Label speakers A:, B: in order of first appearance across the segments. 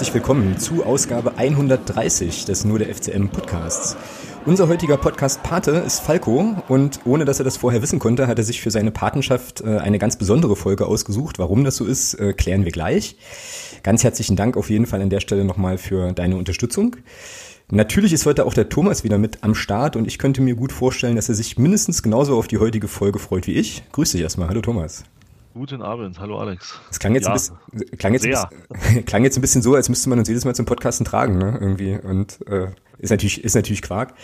A: herzlich willkommen zu Ausgabe 130 des Nur der FCM Podcasts. Unser heutiger Podcast-Pate ist Falco und ohne dass er das vorher wissen konnte, hat er sich für seine Patenschaft äh, eine ganz besondere Folge ausgesucht. Warum das so ist, äh, klären wir gleich. Ganz herzlichen Dank auf jeden Fall an der Stelle nochmal für deine Unterstützung. Natürlich ist heute auch der Thomas wieder mit am Start und ich könnte mir gut vorstellen, dass er sich mindestens genauso auf die heutige Folge freut wie ich. Grüß dich erstmal. Hallo Thomas.
B: Guten Abend, hallo Alex.
A: Es klang jetzt, ja, ein, bisschen, klang, jetzt ein bisschen, klang jetzt ein bisschen so, als müsste man uns jedes Mal zum Podcasten tragen, ne? Irgendwie. Und äh, ist natürlich, ist natürlich Quark.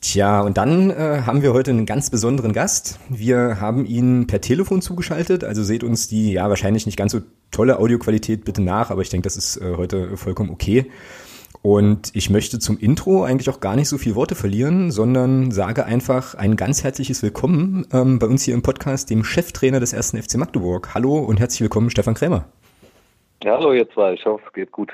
A: Tja, und dann äh, haben wir heute einen ganz besonderen Gast. Wir haben ihn per Telefon zugeschaltet, also seht uns die ja wahrscheinlich nicht ganz so tolle Audioqualität bitte nach, aber ich denke, das ist äh, heute vollkommen okay. Und ich möchte zum Intro eigentlich auch gar nicht so viel Worte verlieren, sondern sage einfach ein ganz herzliches Willkommen ähm, bei uns hier im Podcast, dem Cheftrainer des ersten FC Magdeburg. Hallo und herzlich willkommen, Stefan Krämer.
C: Ja, hallo, ihr zwei. Ich hoffe, es geht gut.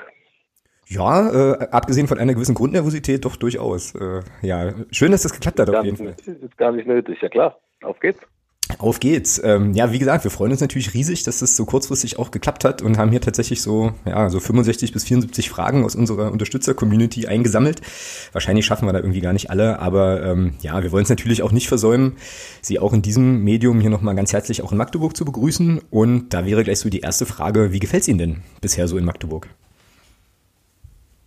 A: Ja, äh, abgesehen von einer gewissen Grundnervosität doch durchaus. Äh, ja, schön, dass das geklappt hat auf jeden Fall.
C: Ist gar nicht nötig, ja klar. Auf geht's.
A: Auf geht's. Ähm, ja, wie gesagt, wir freuen uns natürlich riesig, dass das so kurzfristig auch geklappt hat und haben hier tatsächlich so, ja, so 65 bis 74 Fragen aus unserer Unterstützer-Community eingesammelt. Wahrscheinlich schaffen wir da irgendwie gar nicht alle, aber ähm, ja, wir wollen es natürlich auch nicht versäumen, Sie auch in diesem Medium hier nochmal ganz herzlich auch in Magdeburg zu begrüßen. Und da wäre gleich so die erste Frage, wie gefällt's Ihnen denn bisher so in Magdeburg?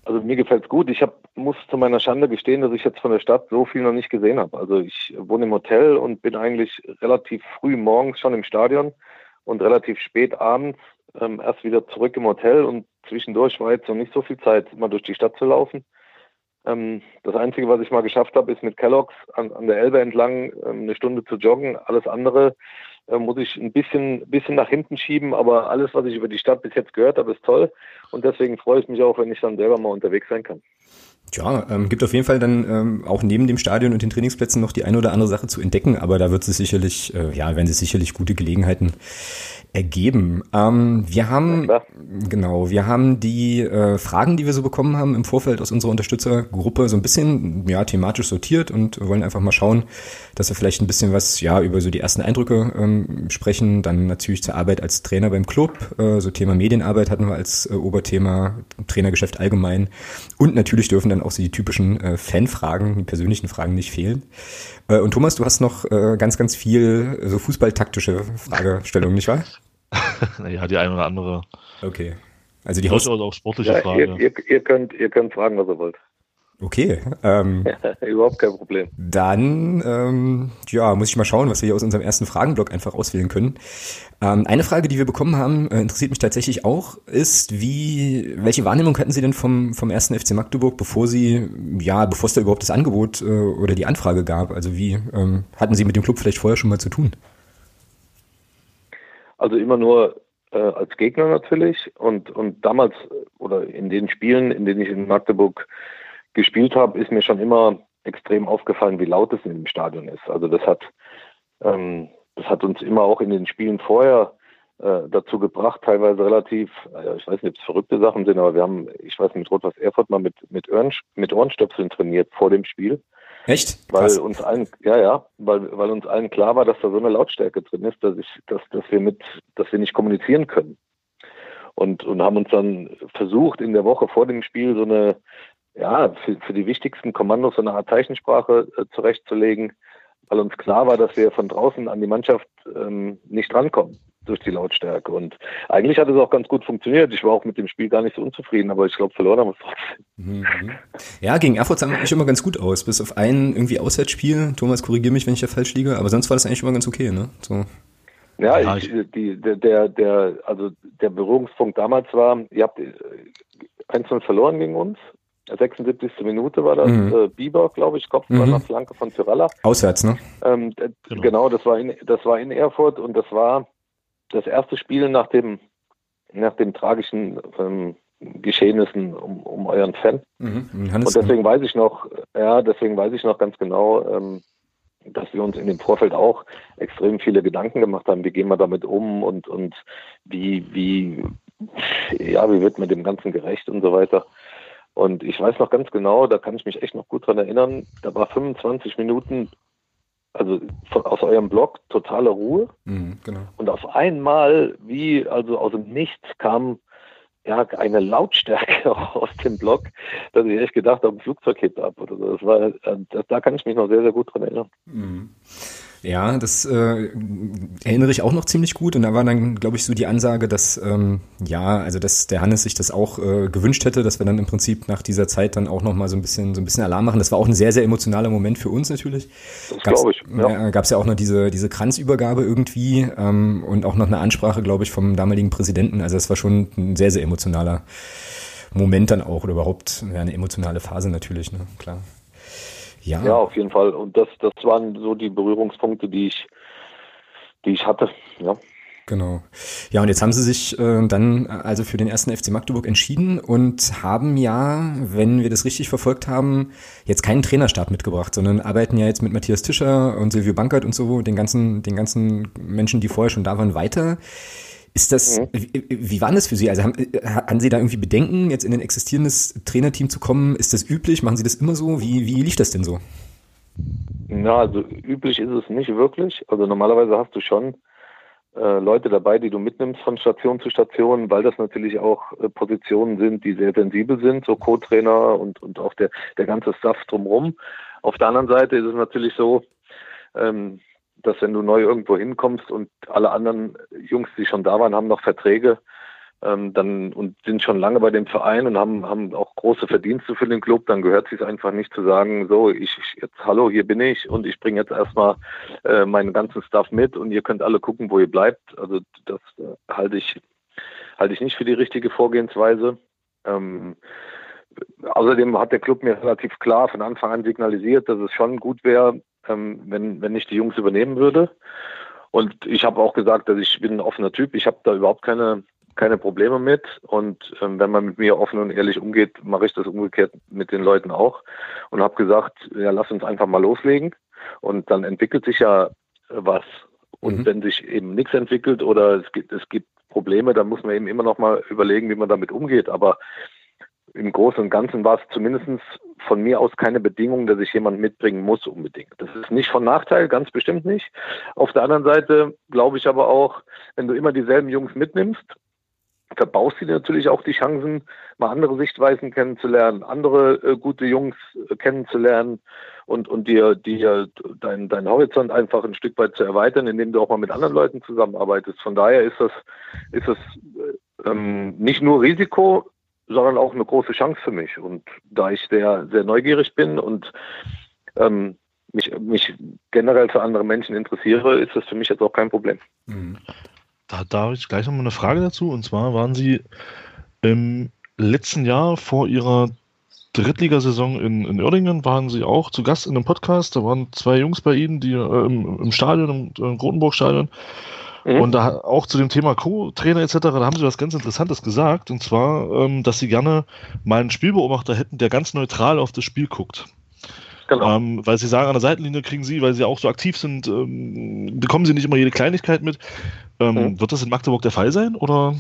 C: Also mir gefällt's gut. Ich hab, muss zu meiner Schande gestehen, dass ich jetzt von der Stadt so viel noch nicht gesehen habe. Also ich wohne im Hotel und bin eigentlich relativ früh morgens schon im Stadion und relativ spät abends ähm, erst wieder zurück im Hotel und zwischendurch war jetzt noch nicht so viel Zeit, mal durch die Stadt zu laufen. Ähm, das Einzige, was ich mal geschafft habe, ist mit Kellogg's an, an der Elbe entlang ähm, eine Stunde zu joggen. Alles andere muss ich ein bisschen, bisschen nach hinten schieben, aber alles, was ich über die Stadt bis jetzt gehört habe, ist toll. Und deswegen freue ich mich auch, wenn ich dann selber mal unterwegs sein kann.
A: Tja, ähm, gibt auf jeden Fall dann ähm, auch neben dem Stadion und den Trainingsplätzen noch die eine oder andere Sache zu entdecken, aber da wird es sicherlich, äh, ja, werden sie sicherlich gute Gelegenheiten ergeben. Ähm, wir haben, ja, genau, wir haben die äh, Fragen, die wir so bekommen haben im Vorfeld aus unserer Unterstützergruppe so ein bisschen, ja, thematisch sortiert und wollen einfach mal schauen, dass wir vielleicht ein bisschen was, ja, über so die ersten Eindrücke ähm, sprechen. Dann natürlich zur Arbeit als Trainer beim Club, äh, so Thema Medienarbeit hatten wir als äh, Oberthema, Trainergeschäft allgemein. Und natürlich dürfen dann auch so die typischen äh, Fanfragen, die persönlichen Fragen nicht fehlen. Äh, und Thomas, du hast noch äh, ganz, ganz viel so fußballtaktische Fragestellungen, nicht wahr?
B: naja, die eine oder andere.
A: Okay. Also die Haus
B: auch sportliche ja, Frage.
C: Ihr, ihr, ihr, könnt, ihr könnt fragen, was ihr wollt.
A: Okay. Ähm,
C: Überhaupt kein Problem.
A: Dann ähm, ja, muss ich mal schauen, was wir hier aus unserem ersten Fragenblock einfach auswählen können. Ähm, eine Frage, die wir bekommen haben, äh, interessiert mich tatsächlich auch, ist, wie, welche Wahrnehmung hatten Sie denn vom, vom ersten FC Magdeburg, bevor Sie, ja, bevor es da überhaupt das Angebot äh, oder die Anfrage gab? Also wie ähm, hatten Sie mit dem Club vielleicht vorher schon mal zu tun?
C: Also immer nur äh, als Gegner natürlich und, und damals oder in den Spielen, in denen ich in Magdeburg gespielt habe, ist mir schon immer extrem aufgefallen, wie laut es in dem Stadion ist. Also das hat, ähm, das hat uns immer auch in den Spielen vorher äh, dazu gebracht, teilweise relativ, äh, ich weiß nicht, ob es verrückte Sachen sind, aber wir haben, ich weiß nicht, mit Rot-Was Erfurt mal mit, mit, Ohren, mit Ohrenstöpseln trainiert vor dem Spiel.
A: Echt?
C: Weil Krass. uns allen, ja, ja, weil, weil uns allen klar war, dass da so eine Lautstärke drin ist, dass ich, dass, dass wir mit, dass wir nicht kommunizieren können. Und, und haben uns dann versucht, in der Woche vor dem Spiel so eine, ja, für, für die wichtigsten Kommandos so eine Art Zeichensprache äh, zurechtzulegen, weil uns klar war, dass wir von draußen an die Mannschaft ähm, nicht rankommen durch die Lautstärke. Und eigentlich hat es auch ganz gut funktioniert. Ich war auch mit dem Spiel gar nicht so unzufrieden, aber ich glaube, verloren haben wir es trotzdem.
A: Mhm. Ja, gegen Erfurt sah eigentlich immer ganz gut aus, bis auf ein irgendwie Auswärtsspiel. Thomas, korrigiere mich, wenn ich da falsch liege, aber sonst war das eigentlich immer ganz okay, ne? So.
C: Ja, ja ich, die, der, der, der, also der Berührungspunkt damals war, ihr habt 1-0 verloren gegen uns. 76. Minute war das. Mhm. Äh, Bieber, glaube ich, Kopf mhm. nach Flanke von Tyrella.
A: Auswärts, ne?
C: Ähm, genau. genau, das war in das war in Erfurt und das war das erste Spiel nach dem, nach dem tragischen ähm, Geschehnissen um, um euren Fan. Mhm. Und deswegen weiß ich noch, ja, deswegen weiß ich noch ganz genau, ähm, dass wir uns in dem Vorfeld auch extrem viele Gedanken gemacht haben, wie gehen wir damit um und, und wie, wie, ja, wie wird man dem Ganzen gerecht und so weiter. Und ich weiß noch ganz genau, da kann ich mich echt noch gut dran erinnern, da war 25 Minuten also von, aus eurem Blog totale Ruhe. Mhm, genau. Und auf einmal, wie also aus dem Nichts, kam ja, eine Lautstärke aus dem Block, dass ich echt gedacht habe, ein Flugzeug hebt ab oder so. Das war, äh, da kann ich mich noch sehr, sehr gut dran erinnern. Mhm.
A: Ja, das äh, erinnere ich auch noch ziemlich gut. Und da war dann, glaube ich, so die Ansage, dass ähm, ja, also dass der Hannes sich das auch äh, gewünscht hätte, dass wir dann im Prinzip nach dieser Zeit dann auch noch mal so ein bisschen so ein bisschen Alarm machen. Das war auch ein sehr sehr emotionaler Moment für uns natürlich. Das glaube ich. Ja. Äh, Gab es ja auch noch diese diese Kranzübergabe irgendwie ähm, und auch noch eine Ansprache, glaube ich, vom damaligen Präsidenten. Also das war schon ein sehr sehr emotionaler Moment dann auch oder überhaupt ja, eine emotionale Phase natürlich, ne? Klar.
C: Ja. ja, auf jeden Fall. Und das, das waren so die Berührungspunkte, die ich, die ich hatte. Ja.
A: Genau. Ja, und jetzt haben sie sich äh, dann also für den ersten FC Magdeburg entschieden und haben ja, wenn wir das richtig verfolgt haben, jetzt keinen Trainerstab mitgebracht, sondern arbeiten ja jetzt mit Matthias Tischer und Silvio Bankert und so, den ganzen, den ganzen Menschen, die vorher schon da waren, weiter. Ist das, mhm. wie, wie war das für Sie? Also haben, haben Sie da irgendwie Bedenken, jetzt in ein existierendes Trainerteam zu kommen? Ist das üblich? Machen Sie das immer so? Wie, wie lief das denn so?
C: Na, also üblich ist es nicht wirklich. Also normalerweise hast du schon äh, Leute dabei, die du mitnimmst von Station zu Station, weil das natürlich auch äh, Positionen sind, die sehr sensibel sind, so Co-Trainer und, und auch der, der ganze Staff drumherum. Auf der anderen Seite ist es natürlich so, ähm, dass wenn du neu irgendwo hinkommst und alle anderen Jungs, die schon da waren, haben noch Verträge ähm, dann und sind schon lange bei dem Verein und haben, haben auch große Verdienste für den Club, dann gehört es sich einfach nicht zu sagen, so, ich jetzt, hallo, hier bin ich und ich bringe jetzt erstmal äh, meinen ganzen Stuff mit und ihr könnt alle gucken, wo ihr bleibt. Also das äh, halte ich, halte ich nicht für die richtige Vorgehensweise. Ähm, Außerdem hat der Club mir relativ klar von Anfang an signalisiert, dass es schon gut wäre, ähm, wenn, wenn ich die Jungs übernehmen würde. Und ich habe auch gesagt, dass ich bin ein offener Typ. Ich habe da überhaupt keine, keine Probleme mit. Und ähm, wenn man mit mir offen und ehrlich umgeht, mache ich das umgekehrt mit den Leuten auch. Und habe gesagt, ja, lass uns einfach mal loslegen. Und dann entwickelt sich ja was. Und mhm. wenn sich eben nichts entwickelt oder es gibt, es gibt Probleme, dann muss man eben immer noch mal überlegen, wie man damit umgeht. Aber im Großen und Ganzen war es zumindest von mir aus keine Bedingung, dass ich jemanden mitbringen muss unbedingt. Das ist nicht von Nachteil, ganz bestimmt nicht. Auf der anderen Seite glaube ich aber auch, wenn du immer dieselben Jungs mitnimmst, verbaust du dir natürlich auch die Chancen, mal andere Sichtweisen kennenzulernen, andere äh, gute Jungs äh, kennenzulernen und, und dir, dir dein, dein Horizont einfach ein Stück weit zu erweitern, indem du auch mal mit anderen Leuten zusammenarbeitest. Von daher ist das, ist das äh, ähm, nicht nur Risiko, sondern auch eine große Chance für mich. Und da ich sehr, sehr neugierig bin und ähm, mich, mich generell für andere Menschen interessiere, ist das für mich jetzt auch kein Problem. Mhm.
B: Da, da habe ich gleich nochmal eine Frage dazu. Und zwar waren Sie im letzten Jahr vor Ihrer Drittligasaison in, in Oerdingen waren Sie auch zu Gast in einem Podcast. Da waren zwei Jungs bei Ihnen, die äh, im, im Stadion, im, im Grotenburg-Stadion, Mhm. Und da auch zu dem Thema Co-Trainer etc., da haben sie was ganz Interessantes gesagt, und zwar, ähm, dass sie gerne mal einen Spielbeobachter hätten, der ganz neutral auf das Spiel guckt. Genau. Ähm, weil sie sagen, an der Seitenlinie kriegen sie, weil sie auch so aktiv sind, ähm, bekommen sie nicht immer jede Kleinigkeit mit. Ähm, mhm. Wird das in Magdeburg der Fall sein? Oder?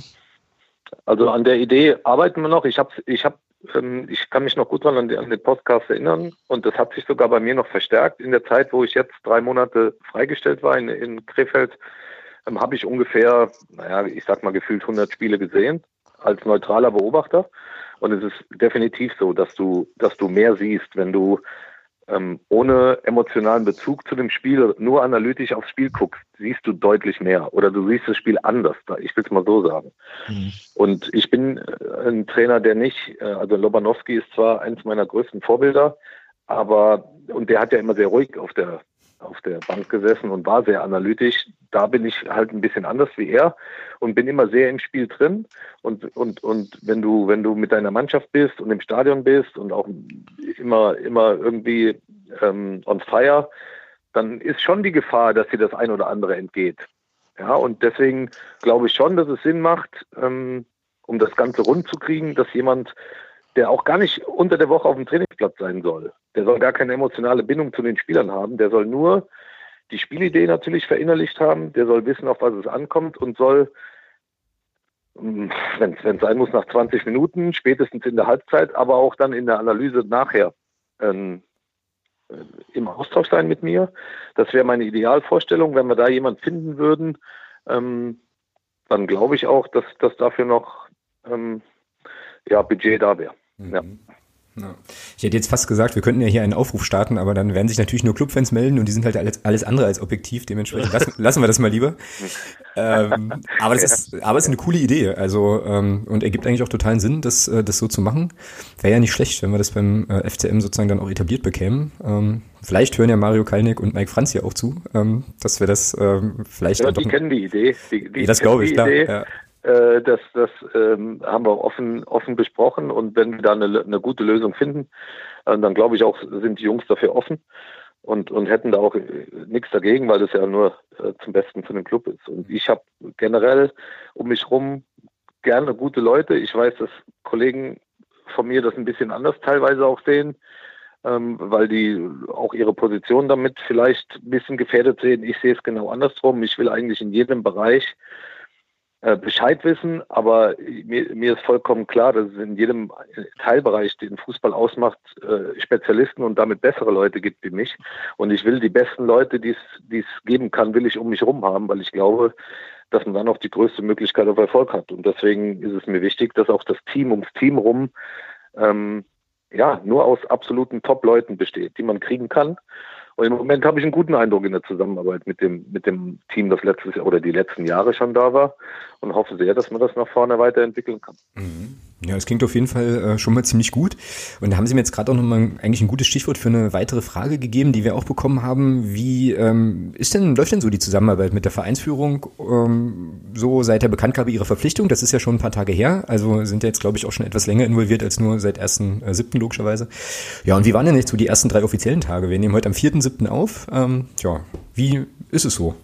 C: Also an der Idee arbeiten wir noch. Ich habe, ich habe, ähm, ich kann mich noch gut an den Podcast erinnern und das hat sich sogar bei mir noch verstärkt in der Zeit, wo ich jetzt drei Monate freigestellt war in, in Krefeld ähm, habe ich ungefähr, naja, ich sag mal gefühlt 100 Spiele gesehen als neutraler Beobachter. Und es ist definitiv so, dass du, dass du mehr siehst, wenn du ähm, ohne emotionalen Bezug zu dem Spiel nur analytisch aufs Spiel guckst, siehst du deutlich mehr oder du siehst das Spiel anders. Ich will es mal so sagen. Mhm. Und ich bin äh, ein Trainer, der nicht, äh, also Lobanowski ist zwar eins meiner größten Vorbilder, aber und der hat ja immer sehr ruhig auf der auf der Bank gesessen und war sehr analytisch. Da bin ich halt ein bisschen anders wie er und bin immer sehr im Spiel drin. Und, und, und wenn du, wenn du mit deiner Mannschaft bist und im Stadion bist und auch immer, immer irgendwie ähm, on fire, dann ist schon die Gefahr, dass dir das ein oder andere entgeht. Ja, und deswegen glaube ich schon, dass es Sinn macht, ähm, um das Ganze rund zu kriegen, dass jemand der auch gar nicht unter der Woche auf dem Trainingsplatz sein soll. Der soll gar keine emotionale Bindung zu den Spielern haben. Der soll nur die Spielidee natürlich verinnerlicht haben. Der soll wissen, auf was es ankommt und soll, hm, wenn es sein muss, nach 20 Minuten, spätestens in der Halbzeit, aber auch dann in der Analyse nachher ähm, äh, im Austausch sein mit mir. Das wäre meine Idealvorstellung. Wenn wir da jemanden finden würden, ähm, dann glaube ich auch, dass, dass dafür noch ähm, ja, Budget da wäre. Mhm. Ja.
A: Ich hätte jetzt fast gesagt, wir könnten ja hier einen Aufruf starten, aber dann werden sich natürlich nur Clubfans melden und die sind halt alles, alles andere als objektiv. Dementsprechend lassen, lassen wir das mal lieber. ähm, aber das ist, aber es ist eine coole Idee. Also ähm, und ergibt eigentlich auch totalen Sinn, das, äh, das so zu machen. Wäre ja nicht schlecht, wenn wir das beim äh, FCM sozusagen dann auch etabliert bekämen. Ähm, vielleicht hören ja Mario Kalnick und Mike Franz hier auch zu, ähm, dass wir das ähm, vielleicht.
C: Ja, die kennen die Idee. Die,
A: die das glaube ich, klar. Ja.
C: Äh, das das ähm, haben wir offen, offen besprochen und wenn wir da eine, eine gute Lösung finden, äh, dann glaube ich auch, sind die Jungs dafür offen und, und hätten da auch äh, nichts dagegen, weil das ja nur äh, zum Besten für den Club ist. Und ich habe generell um mich rum gerne gute Leute. Ich weiß, dass Kollegen von mir das ein bisschen anders teilweise auch sehen, ähm, weil die auch ihre Position damit vielleicht ein bisschen gefährdet sehen. Ich sehe es genau andersrum. Ich will eigentlich in jedem Bereich Bescheid wissen, aber mir, mir, ist vollkommen klar, dass es in jedem Teilbereich, den Fußball ausmacht, äh, Spezialisten und damit bessere Leute gibt wie mich. Und ich will die besten Leute, die es geben kann, will ich um mich herum haben, weil ich glaube, dass man dann auch die größte Möglichkeit auf Erfolg hat. Und deswegen ist es mir wichtig, dass auch das Team ums Team rum ähm, ja nur aus absoluten Top-Leuten besteht, die man kriegen kann und im Moment habe ich einen guten Eindruck in der Zusammenarbeit mit dem, mit dem Team, das letztes Jahr oder die letzten Jahre schon da war und hoffe sehr, dass man das nach vorne weiterentwickeln kann.
A: Mhm. Ja, es klingt auf jeden Fall äh, schon mal ziemlich gut. Und da haben Sie mir jetzt gerade auch nochmal eigentlich ein gutes Stichwort für eine weitere Frage gegeben, die wir auch bekommen haben. Wie ähm, ist denn, läuft denn so die Zusammenarbeit mit der Vereinsführung ähm, so seit der Bekanntgabe Ihrer Verpflichtung? Das ist ja schon ein paar Tage her, also sind ja jetzt, glaube ich, auch schon etwas länger involviert als nur seit 1.7. Äh, logischerweise. Ja, und wie waren denn jetzt so die ersten drei offiziellen Tage? Wir nehmen heute am 4.7. auf. Ähm, ja, wie ist es so?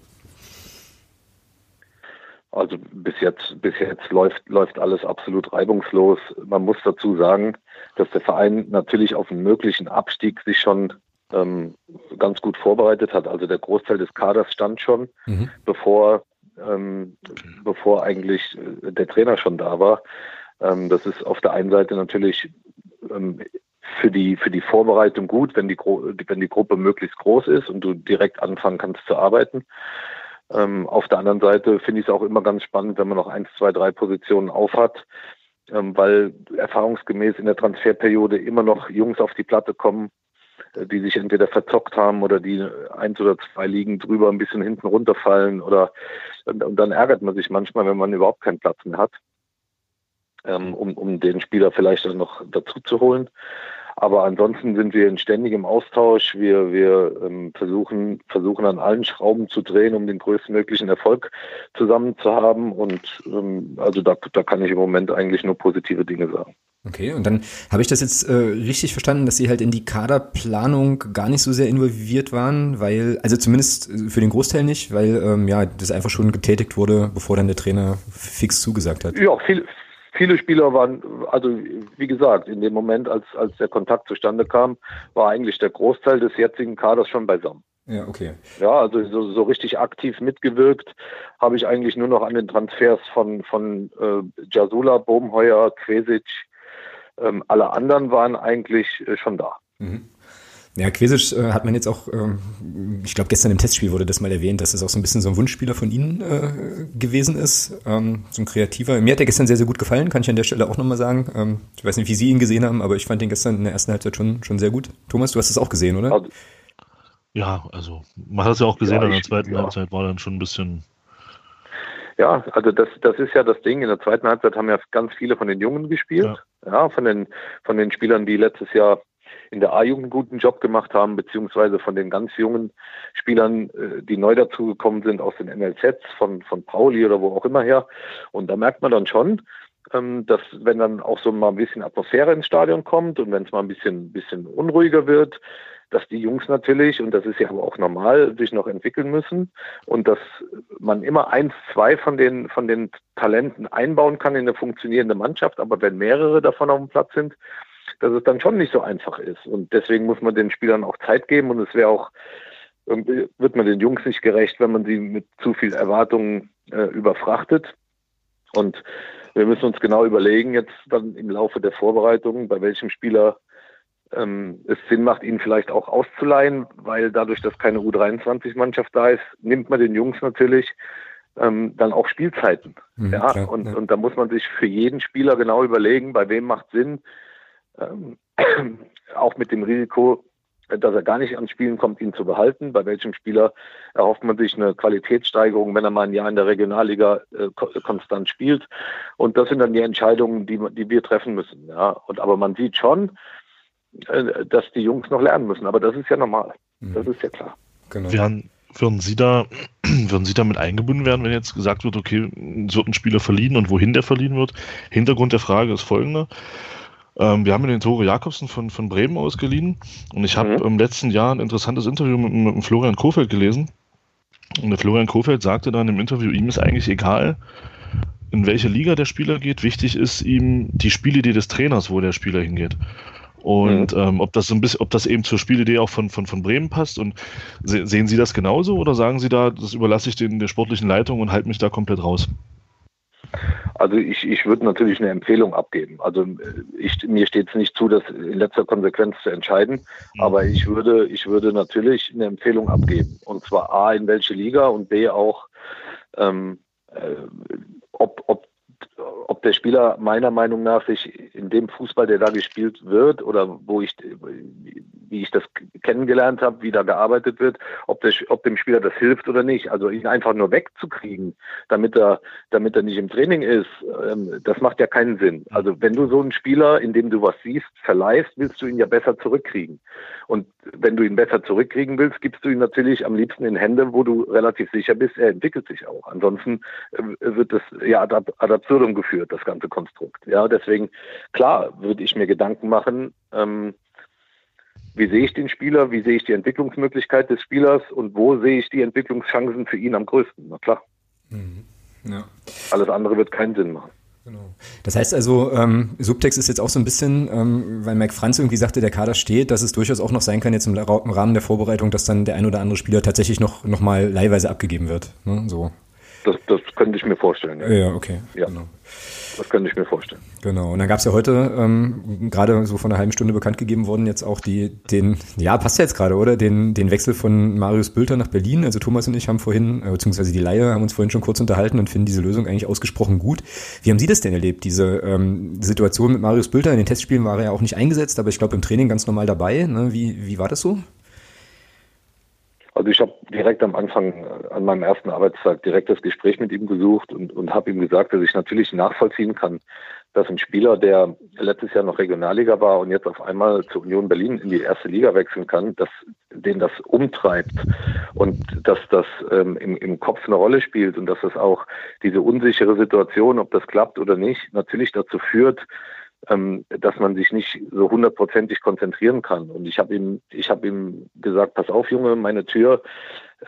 C: Also bis jetzt, bis jetzt läuft, läuft alles absolut reibungslos. Man muss dazu sagen, dass der Verein natürlich auf einen möglichen Abstieg sich schon ähm, ganz gut vorbereitet hat. Also der Großteil des Kaders stand schon, mhm. bevor, ähm, bevor eigentlich äh, der Trainer schon da war. Ähm, das ist auf der einen Seite natürlich ähm, für die, für die Vorbereitung gut, wenn die, wenn die Gruppe möglichst groß ist und du direkt anfangen kannst zu arbeiten. Ähm, auf der anderen Seite finde ich es auch immer ganz spannend, wenn man noch eins, zwei, drei Positionen aufhat, ähm, weil erfahrungsgemäß in der Transferperiode immer noch Jungs auf die Platte kommen, äh, die sich entweder verzockt haben oder die eins oder zwei Ligen drüber ein bisschen hinten runterfallen oder und, und dann ärgert man sich manchmal, wenn man überhaupt keinen Platz mehr hat, ähm, um, um den Spieler vielleicht dann noch dazu zu holen. Aber ansonsten sind wir in ständigem Austausch. Wir, wir ähm, versuchen, versuchen an allen Schrauben zu drehen, um den größtmöglichen Erfolg zusammen zu haben. Und ähm, also da, da kann ich im Moment eigentlich nur positive Dinge sagen.
A: Okay, und dann habe ich das jetzt äh, richtig verstanden, dass Sie halt in die Kaderplanung gar nicht so sehr involviert waren, weil, also zumindest für den Großteil nicht, weil ähm, ja, das einfach schon getätigt wurde, bevor dann der Trainer fix zugesagt hat.
C: Ja, viel, viele Spieler waren, also wie gesagt, in dem Moment, als, als der Kontakt zustande kam, war eigentlich der Großteil des jetzigen Kaders schon beisammen.
A: Ja, okay.
C: Ja, also so, so richtig aktiv mitgewirkt habe ich eigentlich nur noch an den Transfers von, von äh, Jasula, Bohmheuer, Quesic. Ähm, alle anderen waren eigentlich äh, schon da. Mhm.
A: Ja, Quesic äh, hat man jetzt auch, ähm, ich glaube gestern im Testspiel wurde das mal erwähnt, dass es auch so ein bisschen so ein Wunschspieler von Ihnen äh, gewesen ist, ähm, so ein kreativer. Mir hat er gestern sehr, sehr gut gefallen, kann ich an der Stelle auch nochmal sagen. Ähm, ich weiß nicht, wie Sie ihn gesehen haben, aber ich fand ihn gestern in der ersten Halbzeit schon, schon sehr gut. Thomas, du hast es auch gesehen, oder? Also,
B: ja, also man hat es ja auch gesehen, ja, in der zweiten ja. Halbzeit war dann schon ein bisschen
C: ja, also das, das ist ja das Ding. In der zweiten Halbzeit haben ja ganz viele von den Jungen gespielt. Ja. ja, von den, von den Spielern, die letztes Jahr in der A-Jugend einen guten Job gemacht haben, beziehungsweise von den ganz jungen Spielern, äh, die neu dazugekommen sind aus den NLZs, von, von Pauli oder wo auch immer her. Und da merkt man dann schon, ähm, dass wenn dann auch so mal ein bisschen Atmosphäre ins Stadion kommt und wenn es mal ein bisschen, bisschen unruhiger wird, dass die Jungs natürlich, und das ist ja aber auch normal, sich noch entwickeln müssen und dass man immer eins, zwei von den, von den Talenten einbauen kann in eine funktionierende Mannschaft, aber wenn mehrere davon auf dem Platz sind, dass es dann schon nicht so einfach ist. Und deswegen muss man den Spielern auch Zeit geben und es wäre auch, wird man den Jungs nicht gerecht, wenn man sie mit zu viel Erwartungen äh, überfrachtet. Und wir müssen uns genau überlegen, jetzt dann im Laufe der Vorbereitung, bei welchem Spieler ähm, es Sinn macht, ihn vielleicht auch auszuleihen, weil dadurch, dass keine U23-Mannschaft da ist, nimmt man den Jungs natürlich ähm, dann auch Spielzeiten. Mhm, ja, klar, und, ja. und da muss man sich für jeden Spieler genau überlegen, bei wem macht Sinn, ähm, auch mit dem Risiko, dass er gar nicht ans Spielen kommt, ihn zu behalten. Bei welchem Spieler erhofft man sich eine Qualitätssteigerung, wenn er mal ein Jahr in der Regionalliga äh, konstant spielt. Und das sind dann die Entscheidungen, die, die wir treffen müssen. Ja. Und aber man sieht schon, äh, dass die Jungs noch lernen müssen. Aber das ist ja normal. Mhm. Das ist ja klar.
B: Genau. Werden, würden Sie da, würden Sie damit eingebunden werden, wenn jetzt gesagt wird, okay, es wird ein Spieler verliehen und wohin der verliehen wird? Hintergrund der Frage ist folgender. Ähm, wir haben den Tore Jakobsen von, von Bremen ausgeliehen und ich habe mhm. im letzten Jahr ein interessantes Interview mit, mit Florian Kofeld gelesen. Und der Florian Kofeld sagte dann im Interview, ihm ist eigentlich egal, in welche Liga der Spieler geht. Wichtig ist ihm die Spielidee des Trainers, wo der Spieler hingeht. Und mhm. ähm, ob das so ein bisschen, ob das eben zur Spielidee auch von, von, von Bremen passt. Und se sehen Sie das genauso oder sagen Sie da, das überlasse ich den der sportlichen Leitung und halte mich da komplett raus?
C: Also ich, ich würde natürlich eine Empfehlung abgeben. Also ich, mir steht es nicht zu, das in letzter Konsequenz zu entscheiden, mhm. aber ich würde, ich würde natürlich eine Empfehlung abgeben. Und zwar A, in welche Liga und B auch, ähm, äh, ob, ob ob der Spieler meiner Meinung nach sich in dem Fußball, der da gespielt wird oder wo ich, wie ich das kennengelernt habe, wie da gearbeitet wird, ob, der, ob dem Spieler das hilft oder nicht. Also ihn einfach nur wegzukriegen, damit er, damit er nicht im Training ist, ähm, das macht ja keinen Sinn. Also wenn du so einen Spieler, in dem du was siehst, verleihst, willst du ihn ja besser zurückkriegen. Und wenn du ihn besser zurückkriegen willst, gibst du ihn natürlich am liebsten in Hände, wo du relativ sicher bist, er entwickelt sich auch. Ansonsten äh, wird das ja ad, absurdum geführt, das ganze Konstrukt. Ja, deswegen, klar, würde ich mir Gedanken machen, ähm, wie sehe ich den Spieler, wie sehe ich die Entwicklungsmöglichkeit des Spielers und wo sehe ich die Entwicklungschancen für ihn am größten? Na klar. Mhm. Ja. Alles andere wird keinen Sinn machen.
A: Genau. Das heißt also, ähm, Subtext ist jetzt auch so ein bisschen, ähm, weil Mike Franz irgendwie sagte, der Kader steht, dass es durchaus auch noch sein kann, jetzt im, Rahmen der Vorbereitung, dass dann der ein oder andere Spieler tatsächlich noch, noch mal leihweise abgegeben wird. Ne? So.
C: Das, das könnte ich mir vorstellen.
A: Ja, ja okay.
C: Ja. Genau. Das könnte ich mir vorstellen.
A: Genau. Und dann gab es ja heute ähm, gerade so von einer halben Stunde bekannt gegeben worden, jetzt auch die, den, ja, passt ja jetzt gerade, oder? Den, den Wechsel von Marius Bülter nach Berlin. Also Thomas und ich haben vorhin, äh, beziehungsweise die Laie, haben uns vorhin schon kurz unterhalten und finden diese Lösung eigentlich ausgesprochen gut. Wie haben Sie das denn erlebt, diese ähm, Situation mit Marius Bülter? In den Testspielen war er ja auch nicht eingesetzt, aber ich glaube im Training ganz normal dabei. Ne? Wie, wie war das so?
C: Also ich habe direkt am Anfang äh, an meinem ersten Arbeitstag direkt das Gespräch mit ihm gesucht und, und habe ihm gesagt, dass ich natürlich nachvollziehen kann, dass ein Spieler, der letztes Jahr noch Regionalliga war und jetzt auf einmal zur Union Berlin in die erste Liga wechseln kann, dass den das umtreibt und dass das ähm, im, im Kopf eine Rolle spielt und dass das auch diese unsichere Situation, ob das klappt oder nicht, natürlich dazu führt, ähm, dass man sich nicht so hundertprozentig konzentrieren kann. Und ich habe ihm, ich habe ihm gesagt, pass auf, Junge, meine Tür.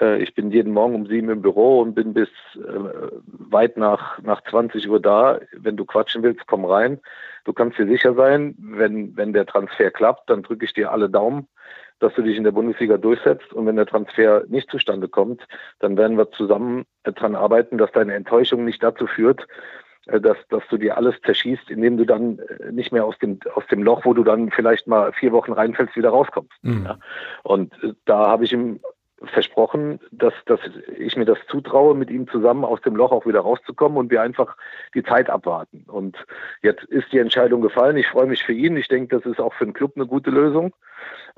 C: Äh, ich bin jeden Morgen um sieben im Büro und bin bis äh, weit nach nach 20 Uhr da. Wenn du quatschen willst, komm rein. Du kannst dir sicher sein, wenn wenn der Transfer klappt, dann drücke ich dir alle Daumen dass du dich in der Bundesliga durchsetzt. Und wenn der Transfer nicht zustande kommt, dann werden wir zusammen daran arbeiten, dass deine Enttäuschung nicht dazu führt, äh, dass, dass du dir alles zerschießt, indem du dann äh, nicht mehr aus dem, aus dem Loch, wo du dann vielleicht mal vier Wochen reinfällst, wieder rauskommst. Mhm. Ja. Und äh, da habe ich ihm versprochen, dass, dass ich mir das zutraue, mit ihm zusammen aus dem Loch auch wieder rauszukommen und wir einfach die Zeit abwarten. Und jetzt ist die Entscheidung gefallen. Ich freue mich für ihn. Ich denke, das ist auch für den Club eine gute Lösung,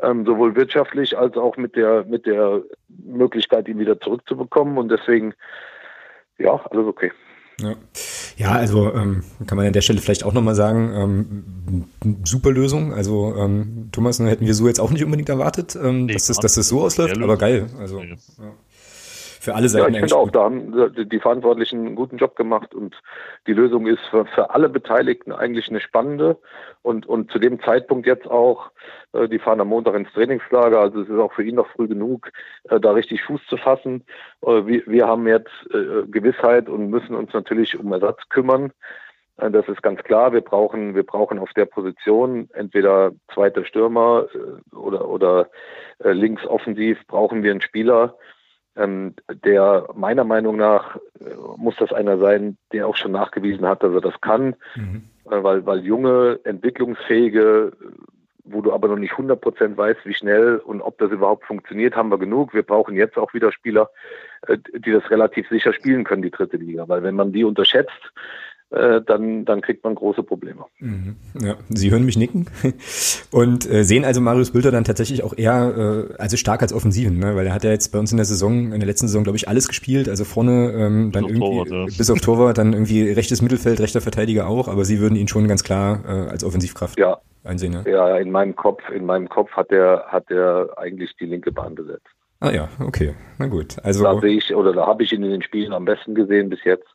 C: ähm, sowohl wirtschaftlich als auch mit der, mit der Möglichkeit, ihn wieder zurückzubekommen. Und deswegen, ja, alles okay.
A: Ja, ja also ähm, kann man an der Stelle vielleicht auch nochmal sagen, ähm, super Lösung. Also ähm, Thomas, ne, hätten wir so jetzt auch nicht unbedingt erwartet, ähm, nee, dass, das, dass das so ausläuft, aber geil. Also ja für alle Seiten.
C: Ja, ich finde auch, da haben die Verantwortlichen einen guten Job gemacht und die Lösung ist für, für alle Beteiligten eigentlich eine spannende und, und zu dem Zeitpunkt jetzt auch, äh, die fahren am Montag ins Trainingslager, also es ist auch für ihn noch früh genug, äh, da richtig Fuß zu fassen. Äh, wir, wir haben jetzt äh, Gewissheit und müssen uns natürlich um Ersatz kümmern. Äh, das ist ganz klar. Wir brauchen, wir brauchen auf der Position entweder zweiter Stürmer äh, oder, oder links offensiv brauchen wir einen Spieler, ähm, der meiner Meinung nach äh, muss das einer sein, der auch schon nachgewiesen hat, dass er das kann, mhm. äh, weil, weil junge, entwicklungsfähige wo du aber noch nicht 100% weißt, wie schnell und ob das überhaupt funktioniert, haben wir genug. Wir brauchen jetzt auch wieder Spieler, äh, die das relativ sicher spielen können, die dritte Liga. Weil wenn man die unterschätzt, äh, dann, dann kriegt man große Probleme.
A: Mhm. Ja, Sie hören mich nicken und äh, sehen also Marius Bülter dann tatsächlich auch eher, äh, also stark als Offensiven, ne? weil er hat ja jetzt bei uns in der Saison, in der letzten Saison, glaube ich, alles gespielt, also vorne ähm, dann bis irgendwie, Torwart, ja. bis auf Torwart, dann irgendwie rechtes Mittelfeld, rechter Verteidiger auch, aber Sie würden ihn schon ganz klar äh, als Offensivkraft
C: ja. einsehen. Ne? Ja, in meinem Kopf, in meinem Kopf hat er, hat er eigentlich die linke Bahn besetzt.
A: Ah ja, okay, na gut.
C: Also da sehe ich oder da habe ich ihn in den Spielen am besten gesehen bis jetzt.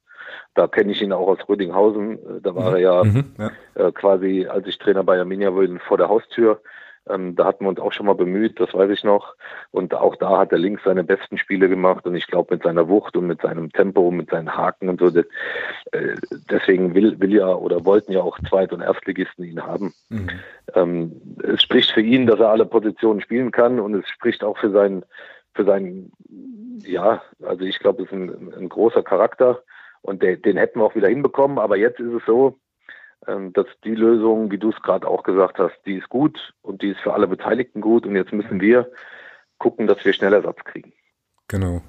C: Da kenne ich ihn auch aus Rödinghausen. Äh, da war mhm. er ja, mhm, ja, äh, quasi, als ich Trainer bei Arminia wurde, vor der Haustür. Ähm, da hatten wir uns auch schon mal bemüht, das weiß ich noch. Und auch da hat er links seine besten Spiele gemacht. Und ich glaube, mit seiner Wucht und mit seinem Tempo, mit seinen Haken und so. Das, äh, deswegen will, will ja oder wollten ja auch Zweit- und Erstligisten ihn haben. Mhm. Ähm, es spricht für ihn, dass er alle Positionen spielen kann. Und es spricht auch für seinen, für seinen, ja, also ich glaube, es ist ein, ein großer Charakter. Und de, den hätten wir auch wieder hinbekommen. Aber jetzt ist es so, ähm, dass die Lösung, wie du es gerade auch gesagt hast, die ist gut und die ist für alle Beteiligten gut. Und jetzt müssen wir gucken, dass wir schnell Ersatz kriegen.
A: Genau.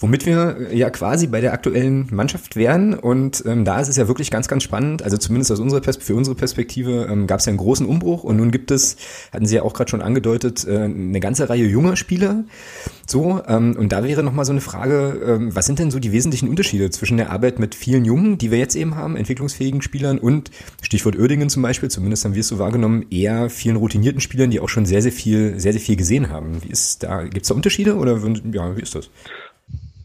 A: Womit wir ja quasi bei der aktuellen Mannschaft wären und ähm, da ist es ja wirklich ganz, ganz spannend. Also zumindest aus unserer Pers für unsere Perspektive ähm, gab es ja einen großen Umbruch und nun gibt es, hatten Sie ja auch gerade schon angedeutet, äh, eine ganze Reihe junger Spieler. So ähm, und da wäre noch mal so eine Frage: ähm, Was sind denn so die wesentlichen Unterschiede zwischen der Arbeit mit vielen Jungen, die wir jetzt eben haben, entwicklungsfähigen Spielern und Stichwort Oerdingen zum Beispiel, zumindest haben wir es so wahrgenommen, eher vielen routinierten Spielern, die auch schon sehr, sehr viel, sehr, sehr viel gesehen haben. Wie ist da? Gibt es da Unterschiede oder ja, wie ist das? Das?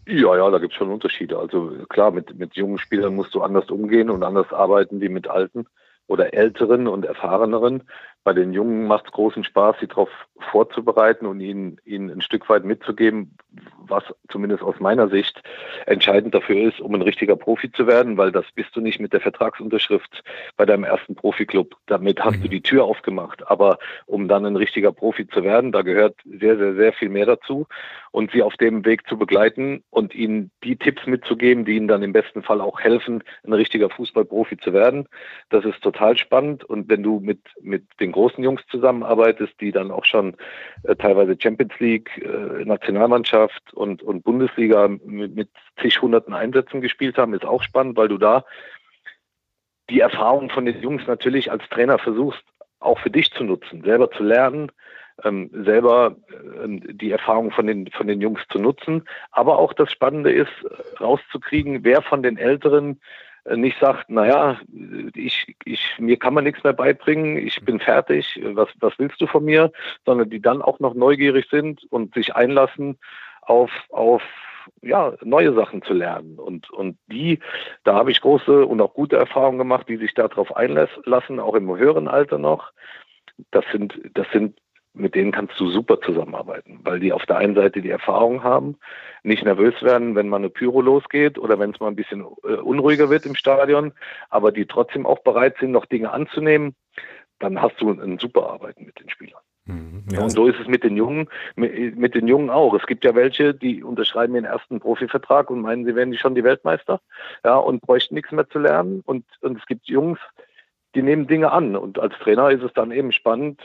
C: Ja, ja, da gibt es schon Unterschiede. Also klar, mit, mit jungen Spielern musst du anders umgehen und anders arbeiten wie mit alten oder älteren und erfahreneren. Bei den Jungen macht es großen Spaß, sie darauf vorzubereiten und ihnen, ihnen ein Stück weit mitzugeben, was zumindest aus meiner Sicht entscheidend dafür ist, um ein richtiger Profi zu werden, weil das bist du nicht mit der Vertragsunterschrift bei deinem ersten Profiklub. Damit hast mhm. du die Tür aufgemacht. Aber um dann ein richtiger Profi zu werden, da gehört sehr, sehr, sehr viel mehr dazu. Und sie auf dem Weg zu begleiten und ihnen die Tipps mitzugeben, die ihnen dann im besten Fall auch helfen, ein richtiger Fußballprofi zu werden. Das ist total spannend. Und wenn du mit, mit den großen Jungs zusammenarbeitest, die dann auch schon äh, teilweise Champions League, äh, Nationalmannschaft und, und Bundesliga mit, mit zig hunderten Einsätzen gespielt haben, ist auch spannend, weil du da die Erfahrung von den Jungs natürlich als Trainer versuchst, auch für dich zu nutzen, selber zu lernen, ähm, selber ähm, die Erfahrung von den, von den Jungs zu nutzen. Aber auch das Spannende ist, rauszukriegen, wer von den Älteren äh, nicht sagt, naja, ich, ich, mir kann man nichts mehr beibringen, ich bin fertig, was, was willst du von mir, sondern die dann auch noch neugierig sind und sich einlassen auf, auf ja, neue Sachen zu lernen. Und, und die, da habe ich große und auch gute Erfahrungen gemacht, die sich darauf einlassen, auch im höheren Alter noch. Das sind, das sind mit denen kannst du super zusammenarbeiten, weil die auf der einen Seite die Erfahrung haben, nicht nervös werden, wenn mal eine Pyro losgeht oder wenn es mal ein bisschen äh, unruhiger wird im Stadion, aber die trotzdem auch bereit sind, noch Dinge anzunehmen, dann hast du ein super Arbeiten mit den Spielern. Mhm, ja. Und so ist es mit den Jungen, mit, mit, den Jungen auch. Es gibt ja welche, die unterschreiben ihren ersten Profivertrag und meinen, sie wären schon die Weltmeister, ja, und bräuchten nichts mehr zu lernen. Und, und es gibt Jungs, die nehmen Dinge an. Und als Trainer ist es dann eben spannend,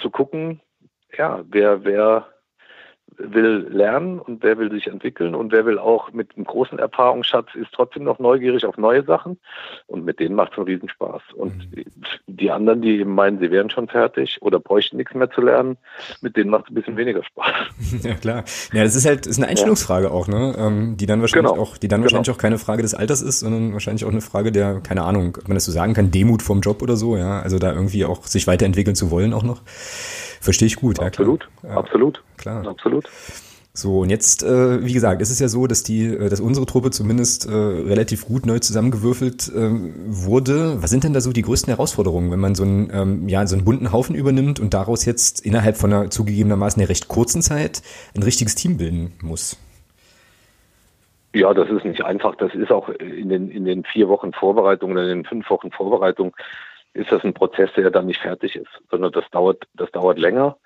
C: zu gucken, ja, wer, wer will lernen und wer will sich entwickeln und wer will auch mit einem großen Erfahrungsschatz ist trotzdem noch neugierig auf neue Sachen und mit denen macht es einen Riesenspaß. Und mhm. die anderen, die eben meinen, sie wären schon fertig oder bräuchten nichts mehr zu lernen, mit denen macht es ein bisschen weniger Spaß.
A: Ja klar. Ja, das ist halt ist eine Einstellungsfrage ja. auch, ne? Ähm, die dann wahrscheinlich genau. auch, die dann genau. wahrscheinlich auch keine Frage des Alters ist, sondern wahrscheinlich auch eine Frage der, keine Ahnung, ob man das so sagen kann, Demut vom Job oder so, ja. Also da irgendwie auch sich weiterentwickeln zu wollen auch noch. Verstehe ich gut.
C: Absolut,
A: ja,
C: absolut. Klar. Absolut.
A: So, und jetzt, äh, wie gesagt, ist es ja so, dass die, äh, dass unsere Truppe zumindest äh, relativ gut neu zusammengewürfelt ähm, wurde. Was sind denn da so die größten Herausforderungen, wenn man so einen, ähm, ja, so einen bunten Haufen übernimmt und daraus jetzt innerhalb von einer zugegebenermaßen einer recht kurzen Zeit ein richtiges Team bilden muss?
C: Ja, das ist nicht einfach. Das ist auch in den, in den vier Wochen Vorbereitung oder in den fünf Wochen Vorbereitung ist das ein Prozess, der dann nicht fertig ist, sondern das dauert, das dauert länger.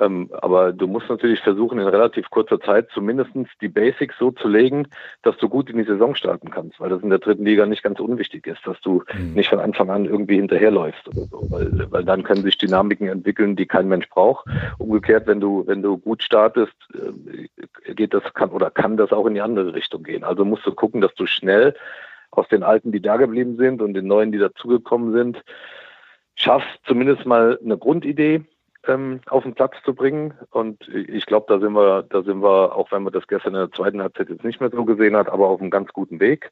C: Ähm, aber du musst natürlich versuchen, in relativ kurzer Zeit zumindest die Basics so zu legen, dass du gut in die Saison starten kannst, weil das in der dritten Liga nicht ganz unwichtig ist, dass du mhm. nicht von Anfang an irgendwie hinterherläufst oder so, weil, weil dann können sich Dynamiken entwickeln, die kein Mensch braucht. Umgekehrt, wenn du, wenn du gut startest, äh, geht das, kann oder kann das auch in die andere Richtung gehen. Also musst du gucken, dass du schnell aus den Alten, die da geblieben sind und den Neuen, die dazugekommen sind, schaffst zumindest mal eine Grundidee ähm, auf den Platz zu bringen. Und ich glaube, da sind wir, da sind wir, auch wenn man das gestern in der zweiten Halbzeit jetzt nicht mehr so gesehen hat, aber auf einem ganz guten Weg.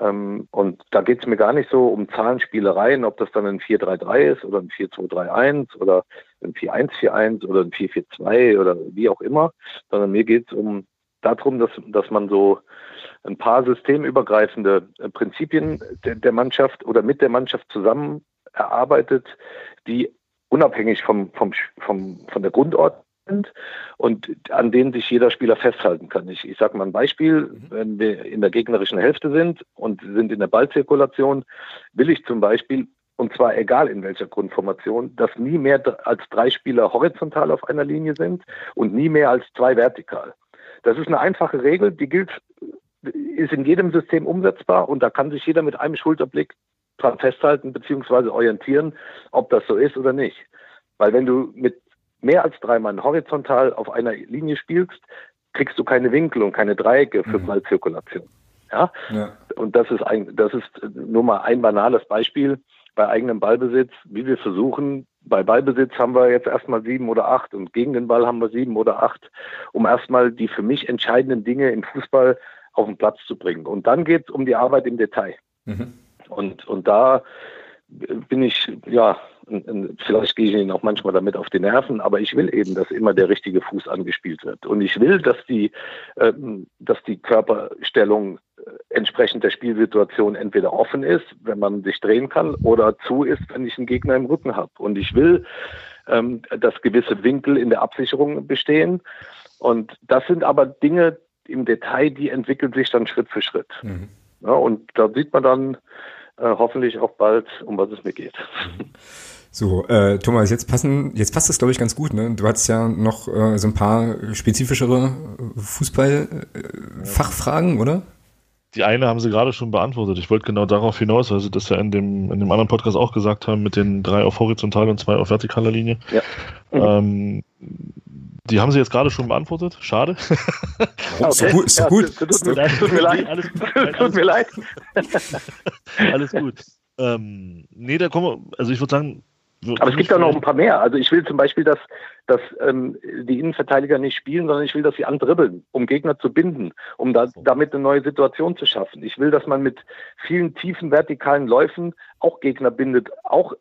C: Ähm, und da geht es mir gar nicht so um Zahlenspielereien, ob das dann ein 4-3-3 ist oder ein 4-2-3-1 oder ein 4-1-4-1 oder ein 4-4-2 oder wie auch immer, sondern mir geht es um darum, dass, dass man so ein paar systemübergreifende Prinzipien der, der Mannschaft oder mit der Mannschaft zusammen erarbeitet, die unabhängig vom, vom, vom, von der Grundordnung sind und an denen sich jeder Spieler festhalten kann. Ich, ich sage mal ein Beispiel, mhm. wenn wir in der gegnerischen Hälfte sind und sind in der Ballzirkulation, will ich zum Beispiel, und zwar egal in welcher Grundformation, dass nie mehr als drei Spieler horizontal auf einer Linie sind und nie mehr als zwei vertikal. Das ist eine einfache Regel, die gilt, ist in jedem System umsetzbar und da kann sich jeder mit einem Schulterblick dran festhalten bzw. orientieren, ob das so ist oder nicht. Weil wenn du mit mehr als drei Mann horizontal auf einer Linie spielst, kriegst du keine Winkel und keine Dreiecke für mhm. Ballzirkulation. Ja? ja? Und das ist ein, das ist nur mal ein banales Beispiel bei eigenem Ballbesitz, wie wir versuchen, bei Ballbesitz haben wir jetzt erstmal sieben oder acht und gegen den Ball haben wir sieben oder acht, um erstmal die für mich entscheidenden Dinge im Fußball auf den Platz zu bringen. Und dann geht es um die Arbeit im Detail. Mhm. Und, und da bin ich, ja, vielleicht gehe ich Ihnen auch manchmal damit auf die Nerven, aber ich will eben, dass immer der richtige Fuß angespielt wird. Und ich will, dass die, äh, dass die Körperstellung äh, entsprechend der Spielsituation entweder offen ist, wenn man sich drehen kann, oder zu ist, wenn ich einen Gegner im Rücken habe. Und ich will, ähm, dass gewisse Winkel in der Absicherung bestehen. Und das sind aber Dinge im Detail, die entwickeln sich dann Schritt für Schritt. Mhm. Ja, und da sieht man dann, äh, hoffentlich auch bald, um was es mir geht.
A: So, äh, Thomas, jetzt passen, jetzt passt das glaube ich ganz gut. Ne? Du hattest ja noch äh, so ein paar spezifischere Fußballfachfragen, äh, oder?
B: Die eine haben Sie gerade schon beantwortet. Ich wollte genau darauf hinaus, weil Sie das ja in dem, in dem anderen Podcast auch gesagt haben, mit den drei auf horizontaler und zwei auf vertikaler Linie. Ja. Ähm, die haben Sie jetzt gerade schon beantwortet. Schade.
A: Oh, okay. So gut. So gut. Ja,
C: tut, tut, tut, mir leid. Alles gut. tut mir leid.
B: alles gut. Ähm, nee, da kommen wir, also ich würde sagen,
C: aber es gibt da noch ein paar mehr. Also ich will zum Beispiel, dass, dass ähm, die Innenverteidiger nicht spielen, sondern ich will, dass sie andribbeln, um Gegner zu binden, um da, damit eine neue Situation zu schaffen. Ich will, dass man mit vielen tiefen vertikalen Läufen auch Gegner bindet, auch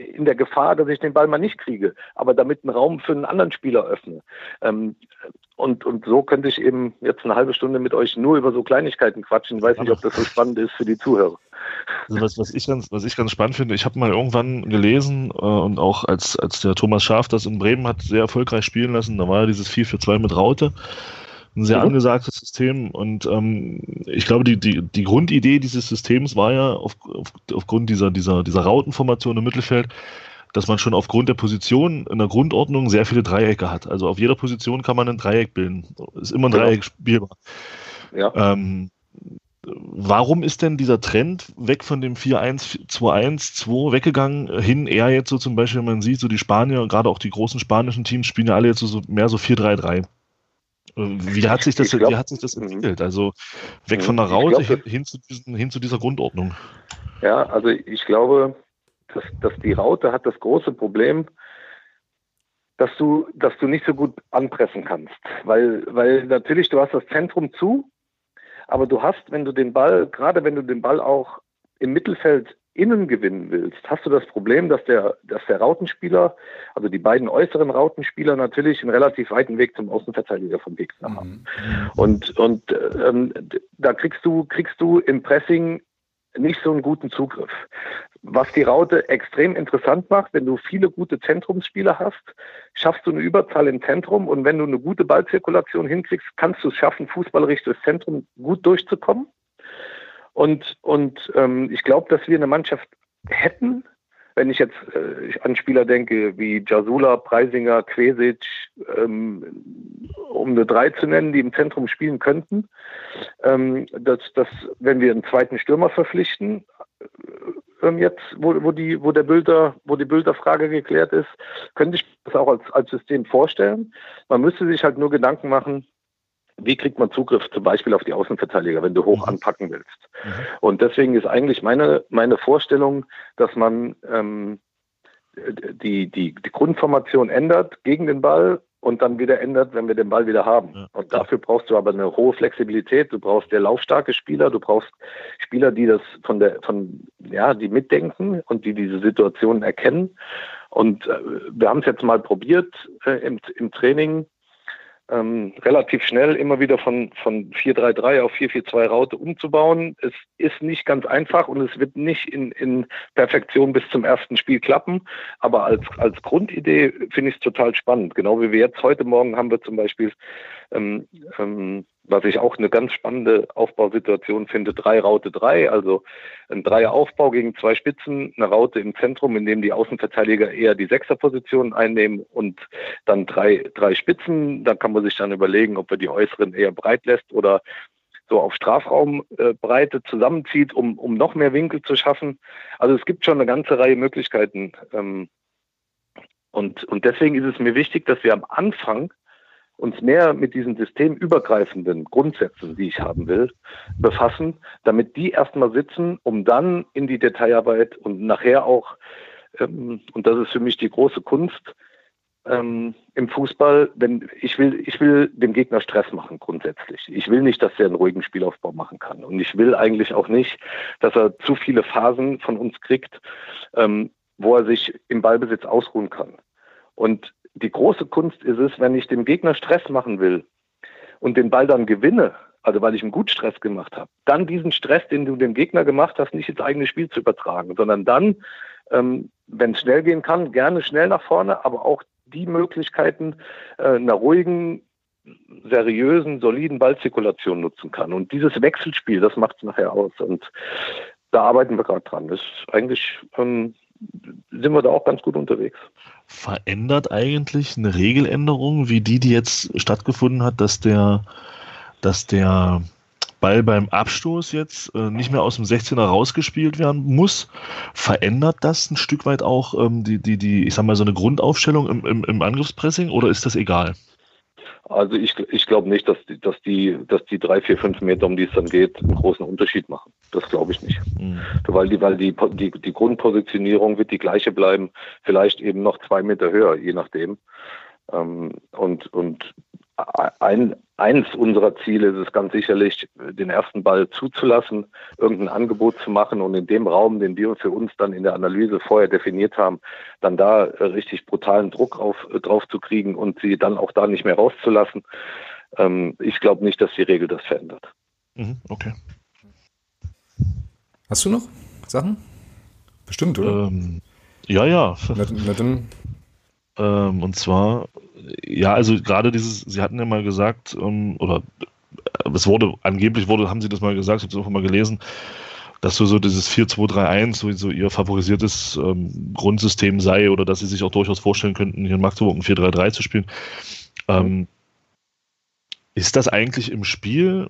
C: in der Gefahr, dass ich den Ball mal nicht kriege, aber damit einen Raum für einen anderen Spieler öffne. Ähm, und, und so könnte ich eben jetzt eine halbe Stunde mit euch nur über so Kleinigkeiten quatschen. Ich weiß nicht, ob das so spannend ist für die Zuhörer.
B: Also was, was, ich ganz, was ich ganz spannend finde, ich habe mal irgendwann gelesen äh, und auch als, als der Thomas Schaf das in Bremen hat sehr erfolgreich spielen lassen, da war ja dieses 4 für 2 mit Raute ein sehr mhm. angesagtes System. Und ähm, ich glaube, die, die, die Grundidee dieses Systems war ja auf, auf, aufgrund dieser, dieser, dieser Rautenformation im Mittelfeld, dass man schon aufgrund der Position in der Grundordnung sehr viele Dreiecke hat. Also auf jeder Position kann man ein Dreieck bilden. Ist immer ein genau. Dreieck spielbar. Ja. Ähm, warum ist denn dieser Trend weg von dem 4-1-2-1-2 weggegangen, hin eher jetzt so zum Beispiel, man sieht so die Spanier, gerade auch die großen spanischen Teams spielen ja alle jetzt so, mehr so 4-3-3. Wie hat sich das, glaub, wie hat sich das mhm. entwickelt? Also weg von der mhm. Raute glaub, hin, hin, zu diesen, hin zu dieser Grundordnung.
C: Ja, also ich glaube, dass, dass die Raute hat das große Problem, dass du, dass du nicht so gut anpressen kannst. Weil, weil natürlich, du hast das Zentrum zu, aber du hast, wenn du den Ball, gerade wenn du den Ball auch im Mittelfeld innen gewinnen willst, hast du das Problem, dass der, dass der Rautenspieler, also die beiden äußeren Rautenspieler natürlich einen relativ weiten Weg zum Außenverteidiger vom Gegner mhm. haben. Und, und ähm, da kriegst du, kriegst du im Pressing nicht so einen guten Zugriff. Was die Raute extrem interessant macht, wenn du viele gute Zentrumsspieler hast, schaffst du eine Überzahl im Zentrum und wenn du eine gute Ballzirkulation hinkriegst, kannst du es schaffen, fußballerisch das Zentrum gut durchzukommen. Und, und ähm, ich glaube, dass wir eine Mannschaft hätten, wenn ich jetzt äh, an Spieler denke wie Jasula, Preisinger, Quesic, ähm, um eine drei zu nennen, die im Zentrum spielen könnten, ähm, dass, dass wenn wir einen zweiten Stürmer verpflichten, äh, ähm, jetzt, wo, wo, die, wo, der Bilder, wo die Bilderfrage geklärt ist, könnte ich das auch als, als System vorstellen. Man müsste sich halt nur Gedanken machen, wie kriegt man Zugriff zum Beispiel auf die Außenverteidiger, wenn du hoch mhm. anpacken willst. Mhm. Und deswegen ist eigentlich meine, meine Vorstellung, dass man ähm, die, die, die Grundformation ändert gegen den Ball und dann wieder ändert, wenn wir den Ball wieder haben. Ja. Und dafür brauchst du aber eine hohe Flexibilität. Du brauchst sehr laufstarke Spieler. Du brauchst Spieler, die das von der, von, ja, die mitdenken und die diese Situation erkennen. Und äh, wir haben es jetzt mal probiert äh, im, im Training ähm, relativ schnell immer wieder von, von 4-3-3 auf 4-4-2 Raute umzubauen. Es ist nicht ganz einfach und es wird nicht in, in Perfektion bis zum ersten Spiel klappen. Aber als, als Grundidee finde ich es total spannend. Genau wie wir jetzt heute Morgen haben wir zum Beispiel ähm, ähm, was ich auch eine ganz spannende Aufbausituation finde, drei Raute drei, also ein Dreieraufbau gegen zwei Spitzen, eine Raute im Zentrum, in dem die Außenverteidiger eher die Sechserposition einnehmen und dann drei, drei Spitzen. Da kann man sich dann überlegen, ob er die äußeren eher breit lässt oder so auf Strafraumbreite zusammenzieht, um, um noch mehr Winkel zu schaffen. Also es gibt schon eine ganze Reihe Möglichkeiten. Ähm, und, und deswegen ist es mir wichtig, dass wir am Anfang uns mehr mit diesen systemübergreifenden Grundsätzen, die ich haben will, befassen, damit die erstmal sitzen, um dann in die Detailarbeit und nachher auch, ähm, und das ist für mich die große Kunst, ähm, im Fußball, wenn ich will, ich will dem Gegner Stress machen grundsätzlich. Ich will nicht, dass er einen ruhigen Spielaufbau machen kann. Und ich will eigentlich auch nicht, dass er zu viele Phasen von uns kriegt, ähm, wo er sich im Ballbesitz ausruhen kann. Und die große Kunst ist es, wenn ich dem Gegner Stress machen will und den Ball dann gewinne, also weil ich ihm gut Stress gemacht habe, dann diesen Stress, den du dem Gegner gemacht hast, nicht ins eigene Spiel zu übertragen, sondern dann, ähm, wenn es schnell gehen kann, gerne schnell nach vorne, aber auch die Möglichkeiten äh, einer ruhigen, seriösen, soliden Ballzirkulation nutzen kann. Und dieses Wechselspiel, das macht es nachher aus. Und da arbeiten wir gerade dran. Das ist eigentlich ähm, sind wir da auch ganz gut unterwegs.
B: Verändert eigentlich eine Regeländerung, wie die, die jetzt stattgefunden hat, dass der, dass der Ball beim Abstoß jetzt äh, nicht mehr aus dem 16er rausgespielt werden muss, verändert das ein Stück weit auch ähm, die, die, die, ich sag mal, so eine Grundaufstellung im, im, im Angriffspressing oder ist das egal?
C: Also ich, ich glaube nicht, dass die, dass die, dass die drei, vier, fünf Meter, um die es dann geht, einen großen Unterschied machen. Das glaube ich nicht. Mhm. Weil die, weil die, die, die Grundpositionierung wird die gleiche bleiben, vielleicht eben noch zwei Meter höher, je nachdem. Ähm, und, und ein, eins unserer Ziele ist es ganz sicherlich, den ersten Ball zuzulassen, irgendein Angebot zu machen und in dem Raum, den wir für uns dann in der Analyse vorher definiert haben, dann da richtig brutalen Druck auf, drauf zu kriegen und sie dann auch da nicht mehr rauszulassen. Ähm, ich glaube nicht, dass die Regel das verändert.
B: Mhm, okay.
A: Hast du noch Sachen? Bestimmt, oder? Ähm,
B: ja, ja. Na, na dann. Ähm, und zwar ja, also gerade dieses, Sie hatten ja mal gesagt, ähm, oder äh, es wurde, angeblich wurde, haben Sie das mal gesagt, ich habe es auch mal gelesen, dass so, so dieses 4-2-3-1 sowieso Ihr favorisiertes ähm, Grundsystem sei oder dass Sie sich auch durchaus vorstellen könnten, hier in Magdeburg ein 4-3-3 zu spielen. Ähm, ist das eigentlich im Spiel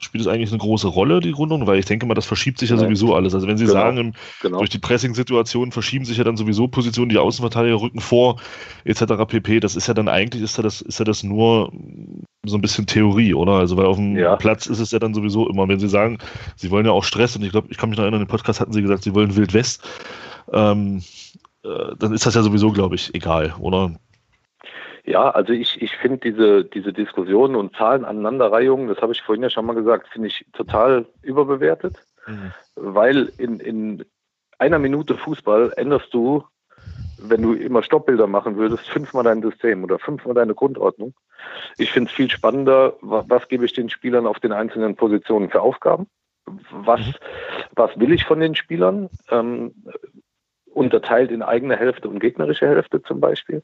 B: spielt es eigentlich eine große Rolle, die Rundung? Weil ich denke mal, das verschiebt sich ja Nein. sowieso alles. Also wenn Sie genau. sagen, genau. durch die Pressing-Situation verschieben sich ja dann sowieso Positionen, die Außenverteidiger rücken vor, etc. pp. Das ist ja dann eigentlich, ist ja das, ist ja das nur so ein bisschen Theorie, oder? Also weil auf dem ja. Platz ist es ja dann sowieso immer, wenn Sie sagen, Sie wollen ja auch Stress und ich glaube, ich kann mich noch erinnern, im Podcast hatten Sie gesagt, Sie wollen Wild West, ähm, äh, dann ist das ja sowieso, glaube ich, egal, oder?
C: Ja, also ich, ich finde diese, diese Diskussionen und Zahlenaneinanderreihungen, das habe ich vorhin ja schon mal gesagt, finde ich total überbewertet, mhm. weil in, in einer Minute Fußball änderst du, wenn du immer Stoppbilder machen würdest, fünfmal dein System oder fünfmal deine Grundordnung. Ich finde es viel spannender, was, was gebe ich den Spielern auf den einzelnen Positionen für Aufgaben? Was, mhm. was will ich von den Spielern? Ähm, unterteilt in eigene Hälfte und gegnerische Hälfte zum Beispiel.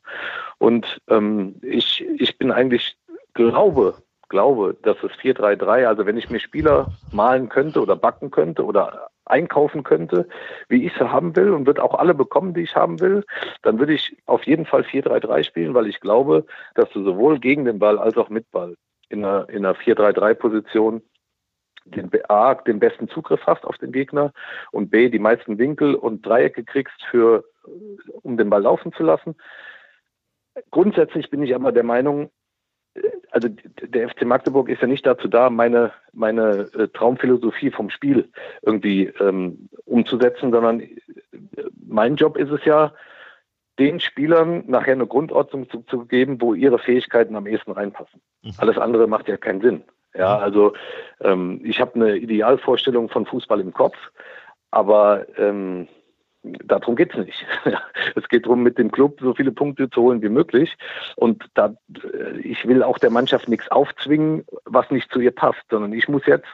C: Und ähm, ich, ich bin eigentlich, glaube, glaube, dass es 4-3-3, also wenn ich mir Spieler malen könnte oder backen könnte oder einkaufen könnte, wie ich sie haben will und wird auch alle bekommen, die ich haben will, dann würde ich auf jeden Fall 4-3-3 spielen, weil ich glaube, dass du sowohl gegen den Ball als auch mit Ball in einer, in einer 4-3-3-Position den A, den besten Zugriff hast auf den Gegner und B, die meisten Winkel und Dreiecke kriegst, für, um den Ball laufen zu lassen. Grundsätzlich bin ich aber der Meinung, also der FC Magdeburg ist ja nicht dazu da, meine, meine äh, Traumphilosophie vom Spiel irgendwie ähm, umzusetzen, sondern äh, mein Job ist es ja, den Spielern nachher eine Grundordnung zu, zu geben, wo ihre Fähigkeiten am ehesten reinpassen. Mhm. Alles andere macht ja keinen Sinn. Ja, also ähm, ich habe eine Idealvorstellung von Fußball im Kopf, aber ähm, darum geht es nicht. es geht darum, mit dem Club so viele Punkte zu holen wie möglich. Und da, äh, ich will auch der Mannschaft nichts aufzwingen, was nicht zu ihr passt, sondern ich muss jetzt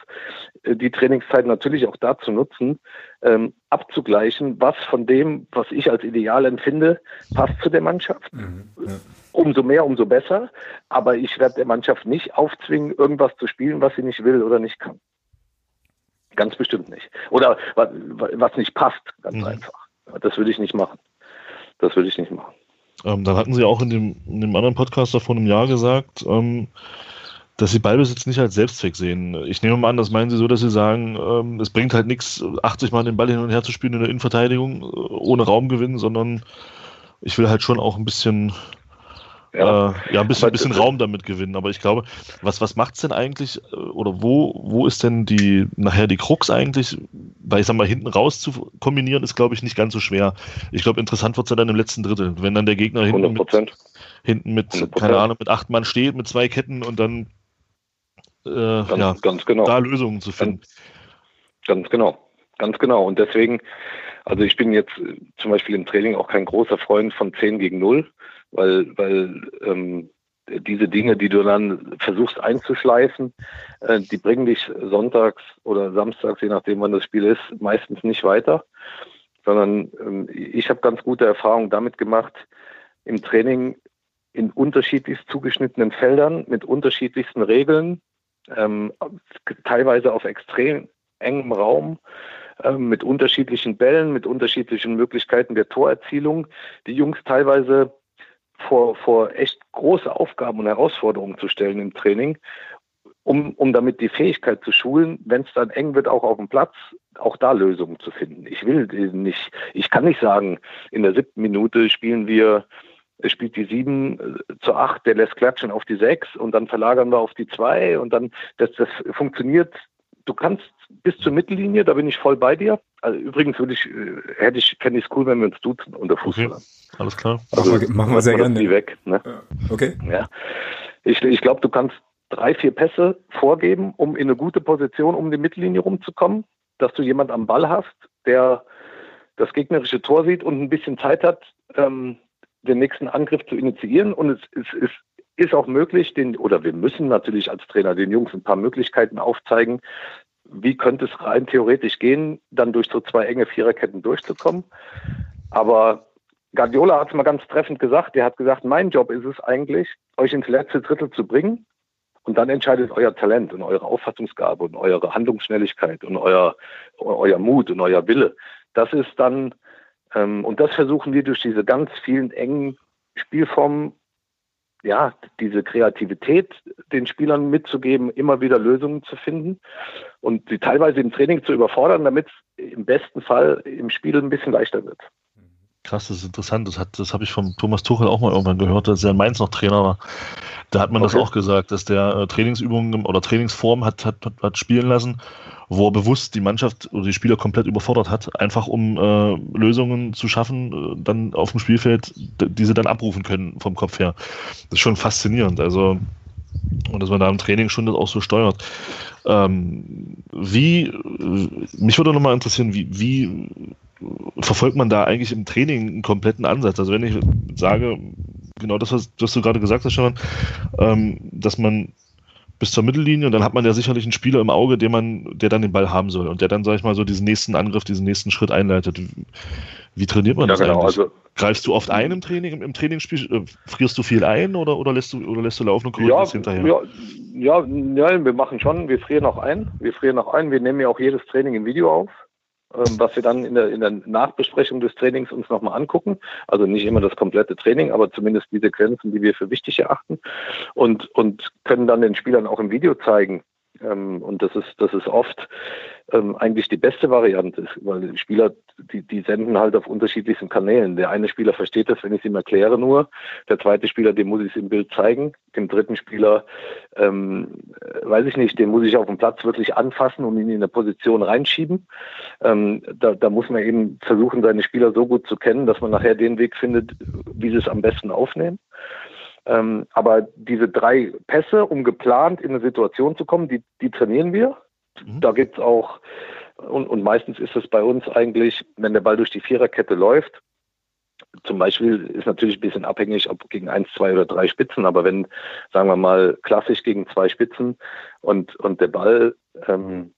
C: äh, die Trainingszeit natürlich auch dazu nutzen, ähm, abzugleichen, was von dem, was ich als ideal empfinde, passt zu der Mannschaft. Mhm, ja. Umso mehr, umso besser. Aber ich werde der Mannschaft nicht aufzwingen, irgendwas zu spielen, was sie nicht will oder nicht kann. Ganz bestimmt nicht. Oder was, was nicht passt, ganz mhm. einfach. Das würde ich nicht machen. Das würde ich nicht machen.
B: Ähm, dann hatten Sie auch in dem, in dem anderen Podcast vor einem Jahr gesagt, ähm, dass Sie Ballbesitz nicht als Selbstzweck sehen. Ich nehme mal an, das meinen Sie so, dass Sie sagen, ähm, es bringt halt nichts, 80 Mal den Ball hin und her zu spielen in der Innenverteidigung äh, ohne Raumgewinn, sondern ich will halt schon auch ein bisschen ja, äh, ja ein bisschen, bisschen Raum damit gewinnen. Aber ich glaube, was, was macht es denn eigentlich, äh, oder wo, wo ist denn die, nachher die Krux eigentlich, weil ich sag mal, hinten raus zu kombinieren, ist, glaube ich, nicht ganz so schwer. Ich glaube, interessant wird es ja dann im letzten Drittel, wenn dann der Gegner hinten 100%. mit, hinten mit 100%. keine Ahnung, mit acht Mann steht, mit zwei Ketten und dann
C: äh, ganz, ja, ganz genau.
B: da Lösungen zu finden.
C: Ganz, ganz genau, ganz genau. Und deswegen, also ich bin jetzt äh, zum Beispiel im Training auch kein großer Freund von 10 gegen 0 weil, weil ähm, diese Dinge, die du dann versuchst einzuschleifen, äh, die bringen dich sonntags oder samstags, je nachdem wann das Spiel ist, meistens nicht weiter, sondern ähm, ich habe ganz gute Erfahrungen damit gemacht, im Training in unterschiedlich zugeschnittenen Feldern mit unterschiedlichsten Regeln, ähm, teilweise auf extrem engem Raum, ähm, mit unterschiedlichen Bällen, mit unterschiedlichen Möglichkeiten der Torerzielung, die Jungs teilweise vor, vor echt große Aufgaben und Herausforderungen zu stellen im Training, um, um damit die Fähigkeit zu schulen, wenn es dann eng wird, auch auf dem Platz, auch da Lösungen zu finden. Ich will nicht, ich kann nicht sagen, in der siebten Minute spielen wir, spielt die sieben äh, zu acht, der lässt klatschen auf die sechs und dann verlagern wir auf die zwei und dann, das, das funktioniert du kannst bis zur Mittellinie, da bin ich voll bei dir. Also übrigens würde ich, äh, hätte ich, fände ich es cool, wenn wir uns duzen unter Fußballern.
B: Okay. Alles klar.
A: Also, machen wir, machen wir sehr gerne.
C: Die weg, ne?
A: Okay.
C: Ja. Ich, ich glaube, du kannst drei, vier Pässe vorgeben, um in eine gute Position um die Mittellinie rumzukommen, dass du jemand am Ball hast, der das gegnerische Tor sieht und ein bisschen Zeit hat, ähm, den nächsten Angriff zu initiieren. Und es, es, es ist auch möglich, den, oder wir müssen natürlich als Trainer den Jungs ein paar Möglichkeiten aufzeigen, wie könnte es rein theoretisch gehen, dann durch so zwei enge Viererketten durchzukommen. Aber Guardiola hat es mal ganz treffend gesagt. Er hat gesagt, mein Job ist es eigentlich, euch ins letzte Drittel zu bringen. Und dann entscheidet euer Talent und eure Auffassungsgabe und eure Handlungsschnelligkeit und euer, euer Mut und euer Wille. Das ist dann, ähm, und das versuchen wir durch diese ganz vielen engen Spielformen ja, diese Kreativität den Spielern mitzugeben, immer wieder Lösungen zu finden und sie teilweise im Training zu überfordern, damit es im besten Fall im Spiel ein bisschen leichter wird.
B: Krass, das ist interessant. Das, das habe ich vom Thomas Tuchel auch mal irgendwann gehört, als er in Mainz noch Trainer war. Da hat man okay. das auch gesagt, dass der äh, Trainingsübungen oder Trainingsform hat, hat, hat spielen lassen, wo er bewusst die Mannschaft oder die Spieler komplett überfordert hat, einfach um äh, Lösungen zu schaffen, äh, dann auf dem Spielfeld, die sie dann abrufen können vom Kopf her. Das ist schon faszinierend. Also, und dass man da im Training schon das auch so steuert. Ähm, wie, mich würde nochmal interessieren, wie, wie verfolgt man da eigentlich im Training einen kompletten Ansatz? Also wenn ich sage, genau das, was, was du gerade gesagt hast, Stefan, ähm, dass man bis zur Mittellinie und dann hat man ja sicherlich einen Spieler im Auge, der man, der dann den Ball haben soll und der dann, sag ich mal, so diesen nächsten Angriff, diesen nächsten Schritt einleitet. Wie trainiert man ja, das genau, eigentlich? Also, Greifst du oft ein im Training, im, im Trainingsspiel? Äh, frierst du viel ein oder, oder lässt du oder lässt du laufen und
C: ja, hinterher? Ja, ja, ja, wir machen schon, wir frieren auch ein. Wir frieren auch ein. Wir nehmen ja auch jedes Training im Video auf. ähm, was wir dann in der, in der Nachbesprechung des Trainings uns nochmal angucken. Also nicht immer das komplette Training, aber zumindest die Sequenzen, die wir für wichtig erachten. Und, und können dann den Spielern auch im Video zeigen, ähm, und das ist, das ist oft ähm, eigentlich die beste Variante, weil die Spieler, die, die senden halt auf unterschiedlichsten Kanälen. Der eine Spieler versteht das, wenn ich es ihm erkläre nur. Der zweite Spieler, dem muss ich es im Bild zeigen. Dem dritten Spieler, ähm, weiß ich nicht, den muss ich auf dem Platz wirklich anfassen und ihn in eine Position reinschieben. Ähm, da, da muss man eben versuchen, seine Spieler so gut zu kennen, dass man nachher den Weg findet, wie sie es am besten aufnehmen. Ähm, aber diese drei Pässe, um geplant in eine Situation zu kommen, die, die trainieren wir. Mhm. Da gibt es auch, und, und meistens ist es bei uns eigentlich, wenn der Ball durch die Viererkette läuft, zum Beispiel ist natürlich ein bisschen abhängig, ob gegen eins, zwei oder drei Spitzen, aber wenn, sagen wir mal, klassisch gegen zwei Spitzen und, und der Ball ähm,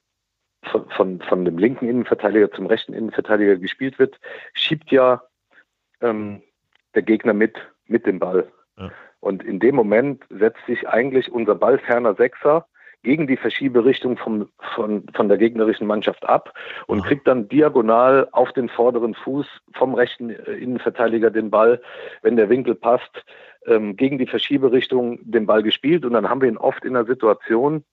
C: von, von, von dem linken Innenverteidiger zum rechten Innenverteidiger gespielt wird, schiebt ja ähm, der Gegner mit, mit dem Ball. Ja. Und in dem Moment setzt sich eigentlich unser ballferner Sechser gegen die Verschieberichtung vom, von, von der gegnerischen Mannschaft ab und kriegt dann diagonal auf den vorderen Fuß vom rechten äh, Innenverteidiger den Ball, wenn der Winkel passt, ähm, gegen die Verschieberichtung den Ball gespielt. Und dann haben wir ihn oft in einer Situation,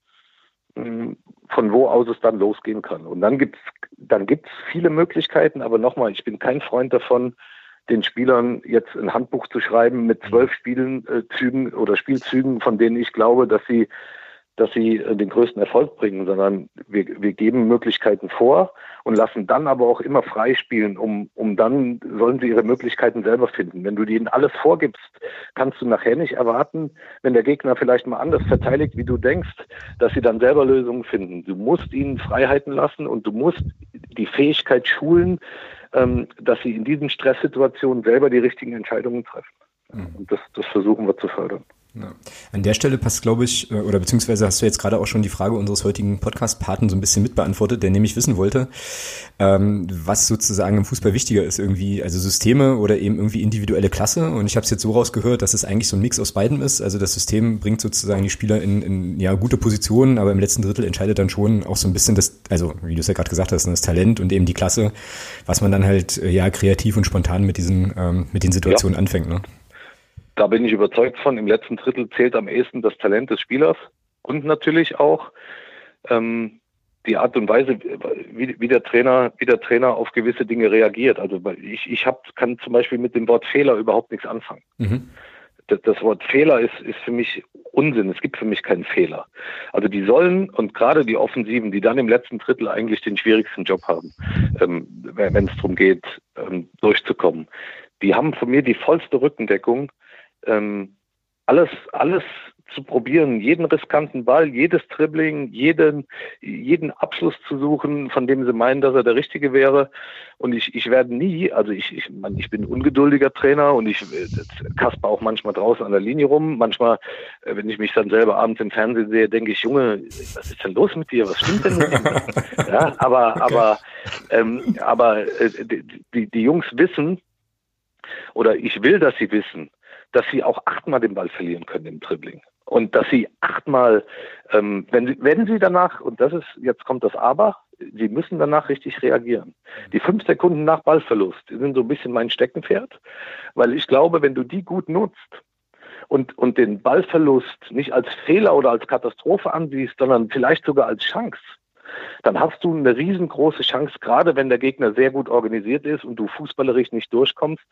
C: ähm, von wo aus es dann losgehen kann. Und dann gibt's dann gibt's viele Möglichkeiten, aber nochmal, ich bin kein Freund davon, den Spielern jetzt ein Handbuch zu schreiben mit zwölf Spielen, äh, Zügen oder Spielzügen, von denen ich glaube, dass sie, dass sie äh, den größten Erfolg bringen, sondern wir, wir geben Möglichkeiten vor und lassen dann aber auch immer frei spielen, um, um dann sollen sie ihre Möglichkeiten selber finden. Wenn du ihnen alles vorgibst, kannst du nachher nicht erwarten, wenn der Gegner vielleicht mal anders verteidigt, wie du denkst, dass sie dann selber Lösungen finden. Du musst ihnen Freiheiten lassen und du musst die Fähigkeit schulen, ähm, dass sie in diesen Stresssituationen selber die richtigen Entscheidungen treffen. Mhm. Und das, das versuchen wir zu fördern.
A: Ja. An der Stelle passt, glaube ich, äh, oder beziehungsweise hast du jetzt gerade auch schon die Frage unseres heutigen Podcast-Paten so ein bisschen mitbeantwortet, der nämlich wissen wollte, ähm, was sozusagen im Fußball wichtiger ist, irgendwie, also Systeme oder eben irgendwie individuelle Klasse. Und ich habe es jetzt so rausgehört, dass es eigentlich so ein Mix aus beidem ist. Also das System bringt sozusagen die Spieler in, in ja gute Positionen, aber im letzten Drittel entscheidet dann schon auch so ein bisschen das, also wie du es ja gerade gesagt hast, das Talent und eben die Klasse, was man dann halt äh, ja kreativ und spontan mit diesen ähm, mit den Situationen ja. anfängt. Ne?
C: Da bin ich überzeugt von. Im letzten Drittel zählt am ehesten das Talent des Spielers und natürlich auch ähm, die Art und Weise, wie, wie, der Trainer, wie der Trainer auf gewisse Dinge reagiert. Also ich, ich hab, kann zum Beispiel mit dem Wort Fehler überhaupt nichts anfangen. Mhm. Das, das, Wort Fehler ist, ist für mich Unsinn. Es gibt für mich keinen Fehler. Also die sollen und gerade die Offensiven, die dann im letzten Drittel eigentlich den schwierigsten Job haben, ähm, wenn es darum geht, ähm, durchzukommen, die haben von mir die vollste Rückendeckung ähm, alles, alles zu probieren, jeden riskanten Ball, jedes Dribbling, jeden, jeden Abschluss zu suchen, von dem sie meinen, dass er der richtige wäre. Und ich, ich werde nie, also ich, ich, man, ich bin ungeduldiger Trainer und ich kasper auch manchmal draußen an der Linie rum. Manchmal, äh, wenn ich mich dann selber abends im Fernsehen sehe, denke ich, Junge, was ist denn los mit dir? Was stimmt denn mit dir? ja, aber, okay. aber, ähm, aber äh, die, die Jungs wissen, oder ich will, dass sie wissen, dass sie auch achtmal den Ball verlieren können im Dribbling. Und dass sie achtmal, ähm, wenn, sie, wenn sie danach, und das ist, jetzt kommt das Aber, sie müssen danach richtig reagieren. Die fünf Sekunden nach Ballverlust sind so ein bisschen mein Steckenpferd, weil ich glaube, wenn du die gut nutzt, und, und den Ballverlust nicht als Fehler oder als Katastrophe ansiehst, sondern vielleicht sogar als Chance, dann hast du eine riesengroße Chance, gerade wenn der Gegner sehr gut organisiert ist und du fußballerisch nicht durchkommst,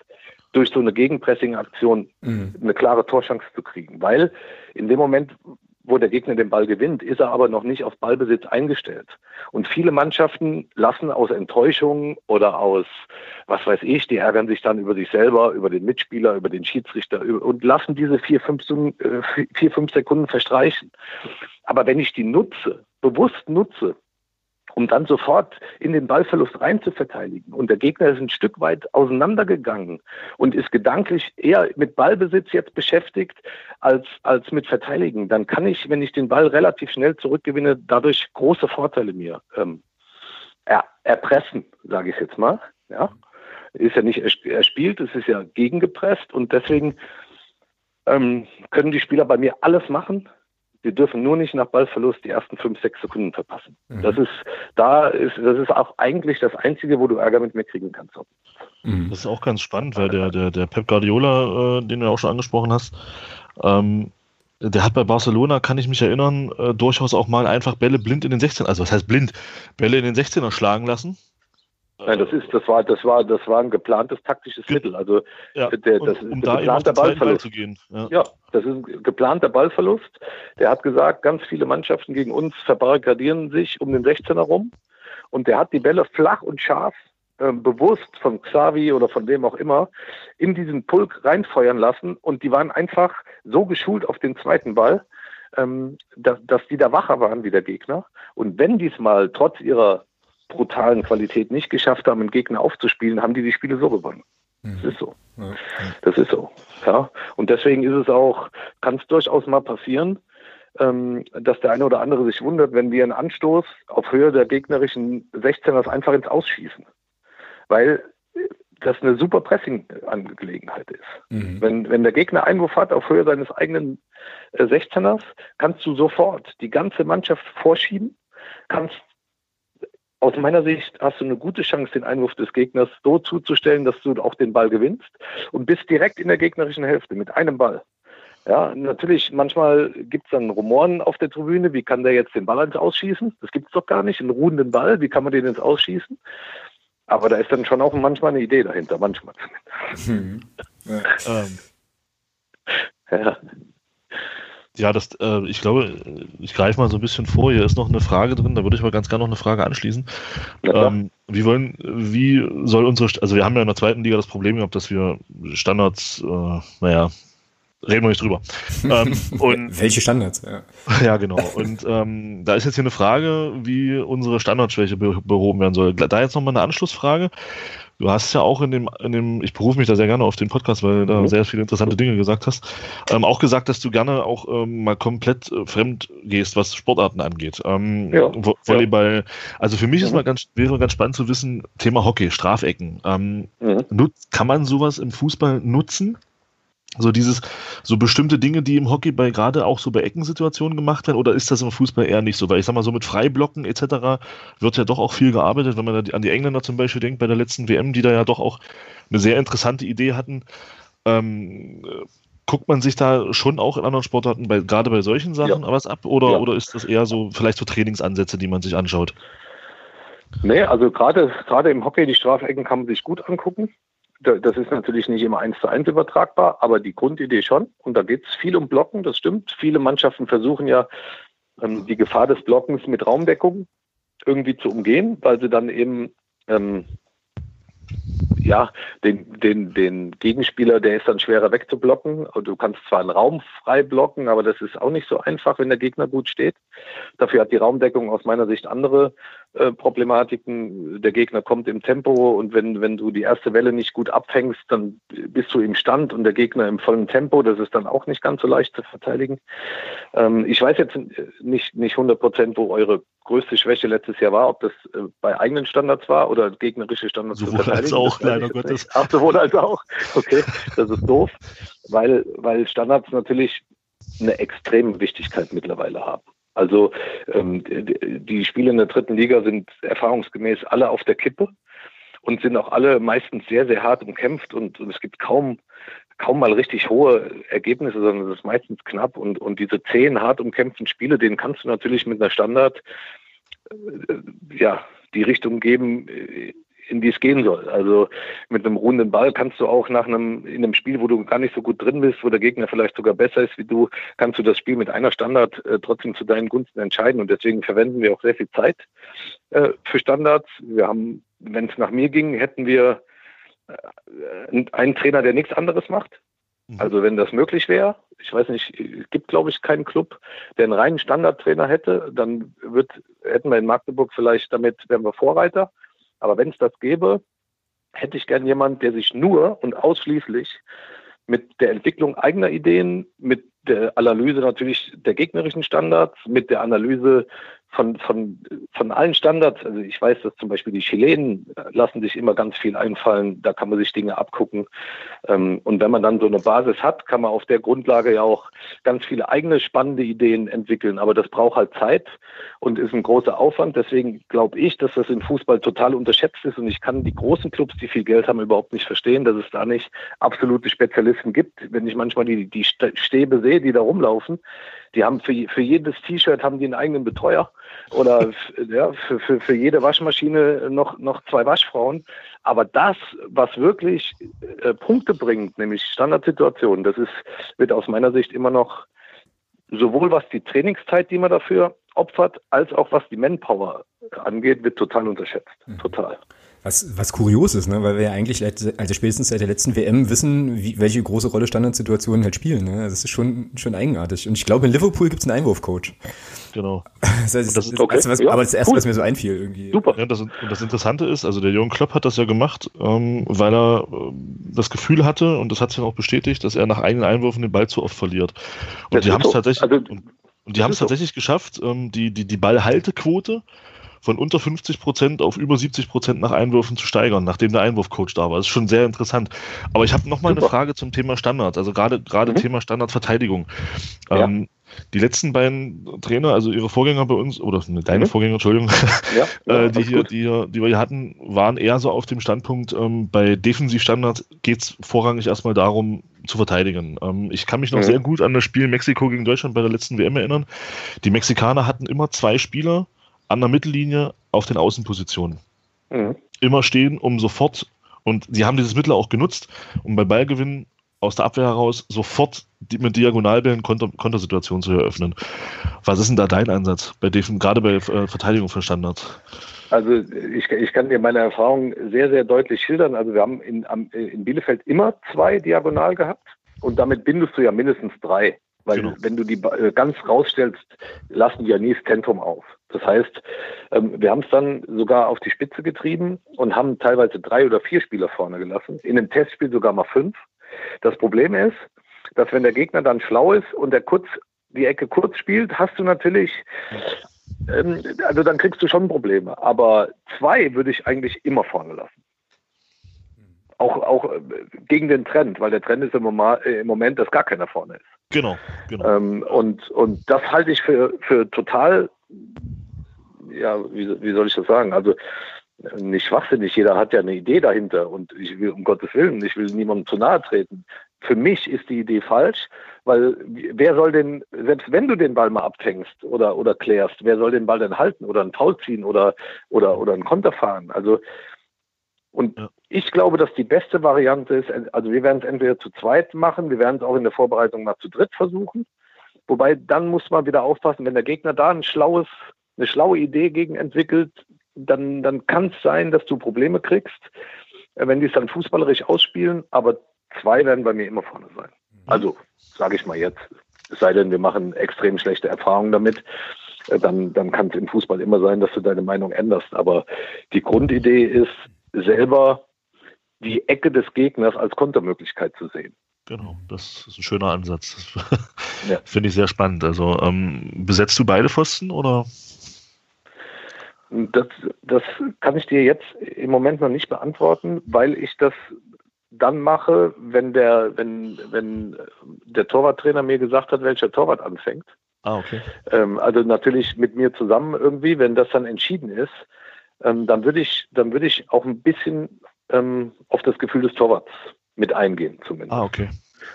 C: durch so eine Gegenpressing-Aktion mhm. eine klare Torchance zu kriegen. Weil in dem Moment, wo der Gegner den Ball gewinnt, ist er aber noch nicht auf Ballbesitz eingestellt. Und viele Mannschaften lassen aus Enttäuschung oder aus, was weiß ich, die ärgern sich dann über sich selber, über den Mitspieler, über den Schiedsrichter und lassen diese vier, fünf, äh, vier, fünf Sekunden verstreichen. Aber wenn ich die nutze, bewusst nutze, um dann sofort in den Ballverlust rein zu verteidigen. Und der Gegner ist ein Stück weit auseinandergegangen und ist gedanklich eher mit Ballbesitz jetzt beschäftigt als, als mit Verteidigen. Dann kann ich, wenn ich den Ball relativ schnell zurückgewinne, dadurch große Vorteile mir ähm, er, erpressen, sage ich jetzt mal. Ja. Ist ja nicht erspielt, es ist ja gegengepresst und deswegen ähm, können die Spieler bei mir alles machen, Sie dürfen nur nicht nach Ballverlust die ersten fünf, sechs Sekunden verpassen. Mhm. Das ist, da ist, das ist auch eigentlich das Einzige, wo du Ärger mit mir kriegen kannst.
B: Mhm. Das ist auch ganz spannend, weil der, der, der Pep Guardiola, äh, den du ja auch schon angesprochen hast, ähm, der hat bei Barcelona, kann ich mich erinnern, äh, durchaus auch mal einfach Bälle blind in den 16, also was heißt blind, Bälle in den 16er schlagen lassen
C: Nein, das ist, das war, das war, das war ein geplantes taktisches Mittel. Also
B: ja, der, das ist um da geplanter Ballverlust.
C: Ja. ja. das ist ein geplanter Ballverlust. Der hat gesagt, ganz viele Mannschaften gegen uns verbarrikadieren sich um den 16er rum. Und der hat die Bälle flach und scharf äh, bewusst von Xavi oder von wem auch immer in diesen Pulk reinfeuern lassen. Und die waren einfach so geschult auf den zweiten Ball, ähm, dass, dass die da wacher waren wie der Gegner. Und wenn diesmal trotz ihrer brutalen Qualität nicht geschafft haben, einen Gegner aufzuspielen, haben die die Spiele so gewonnen. Das mhm. ist so. Das ist so. Ja. Und deswegen ist es auch, kann es durchaus mal passieren, ähm, dass der eine oder andere sich wundert, wenn wir einen Anstoß auf Höhe der gegnerischen 16ers einfach ins Ausschießen. Weil das eine super Pressing-Angelegenheit ist. Mhm. Wenn, wenn der Gegner Einwurf hat auf Höhe seines eigenen äh, 16ers, kannst du sofort die ganze Mannschaft vorschieben, kannst aus meiner Sicht hast du eine gute Chance, den Einwurf des Gegners so zuzustellen, dass du auch den Ball gewinnst und bist direkt in der gegnerischen Hälfte mit einem Ball. Ja, natürlich, manchmal gibt es dann Rumoren auf der Tribüne, wie kann der jetzt den Ball ins Ausschießen? Das gibt es doch gar nicht, einen ruhenden Ball, wie kann man den ins Ausschießen? Aber da ist dann schon auch manchmal eine Idee dahinter, manchmal zumindest. Hm. Ja. Ähm.
B: ja. Ja, das, äh, ich glaube, ich greife mal so ein bisschen vor. Hier ist noch eine Frage drin, da würde ich aber ganz gerne noch eine Frage anschließen. Ähm, wie wollen, wie soll unsere, also wir haben ja in der zweiten Liga das Problem gehabt, dass wir Standards, äh, naja, reden wir nicht drüber.
A: ähm, und, Welche Standards? Ja,
B: ja genau. Und ähm, da ist jetzt hier eine Frage, wie unsere Standardschwäche behoben werden soll. Da jetzt nochmal eine Anschlussfrage. Du hast ja auch in dem, in dem, ich berufe mich da sehr gerne auf den Podcast, weil du da mhm. sehr viele interessante Dinge gesagt hast, ähm, auch gesagt, dass du gerne auch ähm, mal komplett äh, fremd gehst, was Sportarten angeht. Ähm, ja. Volleyball, also für mich mhm. ist mal ganz, wäre ganz spannend zu wissen, Thema Hockey, Strafecken. Ähm, mhm. kann man sowas im Fußball nutzen? So dieses, so bestimmte Dinge, die im Hockey bei gerade auch so bei Eckensituationen gemacht werden, oder ist das im Fußball eher nicht so? Weil ich sag mal, so mit Freiblocken etc. wird ja doch auch viel gearbeitet, wenn man da an die Engländer zum Beispiel denkt, bei der letzten WM, die da ja doch auch eine sehr interessante Idee hatten. Ähm, guckt man sich da schon auch in anderen Sportarten, bei, gerade bei solchen Sachen, ja. was ab? Oder, ja. oder ist das eher so vielleicht so Trainingsansätze, die man sich anschaut?
C: Nee, also gerade gerade im Hockey, die Strafecken kann man sich gut angucken. Das ist natürlich nicht immer eins zu eins übertragbar, aber die Grundidee schon. Und da geht es viel um Blocken, das stimmt. Viele Mannschaften versuchen ja ähm, die Gefahr des Blockens mit Raumdeckung irgendwie zu umgehen, weil sie dann eben ähm, ja, den, den, den Gegenspieler, der ist dann schwerer wegzublocken. Du kannst zwar einen Raum frei blocken, aber das ist auch nicht so einfach, wenn der Gegner gut steht. Dafür hat die Raumdeckung aus meiner Sicht andere äh, Problematiken. Der Gegner kommt im Tempo und wenn, wenn du die erste Welle nicht gut abfängst, dann bist du im Stand und der Gegner im vollen Tempo. Das ist dann auch nicht ganz so leicht zu verteidigen. Ähm, ich weiß jetzt nicht, nicht 100 Prozent, wo eure größte Schwäche letztes Jahr war, ob das äh, bei eigenen Standards war oder gegnerische Standards
B: sowohl zu verteidigen. Als auch, leider Gottes.
C: Ach, sowohl als auch. Okay, das ist doof, weil, weil Standards natürlich eine extreme Wichtigkeit mittlerweile haben. Also ähm, die Spiele in der dritten Liga sind erfahrungsgemäß alle auf der Kippe und sind auch alle meistens sehr, sehr hart umkämpft und, und es gibt kaum kaum mal richtig hohe Ergebnisse, sondern es ist meistens knapp und, und diese zehn hart umkämpften Spiele, denen kannst du natürlich mit einer Standard äh, ja die Richtung geben, äh, in die es gehen soll. Also mit einem ruhenden Ball kannst du auch nach einem, in einem Spiel, wo du gar nicht so gut drin bist, wo der Gegner vielleicht sogar besser ist wie du, kannst du das Spiel mit einer Standard äh, trotzdem zu deinen Gunsten entscheiden. Und deswegen verwenden wir auch sehr viel Zeit äh, für Standards. Wir haben, wenn es nach mir ging, hätten wir äh, einen Trainer, der nichts anderes macht. Mhm. Also wenn das möglich wäre, ich weiß nicht, es gibt glaube ich keinen Club, der einen reinen Standardtrainer hätte, dann wird, hätten wir in Magdeburg vielleicht damit, wären wir Vorreiter. Aber wenn es das gäbe, hätte ich gern jemanden, der sich nur und ausschließlich mit der Entwicklung eigener Ideen, mit der Analyse natürlich der gegnerischen Standards, mit der Analyse von, von, von allen Standards, also ich weiß, dass zum Beispiel die Chilenen lassen sich immer ganz viel einfallen, da kann man sich Dinge abgucken. Ähm, und wenn man dann so eine Basis hat, kann man auf der Grundlage ja auch ganz viele eigene spannende Ideen entwickeln. Aber das braucht halt Zeit und ist ein großer Aufwand. Deswegen glaube ich, dass das im Fußball total unterschätzt ist. Und ich kann die großen Clubs, die viel Geld haben, überhaupt nicht verstehen, dass es da nicht absolute Spezialisten gibt. Wenn ich manchmal die, die Stäbe sehe, die da rumlaufen, die haben für, für jedes T-Shirt haben die einen eigenen Betreuer oder ja, für, für, für jede Waschmaschine noch, noch zwei Waschfrauen. Aber das, was wirklich äh, Punkte bringt, nämlich Standardsituationen, das ist, wird aus meiner Sicht immer noch sowohl was die Trainingszeit, die man dafür opfert, als auch was die Manpower angeht, wird total unterschätzt. Mhm. Total.
A: Was, was kurios ist, ne? weil wir ja eigentlich, also spätestens seit der letzten WM wissen, wie, welche große Rolle Standardsituationen halt spielen. Ne? Das ist schon, schon eigenartig. Und ich glaube, in Liverpool gibt es einen Einwurfcoach.
B: Genau.
A: Das heißt, das ist okay. das, was, ja, aber das erste, cool. was mir so einfiel irgendwie.
B: Super. Ja, das, und das Interessante ist, also der Jürgen Klopp hat das ja gemacht, ähm, weil er äh, das Gefühl hatte, und das hat sich dann auch bestätigt, dass er nach eigenen Einwürfen den Ball zu oft verliert. Und das die haben es so. tatsächlich, also, und, und die haben es tatsächlich geschafft, ähm, die, die, die Ballhaltequote von unter 50 Prozent auf über 70 Prozent nach Einwürfen zu steigern, nachdem der Einwurfcoach da war. Das ist schon sehr interessant. Aber ich habe noch mal eine Frage zum Thema Standard, also gerade gerade mhm. Thema Standardverteidigung. Ja. Ähm, die letzten beiden Trainer, also ihre Vorgänger bei uns, oder ne, deine mhm. Vorgänger, Entschuldigung, ja, ja, äh, die, hier, die, hier, die wir hier hatten, waren eher so auf dem Standpunkt, ähm, bei Defensivstandards geht es vorrangig erstmal darum, zu verteidigen. Ähm, ich kann mich noch mhm. sehr gut an das Spiel Mexiko gegen Deutschland bei der letzten WM erinnern. Die Mexikaner hatten immer zwei Spieler, an der Mittellinie auf den Außenpositionen. Mhm. Immer stehen, um sofort, und sie haben dieses Mittel auch genutzt, um bei Ballgewinn aus der Abwehr heraus sofort die, mit Diagonalbällen Konter, Kontersituationen zu eröffnen. Was ist denn da dein Ansatz, bei Def gerade bei äh, Verteidigung von Standards?
C: Also ich, ich, kann dir meine Erfahrung sehr, sehr deutlich schildern. Also wir haben in, in Bielefeld immer zwei diagonal gehabt und damit bindest du ja mindestens drei. Weil genau. wenn du die äh, ganz rausstellst, lassen die ja nie das Zentrum auf. Das heißt, ähm, wir haben es dann sogar auf die Spitze getrieben und haben teilweise drei oder vier Spieler vorne gelassen. In einem Testspiel sogar mal fünf. Das Problem ist, dass wenn der Gegner dann schlau ist und der kurz die Ecke kurz spielt, hast du natürlich, ähm, also dann kriegst du schon Probleme. Aber zwei würde ich eigentlich immer vorne lassen auch, auch äh, gegen den Trend, weil der Trend ist im im Moment dass gar keiner vorne ist.
B: Genau, genau.
C: Ähm, und, und das halte ich für, für total, ja, wie, wie soll ich das sagen? Also nicht schwachsinnig, jeder hat ja eine Idee dahinter und ich will um Gottes Willen, ich will niemandem zu nahe treten. Für mich ist die Idee falsch, weil wer soll denn, selbst wenn du den Ball mal abfängst oder, oder klärst, wer soll den Ball denn halten oder einen Foul ziehen oder, oder, oder einen Konter fahren? Also und ja. ich glaube, dass die beste Variante ist, also wir werden es entweder zu zweit machen, wir werden es auch in der Vorbereitung mal zu dritt versuchen. Wobei dann muss man wieder aufpassen, wenn der Gegner da ein schlaues, eine schlaue Idee gegen entwickelt, dann, dann kann es sein, dass du Probleme kriegst, äh, wenn die es dann fußballerisch ausspielen. Aber zwei werden bei mir immer vorne sein. Mhm. Also, sage ich mal jetzt. Es sei denn, wir machen extrem schlechte Erfahrungen damit. Äh, dann, dann kann es im Fußball immer sein, dass du deine Meinung änderst. Aber die Grundidee ist, selber die Ecke des Gegners als Kontermöglichkeit zu sehen.
B: Genau, das ist ein schöner Ansatz. ja. Finde ich sehr spannend. Also ähm, besetzt du beide Pfosten oder?
C: Das, das kann ich dir jetzt im Moment noch nicht beantworten, weil ich das dann mache, wenn der, wenn, wenn der Torwarttrainer mir gesagt hat, welcher Torwart anfängt.
B: Ah, okay.
C: Ähm, also natürlich mit mir zusammen irgendwie, wenn das dann entschieden ist, ähm, dann würde ich, dann würde ich auch ein bisschen ähm, auf das Gefühl des Torwarts mit eingehen, zumindest.
B: Ah, okay.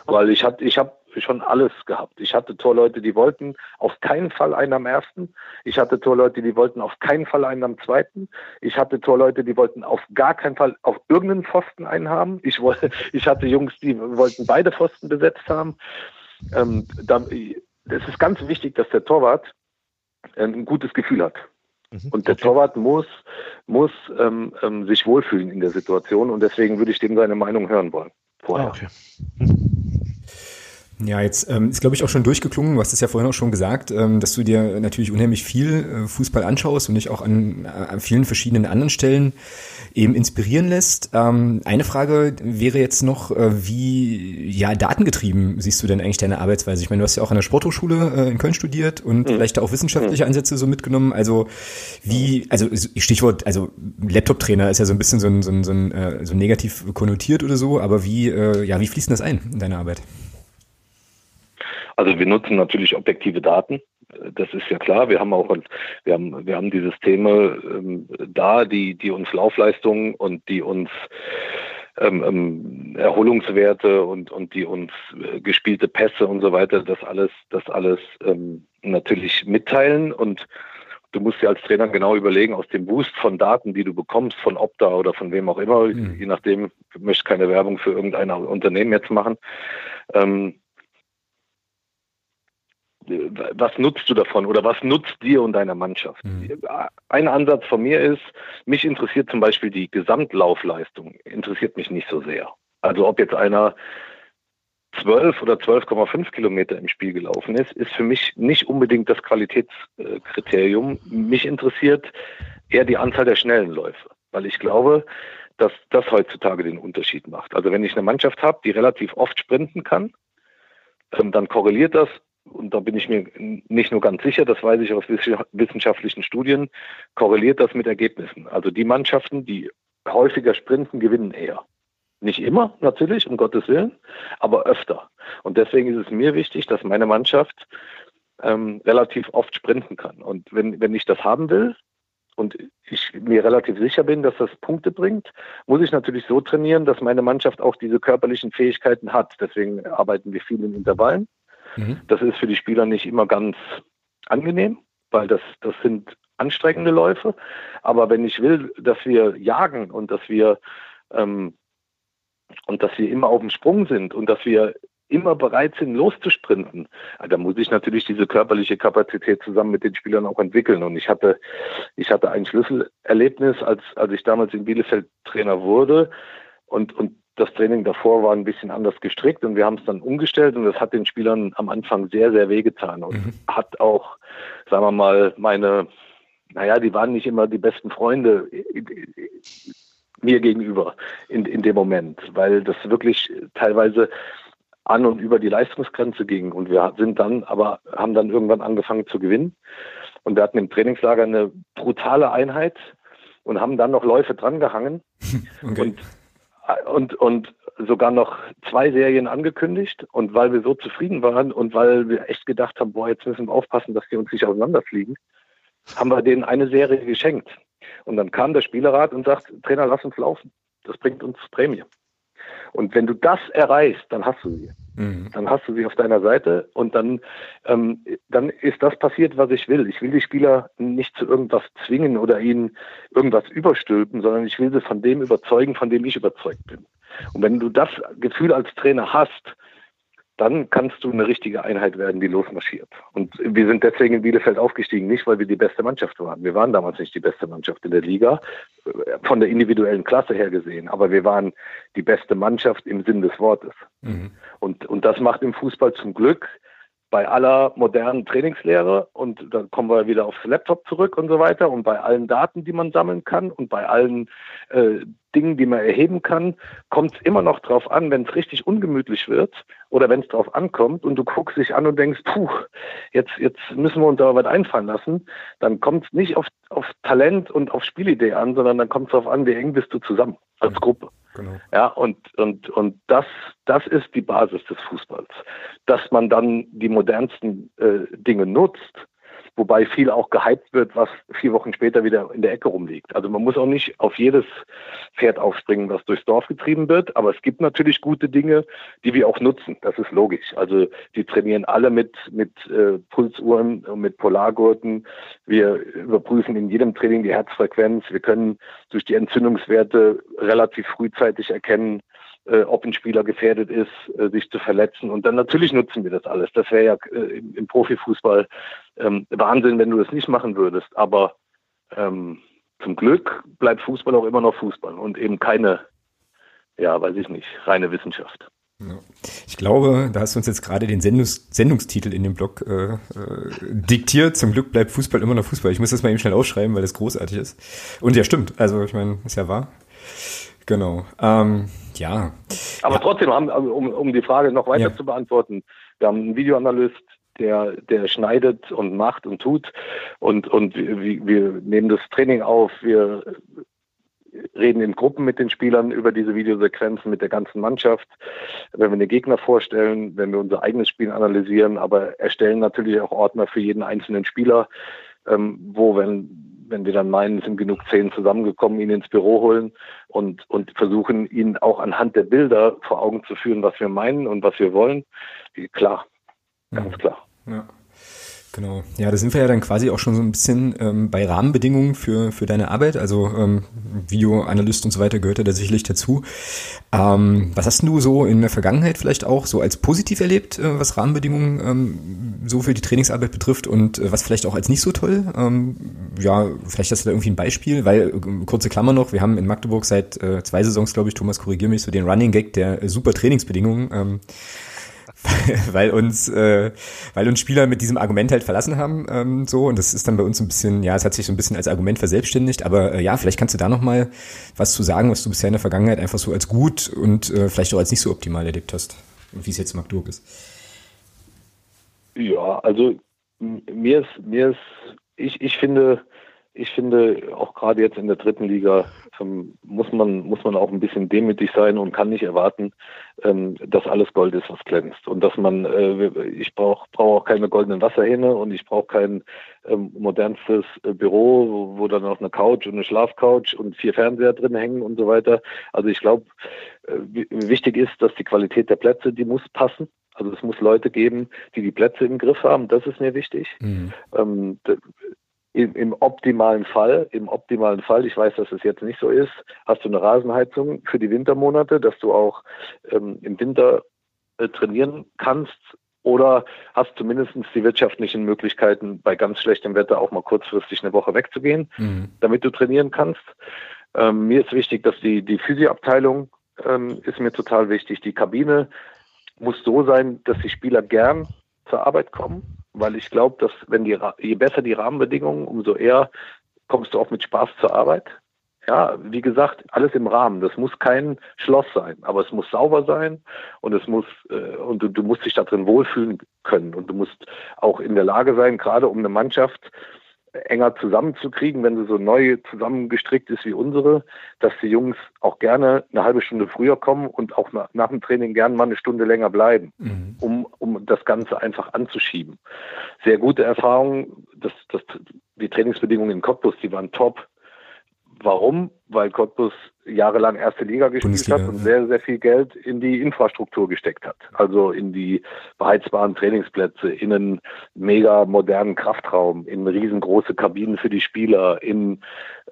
C: Weil ich hatte, ich habe schon alles gehabt. Ich hatte Torleute, die wollten auf keinen Fall einen am ersten. Ich hatte Torleute, die wollten auf keinen Fall einen am zweiten. Ich hatte Torleute, die wollten auf gar keinen Fall auf irgendeinen Pfosten einen haben. Ich wollte, ich hatte Jungs, die wollten beide Pfosten besetzt haben. Ähm, da, es ist ganz wichtig, dass der Torwart ein gutes Gefühl hat. Mhm. Und der okay. Torwart muss, muss ähm, ähm, sich wohlfühlen in der Situation und deswegen würde ich dem seine Meinung hören wollen. Vorher. Ah, okay.
A: Ja, jetzt ähm, ist, glaube ich, auch schon durchgeklungen, du hast es ja vorhin auch schon gesagt, ähm, dass du dir natürlich unheimlich viel äh, Fußball anschaust und dich auch an, an vielen verschiedenen anderen Stellen eben inspirieren lässt. Ähm, eine Frage wäre jetzt noch, äh, wie ja datengetrieben siehst du denn eigentlich deine Arbeitsweise? Ich meine, du hast ja auch an der Sporthochschule äh, in Köln studiert und mhm. vielleicht auch wissenschaftliche mhm. Ansätze so mitgenommen. Also wie, also Stichwort, also Laptop-Trainer ist ja so ein bisschen so ein, so ein, so ein, äh, so negativ konnotiert oder so, aber wie, äh, ja, wie fließt denn das ein in deine Arbeit?
C: Also wir nutzen natürlich objektive Daten. Das ist ja klar. Wir haben auch wir haben wir haben die Systeme ähm, da, die die uns Laufleistungen und die uns ähm, ähm, Erholungswerte und und die uns äh, gespielte Pässe und so weiter. Das alles das alles ähm, natürlich mitteilen und du musst dir als Trainer genau überlegen, aus dem Boost von Daten, die du bekommst, von Opta oder von wem auch immer, mhm. je nachdem, ich möchte keine Werbung für irgendein Unternehmen jetzt machen, ähm, was nutzt du davon oder was nutzt dir und deiner Mannschaft? Mhm. Ein Ansatz von mir ist, mich interessiert zum Beispiel die Gesamtlaufleistung, interessiert mich nicht so sehr. Also ob jetzt einer 12 oder 12,5 Kilometer im Spiel gelaufen ist, ist für mich nicht unbedingt das Qualitätskriterium. Mich interessiert eher die Anzahl der schnellen Läufe, weil ich glaube, dass das heutzutage den Unterschied macht. Also wenn ich eine Mannschaft habe, die relativ oft sprinten kann, ähm, dann korreliert das und da bin ich mir nicht nur ganz sicher, das weiß ich aus wissenschaftlichen Studien, korreliert das mit Ergebnissen. Also die Mannschaften, die häufiger sprinten, gewinnen eher. Nicht immer, natürlich, um Gottes Willen, aber öfter. Und deswegen ist es mir wichtig, dass meine Mannschaft ähm, relativ oft sprinten kann. Und wenn, wenn ich das haben will und ich mir relativ sicher bin, dass das Punkte bringt, muss ich natürlich so trainieren, dass meine Mannschaft auch diese körperlichen Fähigkeiten hat. Deswegen arbeiten wir viel in Intervallen Mhm. Das ist für die Spieler nicht immer ganz angenehm, weil das, das sind anstrengende Läufe. Aber wenn ich will, dass wir jagen und dass wir ähm, und dass wir immer auf dem Sprung sind und dass wir immer bereit sind, loszusprinten, da muss ich natürlich diese körperliche Kapazität zusammen mit den Spielern auch entwickeln. Und ich hatte, ich hatte ein Schlüsselerlebnis, als, als ich damals in Bielefeld Trainer wurde. Und, und das Training davor war ein bisschen anders gestrickt und wir haben es dann umgestellt und das hat den Spielern am Anfang sehr, sehr wehgetan und mhm. hat auch, sagen wir mal, meine, naja, die waren nicht immer die besten Freunde mir gegenüber in, in dem Moment, weil das wirklich teilweise an und über die Leistungsgrenze ging und wir sind dann aber haben dann irgendwann angefangen zu gewinnen und wir hatten im Trainingslager eine brutale Einheit und haben dann noch Läufe drangehangen okay. und und, und sogar noch zwei Serien angekündigt. Und weil wir so zufrieden waren und weil wir echt gedacht haben, boah, jetzt müssen wir aufpassen, dass die uns nicht auseinanderfliegen, haben wir denen eine Serie geschenkt. Und dann kam der Spielerrat und sagt, Trainer, lass uns laufen. Das bringt uns Prämie. Und wenn du das erreichst, dann hast du sie. Mhm. Dann hast du sie auf deiner Seite und dann, ähm, dann ist das passiert, was ich will. Ich will die Spieler nicht zu irgendwas zwingen oder ihnen irgendwas überstülpen, sondern ich will sie von dem überzeugen, von dem ich überzeugt bin. Und wenn du das Gefühl als Trainer hast, dann kannst du eine richtige Einheit werden, die losmarschiert. Und wir sind deswegen in Bielefeld aufgestiegen, nicht weil wir die beste Mannschaft waren. Wir waren damals nicht die beste Mannschaft in der Liga, äh, von der individuellen Klasse her gesehen, aber wir waren die beste Mannschaft im Sinn des Wortes. Mhm. Und, und das macht im Fußball zum Glück bei aller modernen Trainingslehre und dann kommen wir wieder aufs Laptop zurück und so weiter und bei allen Daten, die man sammeln kann und bei allen äh, Dingen, die man erheben kann, kommt es immer noch drauf an, wenn es richtig ungemütlich wird oder wenn es drauf ankommt und du guckst dich an und denkst, puh, jetzt, jetzt müssen wir uns da was einfallen lassen, dann kommt es nicht auf, auf Talent und auf Spielidee an, sondern dann kommt es darauf an, wie eng bist du zusammen als Gruppe. Genau. Ja, und, und, und das, das ist die Basis des Fußballs. Dass man dann die modernsten äh, Dinge nutzt, wobei viel auch gehypt wird, was vier Wochen später wieder in der Ecke rumliegt. Also man muss auch nicht auf jedes Pferd aufspringen, was durchs Dorf getrieben wird, aber es gibt natürlich gute Dinge, die wir auch nutzen. Das ist logisch. Also die trainieren alle mit, mit äh, Pulsuhren und mit Polargurten. Wir überprüfen in jedem Training die Herzfrequenz. Wir können durch die Entzündungswerte relativ frühzeitig erkennen, äh, ob ein Spieler gefährdet ist, äh, sich zu verletzen. Und dann natürlich nutzen wir das alles. Das wäre ja äh, im, im, Profifußball ähm, Wahnsinn, wenn du das nicht machen würdest. Aber ähm, zum Glück bleibt Fußball auch immer noch Fußball und eben keine, ja, weiß ich nicht, reine Wissenschaft.
A: Ich glaube, da hast du uns jetzt gerade den Sendungs Sendungstitel in dem Blog äh, äh, diktiert. Zum Glück bleibt Fußball immer noch Fußball. Ich muss das mal eben schnell ausschreiben, weil das großartig ist. Und ja, stimmt. Also ich meine, ist ja wahr. Genau. Ähm, ja.
C: Aber
A: ja.
C: trotzdem, haben, also, um, um die Frage noch weiter ja. zu beantworten, wir haben einen Videoanalyst, der, der schneidet und macht und tut. Und, und wir, wir nehmen das Training auf, wir reden in Gruppen mit den Spielern über diese Videosequenzen, mit der ganzen Mannschaft, wenn wir den Gegner vorstellen, wenn wir unser eigenes Spiel analysieren, aber erstellen natürlich auch Ordner für jeden einzelnen Spieler, ähm, wo, wenn, wenn wir dann meinen, es sind genug zehn zusammengekommen, ihn ins Büro holen und, und versuchen, ihn auch anhand der Bilder vor Augen zu führen, was wir meinen und was wir wollen. Klar, ganz ja. klar.
A: Ja. Genau. Ja, da sind wir ja dann quasi auch schon so ein bisschen ähm, bei Rahmenbedingungen für, für deine Arbeit. Also ähm, Videoanalyst und so weiter gehört ja da sicherlich dazu. Ähm, was hast du so in der Vergangenheit vielleicht auch so als positiv erlebt, äh, was Rahmenbedingungen ähm, so für die Trainingsarbeit betrifft und äh, was vielleicht auch als nicht so toll? Ähm, ja, vielleicht hast du da irgendwie ein Beispiel, weil, äh, kurze Klammer noch, wir haben in Magdeburg seit äh, zwei Saisons, glaube ich, Thomas, korrigier mich, so den Running Gag der äh, super Trainingsbedingungen. Ähm, weil uns, äh, weil uns Spieler mit diesem Argument halt verlassen haben, ähm, so und das ist dann bei uns ein bisschen, ja, es hat sich so ein bisschen als Argument verselbstständigt, aber äh, ja, vielleicht kannst du da noch mal was zu sagen, was du bisher in der Vergangenheit einfach so als gut und äh, vielleicht auch als nicht so optimal erlebt hast und wie es jetzt in Magdeburg ist.
C: Ja, also mir ist, mir ist, ich, ich finde, ich finde, auch gerade jetzt in der dritten Liga ähm, muss man muss man auch ein bisschen demütig sein und kann nicht erwarten, ähm, dass alles Gold ist, was glänzt und dass man äh, ich brauche brauche auch keine goldenen Wasserhähne und ich brauche kein ähm, modernstes äh, Büro, wo, wo, dann noch eine Couch und eine Schlafcouch und vier Fernseher drin hängen und so weiter. Also ich glaube, äh, wichtig ist, dass die Qualität der Plätze, die muss passen. Also es muss Leute geben, die die Plätze im Griff haben. Das ist mir wichtig. Mhm. Ähm, im, im, optimalen Fall, im optimalen Fall, ich weiß, dass es jetzt nicht so ist, hast du eine Rasenheizung für die Wintermonate, dass du auch ähm, im Winter äh, trainieren kannst oder hast zumindest die wirtschaftlichen Möglichkeiten, bei ganz schlechtem Wetter auch mal kurzfristig eine Woche wegzugehen, mhm. damit du trainieren kannst. Ähm, mir ist wichtig, dass die, die Physioabteilung ähm, ist mir total wichtig. Die Kabine muss so sein, dass die Spieler gern zur Arbeit kommen weil ich glaube, dass wenn die je besser die Rahmenbedingungen, umso eher kommst du auch mit Spaß zur Arbeit. Ja, wie gesagt, alles im Rahmen. Das muss kein Schloss sein, aber es muss sauber sein und es muss äh, und du, du musst dich da drin wohlfühlen können und du musst auch in der Lage sein, gerade um eine Mannschaft enger zusammenzukriegen, wenn sie so neu zusammengestrickt ist wie unsere, dass die Jungs auch gerne eine halbe Stunde früher kommen und auch nach, nach dem Training gerne mal eine Stunde länger bleiben, mhm. um, um das Ganze einfach anzuschieben. Sehr gute Erfahrung, dass, dass die Trainingsbedingungen in Cottbus, die waren top. Warum? Weil Cottbus jahrelang erste Liga gespielt Bundesliga, hat und sehr, sehr viel Geld in die Infrastruktur gesteckt hat. Also in die beheizbaren Trainingsplätze, in einen mega modernen Kraftraum, in riesengroße Kabinen für die Spieler, in,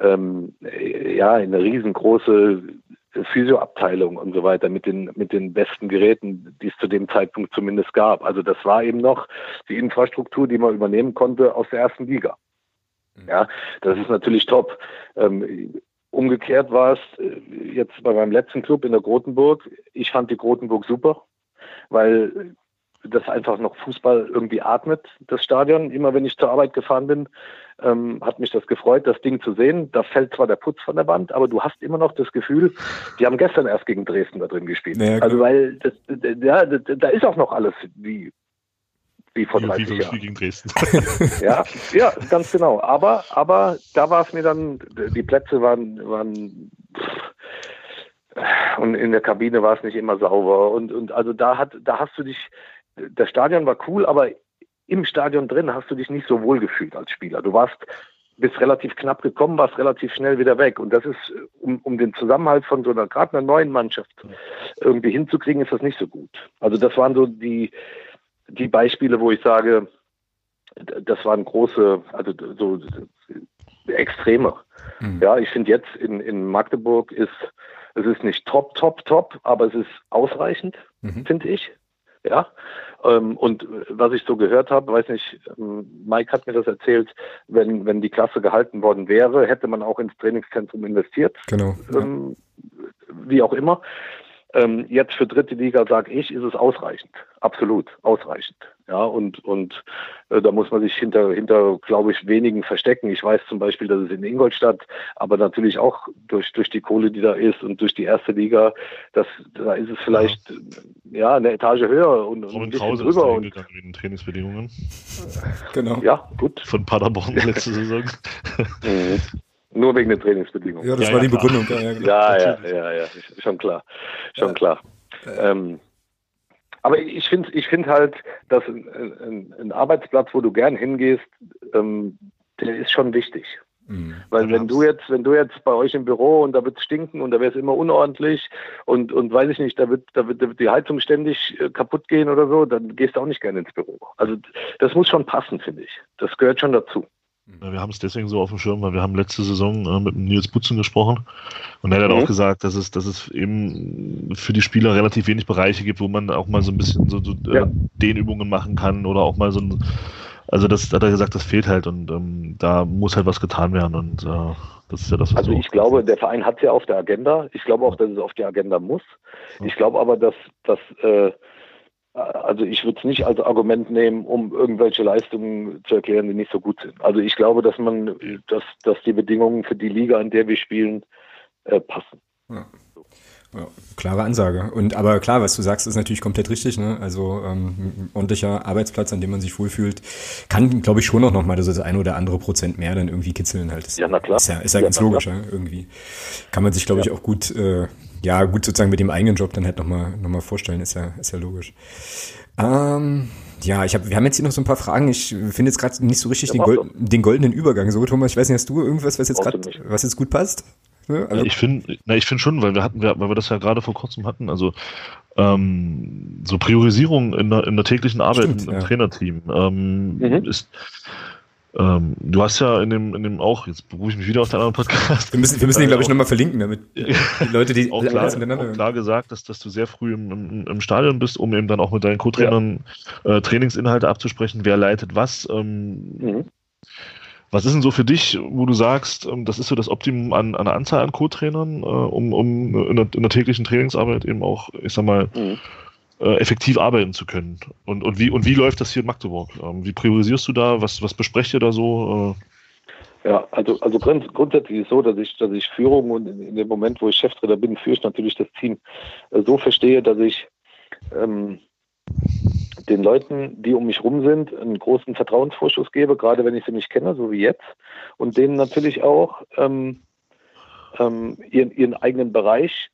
C: ähm, ja, in eine riesengroße Physioabteilung und so weiter mit den, mit den besten Geräten, die es zu dem Zeitpunkt zumindest gab. Also das war eben noch die Infrastruktur, die man übernehmen konnte aus der ersten Liga. Mhm. Ja, das ist natürlich top. Ähm, umgekehrt war es äh, jetzt bei meinem letzten Club in der Grotenburg. Ich fand die Grotenburg super, weil das einfach noch Fußball irgendwie atmet, das Stadion. Immer wenn ich zur Arbeit gefahren bin, ähm, hat mich das gefreut, das Ding zu sehen. Da fällt zwar der Putz von der Wand, aber du hast immer noch das Gefühl, die haben gestern erst gegen Dresden da drin gespielt. Ja, also weil das, ja, da ist auch noch alles wie wie vor 30 wie, wie Jahren. gegen Dresden. ja, ja, ganz genau. Aber, aber da war es mir dann, die Plätze waren, waren und in der Kabine war es nicht immer sauber. Und, und also da hat, da hast du dich, das Stadion war cool, aber im Stadion drin hast du dich nicht so wohl gefühlt als Spieler. Du warst bist relativ knapp gekommen, warst relativ schnell wieder weg. Und das ist, um, um den Zusammenhalt von so einer gerade einer neuen Mannschaft irgendwie hinzukriegen, ist das nicht so gut. Also das waren so die, die Beispiele, wo ich sage, das waren große, also so Extreme. Mhm. Ja, ich finde jetzt in, in Magdeburg ist, es ist nicht top, top, top, aber es ist ausreichend, mhm. finde ich. Ja, ähm, und was ich so gehört habe, weiß nicht, ähm, Mike hat mir das erzählt, wenn, wenn die Klasse gehalten worden wäre, hätte man auch ins Trainingszentrum investiert.
A: Genau.
C: Ähm, Wie auch immer. Ähm, jetzt für dritte Liga, sage ich, ist es ausreichend. Absolut ausreichend. Ja, und, und äh, da muss man sich hinter, hinter, glaube ich, wenigen verstecken. Ich weiß zum Beispiel, dass es in Ingolstadt, aber natürlich auch durch, durch die Kohle, die da ist und durch die erste Liga, das, da ist es vielleicht ja, ja eine Etage höher und, und
B: ein bisschen drüber. Und wegen Trainingsbedingungen.
C: Genau. Ja, gut.
B: Von Paderborn letzte Saison.
C: Mhm. Nur wegen den Trainingsbedingungen.
A: Ja, das
C: ja,
A: war ja, die Begründung.
C: Ja, ja, ja, ja, ja, schon klar. Schon klar. Ähm, aber ich finde ich find halt, dass ein, ein, ein, Arbeitsplatz, wo du gern hingehst, ähm, der ist schon wichtig. Mhm. Weil wenn du jetzt, wenn du jetzt bei euch im Büro und da wird es stinken und da wäre es immer unordentlich und, und weiß ich nicht, da wird, da wird, da wird die Heizung ständig äh, kaputt gehen oder so, dann gehst du auch nicht gerne ins Büro. Also das muss schon passen, finde ich. Das gehört schon dazu.
B: Ja, wir haben es deswegen so auf dem Schirm, weil wir haben letzte Saison äh, mit Nils Butzen gesprochen und er hat mhm. auch gesagt, dass es, dass es eben für die Spieler relativ wenig Bereiche gibt, wo man auch mal so ein bisschen so, so äh, ja. Dehnübungen machen kann oder auch mal so ein, also das hat er gesagt, das fehlt halt und ähm, da muss halt was getan werden und äh, das ist ja das,
C: was Also ich glaube, der Verein hat es ja auf der Agenda. Ich glaube auch, dass es auf die Agenda muss. Ich glaube aber, dass, dass äh, also ich würde es nicht als Argument nehmen, um irgendwelche Leistungen zu erklären, die nicht so gut sind. Also ich glaube, dass man, dass, dass die Bedingungen für die Liga, an der wir spielen, äh, passen.
A: Ja. Ja, klare Ansage. Und aber klar, was du sagst, ist natürlich komplett richtig. Ne? Also ähm, ein ordentlicher Arbeitsplatz, an dem man sich wohlfühlt, kann, glaube ich, schon auch noch mal das ein oder andere Prozent mehr dann irgendwie kitzeln halt. Das
C: ja, na klar.
A: Ist ja, ist ja, ja ganz logisch. Ja? Irgendwie kann man sich, glaube ich, auch gut äh, ja, gut sozusagen mit dem eigenen Job dann halt nochmal noch mal vorstellen, ist ja, ist ja logisch. Ähm, ja, ich hab, wir haben jetzt hier noch so ein paar Fragen. Ich finde jetzt gerade nicht so richtig ja, den, Gold, den, goldenen Übergang. So, Thomas, ich weiß nicht, hast du irgendwas, was jetzt gerade, was jetzt gut passt?
B: Ja, also ich finde, na, ich finde schon, weil wir hatten, weil wir das ja gerade vor kurzem hatten, also ähm, so Priorisierung in der, in der täglichen Arbeit Stimmt, im, im ja. Trainerteam ähm, mhm. ist ähm, du hast ja in dem, in dem auch, jetzt berufe ich mich wieder auf den anderen Podcast.
A: Wir müssen, wir müssen den, glaube ich, nochmal verlinken, damit die Leute, die
B: auch klar, auch klar gesagt, dass, dass du sehr früh im, im, im Stadion bist, um eben dann auch mit deinen Co-Trainern ja. äh, Trainingsinhalte abzusprechen, wer leitet was. Ähm, mhm. Was ist denn so für dich, wo du sagst, ähm, das ist so das Optimum an, an der Anzahl an Co-Trainern, äh, um, um in der, in der, täglichen Trainingsarbeit eben auch, ich sag mal, mhm äh, effektiv arbeiten zu können. Und, und, wie, und wie läuft das hier in Magdeburg? Ähm, wie priorisierst du da? Was, was besprecht ihr da so?
C: Äh? Ja, also, also grund, grundsätzlich ist es so, dass ich, dass ich Führung und in, in, dem Moment, wo ich Cheftrainer bin, führe ich natürlich das Team äh, so verstehe, dass ich ähm, den Leuten, die um mich rum sind, einen großen Vertrauensvorschuss gebe, gerade wenn ich sie nicht kenne, so wie jetzt, und denen natürlich auch ähm, ähm, ihren, ihren eigenen Bereich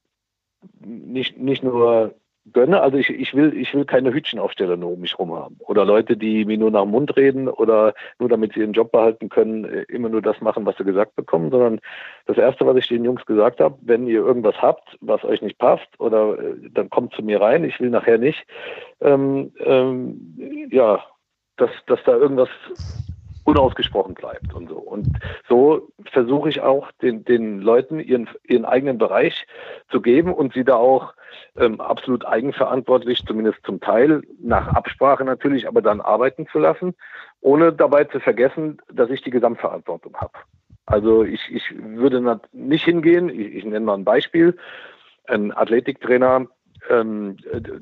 C: nicht, nicht nur gönne. Also ich, ich will, ich will keine Hütchenaufsteller nur um mich rum haben. Oder Leute, die mir nur nach dem Mund reden oder nur damit sie ihren Job behalten können, äh, immer nur das machen, was sie gesagt bekommen, sondern das erste, was ich den Jungs gesagt habe, wenn ihr irgendwas habt, was euch nicht passt, oder äh, dann kommt zu mir rein, ich will nachher nicht, ähm, ähm, ja, dass, dass da irgendwas unausgesprochen bleibt und so. Und so versuche ich auch den, den Leuten ihren, ihren eigenen Bereich zu geben und sie da auch ähm, absolut eigenverantwortlich, zumindest zum Teil, nach Absprache natürlich, aber dann arbeiten zu lassen, ohne dabei zu vergessen, dass ich die Gesamtverantwortung habe. Also ich, ich würde nicht hingehen, ich, ich nenne mal ein Beispiel, ein Athletiktrainer, ähm,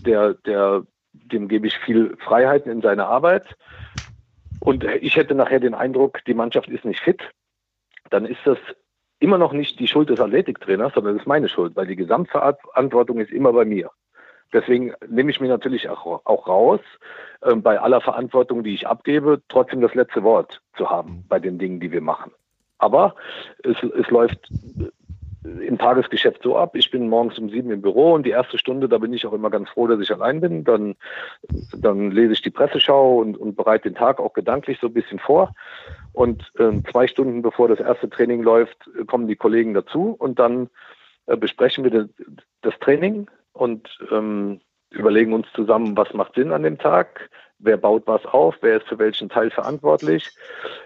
C: der, der, dem gebe ich viel Freiheiten in seiner Arbeit und ich hätte nachher den Eindruck, die Mannschaft ist nicht fit, dann ist das immer noch nicht die Schuld des Athletiktrainers, sondern das ist meine Schuld, weil die Gesamtverantwortung ist immer bei mir. Deswegen nehme ich mir natürlich auch, auch raus, äh, bei aller Verantwortung, die ich abgebe, trotzdem das letzte Wort zu haben bei den Dingen, die wir machen. Aber es, es läuft im Tagesgeschäft so ab. Ich bin morgens um sieben im Büro und die erste Stunde, da bin ich auch immer ganz froh, dass ich allein bin. Dann, dann lese ich die Presseschau und, und bereite den Tag auch gedanklich so ein bisschen vor. Und äh, zwei Stunden bevor das erste Training läuft, kommen die Kollegen dazu und dann äh, besprechen wir das, das Training und ähm, überlegen uns zusammen, was macht Sinn an dem Tag, wer baut was auf, wer ist für welchen Teil verantwortlich,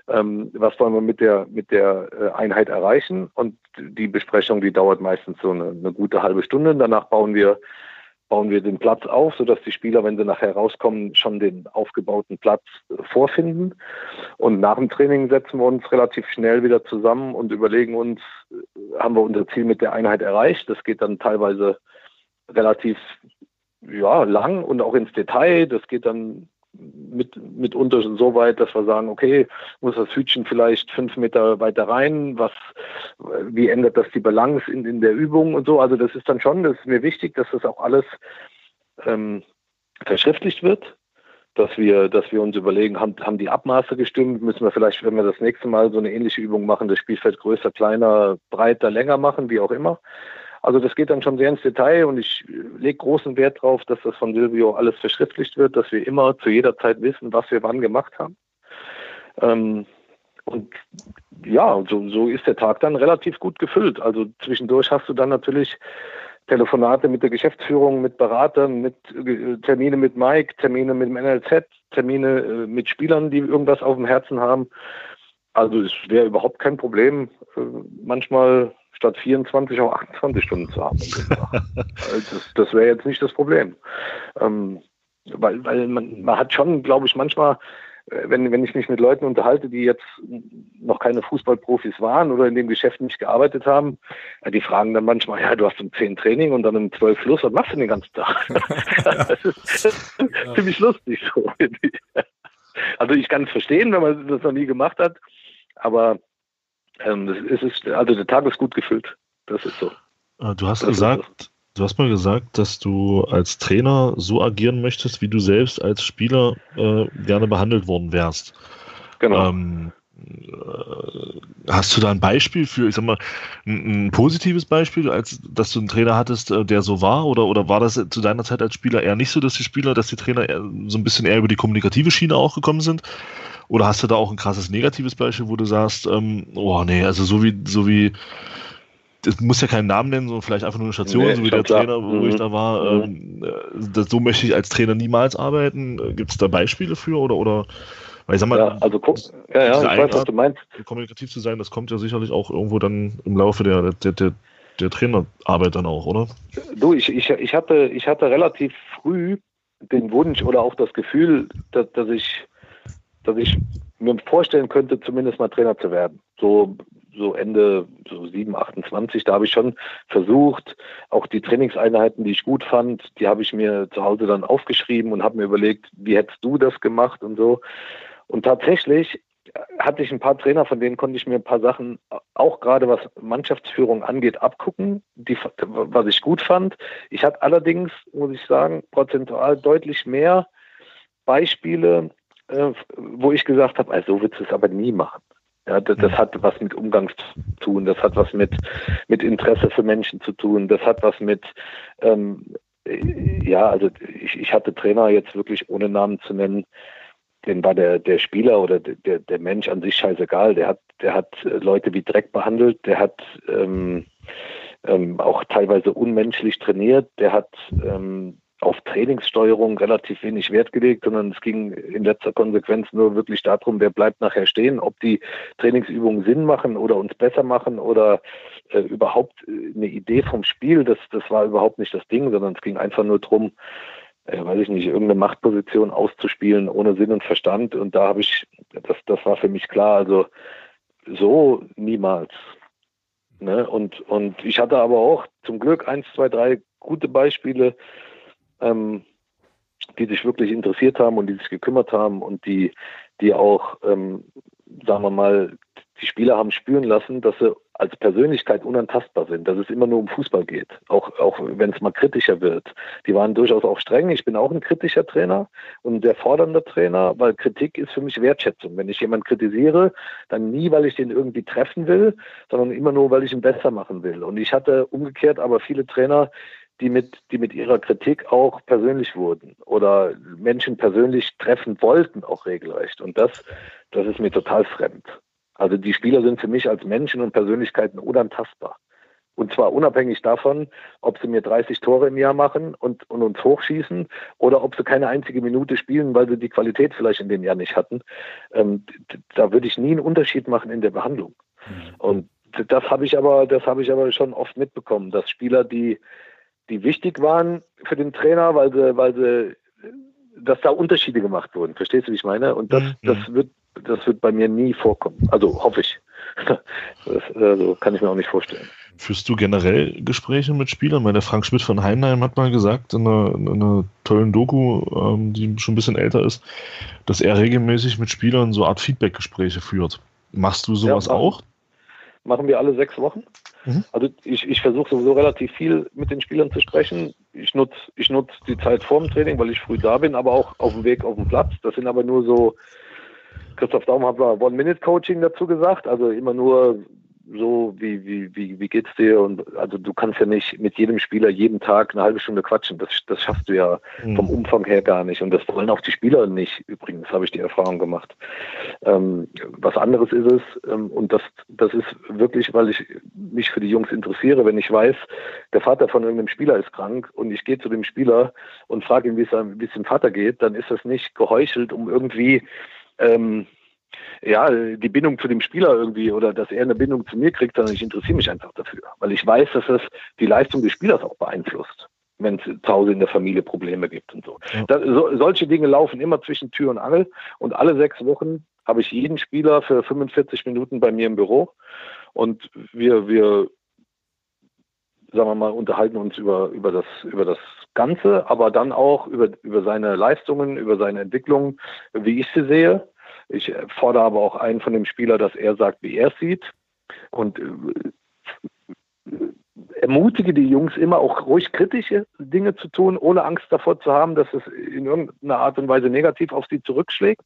C: ähm, was wollen wir mit der, mit der äh, Einheit erreichen. Und die Besprechung, die dauert meistens so eine, eine gute halbe Stunde. Danach bauen wir, bauen wir den Platz auf, sodass die Spieler, wenn sie nachher rauskommen, schon den aufgebauten Platz äh, vorfinden. Und nach dem Training setzen wir uns relativ schnell wieder zusammen und überlegen uns, äh, haben wir unser Ziel mit der Einheit erreicht? Das geht dann teilweise relativ ja, lang und auch ins Detail. Das geht dann mit, mitunter so weit, dass wir sagen, okay, muss das Hütchen vielleicht fünf Meter weiter rein, was, wie ändert das die Balance in, in der Übung und so. Also das ist dann schon, das ist mir wichtig, dass das auch alles ähm, verschriftlicht wird, dass wir, dass wir uns überlegen, haben, haben die Abmaße gestimmt, müssen wir vielleicht, wenn wir das nächste Mal so eine ähnliche Übung machen, das Spielfeld größer, kleiner, breiter, länger machen, wie auch immer. Also das geht dann schon sehr ins Detail und ich lege großen Wert darauf, dass das von Silvio alles verschriftlicht wird, dass wir immer zu jeder Zeit wissen, was wir wann gemacht haben. Ähm, und ja, so, so ist der Tag dann relativ gut gefüllt. Also zwischendurch hast du dann natürlich Telefonate mit der Geschäftsführung, mit Beratern, mit äh, Termine mit Mike, Termine mit dem NLZ, Termine äh, mit Spielern, die irgendwas auf dem Herzen haben. Also es wäre überhaupt kein Problem, äh, manchmal statt 24 auch 28 Stunden zu haben. das, das wäre jetzt nicht das Problem. Ähm, weil, weil man, man hat schon, glaube ich, manchmal, äh, wenn, wenn ich mich mit Leuten unterhalte, die jetzt noch keine Fußballprofis waren oder in dem Geschäft nicht gearbeitet haben, die fragen dann manchmal, ja, du hast um 10 Training und dann um 12 Schluss, was machst du den ganzen Tag? das ist, ist ziemlich lustig so. Also ich kann es verstehen, wenn man das noch nie gemacht hat, aber ähm, es ist, also der Tag ist gut gefüllt. Das ist so.
B: Äh, du hast das gesagt, du hast mal gesagt, dass du als Trainer so agieren möchtest, wie du selbst als Spieler äh, gerne behandelt worden wärst. Genau. Ähm, äh, hast du da ein Beispiel für, ich sag mal, ein, ein, positives Beispiel, als dass du einen Trainer hattest, äh, der so war? Oder, oder war das zu deiner Zeit als Spieler eher nicht so, dass die Spieler, dass die Trainer so ein bisschen eher über die kommunikative Schiene auch gekommen sind? Oder hast du da auch ein krasses negatives Beispiel, wo du sagst, ähm, oh nee, also so wie, so wie, das muss ja keinen Namen nennen, sondern vielleicht einfach nur eine Station, nee, so wie der klar. Trainer, wo mhm. ich da war. Mhm. Ähm, äh, das, so möchte ich als Trainer niemals arbeiten. Gibt es da Beispiele für oder, oder weil ich sag mal,
C: ja, also guck, ja, ja, ich weiß, was du meinst.
B: Kommunikativ zu sein, das kommt ja sicherlich auch irgendwo dann im Laufe der, der, der, der Trainerarbeit dann auch, oder?
C: Du, ich, ich, ich, hatte, ich hatte relativ früh den Wunsch oder auch das Gefühl, dass, dass ich dass ich mir vorstellen könnte, zumindest mal Trainer zu werden. So, so Ende so 7, 28, da habe ich schon versucht, auch die Trainingseinheiten, die ich gut fand, die habe ich mir zu Hause dann aufgeschrieben und habe mir überlegt, wie hättest du das gemacht und so. Und tatsächlich hatte ich ein paar Trainer, von denen konnte ich mir ein paar Sachen, auch gerade was Mannschaftsführung angeht, abgucken, die, was ich gut fand. Ich hatte allerdings, muss ich sagen, prozentual deutlich mehr Beispiele wo ich gesagt habe, also so willst du es aber nie machen. Ja, das, das, hat was mit Umgang zu tun, das hat was mit, mit Interesse für Menschen zu tun, das hat was mit, ähm, ja, also ich, ich hatte Trainer jetzt wirklich ohne Namen zu nennen, den war der, der Spieler oder der, der Mensch an sich scheißegal. Der hat, der hat Leute wie Dreck behandelt, der hat ähm, ähm, auch teilweise unmenschlich trainiert, der hat ähm, auf Trainingssteuerung relativ wenig Wert gelegt, sondern es ging in letzter Konsequenz nur wirklich darum, wer bleibt nachher stehen, ob die Trainingsübungen Sinn machen oder uns besser machen oder äh, überhaupt äh, eine Idee vom Spiel. Das, das war überhaupt nicht das Ding, sondern es ging einfach nur darum, äh, weiß ich nicht, irgendeine Machtposition auszuspielen ohne Sinn und Verstand. Und da habe ich, das, das war für mich klar, also so niemals. Ne? Und, und ich hatte aber auch zum Glück eins, zwei, drei gute Beispiele, ähm, die sich wirklich interessiert haben und die sich gekümmert haben und die, die auch, ähm, sagen wir mal, die Spieler haben spüren lassen, dass sie als Persönlichkeit unantastbar sind, dass es immer nur um Fußball geht, auch, auch wenn es mal kritischer wird. Die waren durchaus auch streng. Ich bin auch ein kritischer Trainer und ein sehr fordernder Trainer, weil Kritik ist für mich Wertschätzung. Wenn ich jemanden kritisiere, dann nie, weil ich den irgendwie treffen will, sondern immer nur, weil ich ihn besser machen will. Und ich hatte umgekehrt aber viele Trainer, die mit, die mit ihrer Kritik auch persönlich wurden oder Menschen persönlich treffen wollten, auch regelrecht. Und das, das ist mir total fremd. Also die Spieler sind für mich als Menschen und Persönlichkeiten unantastbar. Und zwar unabhängig davon, ob sie mir 30 Tore im Jahr machen und, und uns hochschießen oder ob sie keine einzige Minute spielen, weil sie die Qualität vielleicht in dem Jahr nicht hatten. Ähm, da würde ich nie einen Unterschied machen in der Behandlung. Mhm. Und das habe ich aber, das habe ich aber schon oft mitbekommen, dass Spieler, die die wichtig waren für den Trainer, weil sie, weil sie, dass da Unterschiede gemacht wurden. Verstehst du, wie ich meine? Und das, mhm. das wird, das wird bei mir nie vorkommen. Also hoffe ich. Das also, kann ich mir auch nicht vorstellen.
B: führst du generell Gespräche mit Spielern? Weil der Frank Schmidt von Heimheim hat mal gesagt in einer, in einer tollen Doku, ähm, die schon ein bisschen älter ist, dass er regelmäßig mit Spielern so Art Feedback-Gespräche führt. Machst du sowas ja, auch?
C: Machen wir alle sechs Wochen. Mhm. Also ich, ich versuche sowieso relativ viel mit den Spielern zu sprechen. Ich nutze ich nutz die Zeit vorm Training, weil ich früh da bin, aber auch auf dem Weg auf dem Platz. Das sind aber nur so, Christoph Daum hat mal One-Minute-Coaching dazu gesagt, also immer nur so, wie, wie, wie, wie geht's dir? Und also du kannst ja nicht mit jedem Spieler jeden Tag eine halbe Stunde quatschen. Das, das schaffst du ja mhm. vom Umfang her gar nicht. Und das wollen auch die Spieler nicht. Übrigens habe ich die Erfahrung gemacht. Ähm, was anderes ist es, ähm, und das, das ist wirklich, weil ich mich für die Jungs interessiere, wenn ich weiß, der Vater von irgendeinem Spieler ist krank und ich gehe zu dem Spieler und frage ihn, wie es dem Vater geht, dann ist das nicht geheuchelt, um irgendwie ähm, ja, die Bindung zu dem Spieler irgendwie oder dass er eine Bindung zu mir kriegt, sondern ich interessiere mich einfach dafür, weil ich weiß, dass es die Leistung des Spielers auch beeinflusst, wenn es zu Hause in der Familie Probleme gibt und so. Ja. Das, so. Solche Dinge laufen immer zwischen Tür und Angel und alle sechs Wochen habe ich jeden Spieler für 45 Minuten bei mir im Büro und wir, wir sagen wir mal, unterhalten uns über, über, das, über das Ganze, aber dann auch über, über seine Leistungen, über seine Entwicklung, wie ich sie sehe ich fordere aber auch einen von dem Spieler, dass er sagt, wie er es sieht. Und äh, ermutige die Jungs immer auch ruhig kritische Dinge zu tun, ohne Angst davor zu haben, dass es in irgendeiner Art und Weise negativ auf sie zurückschlägt.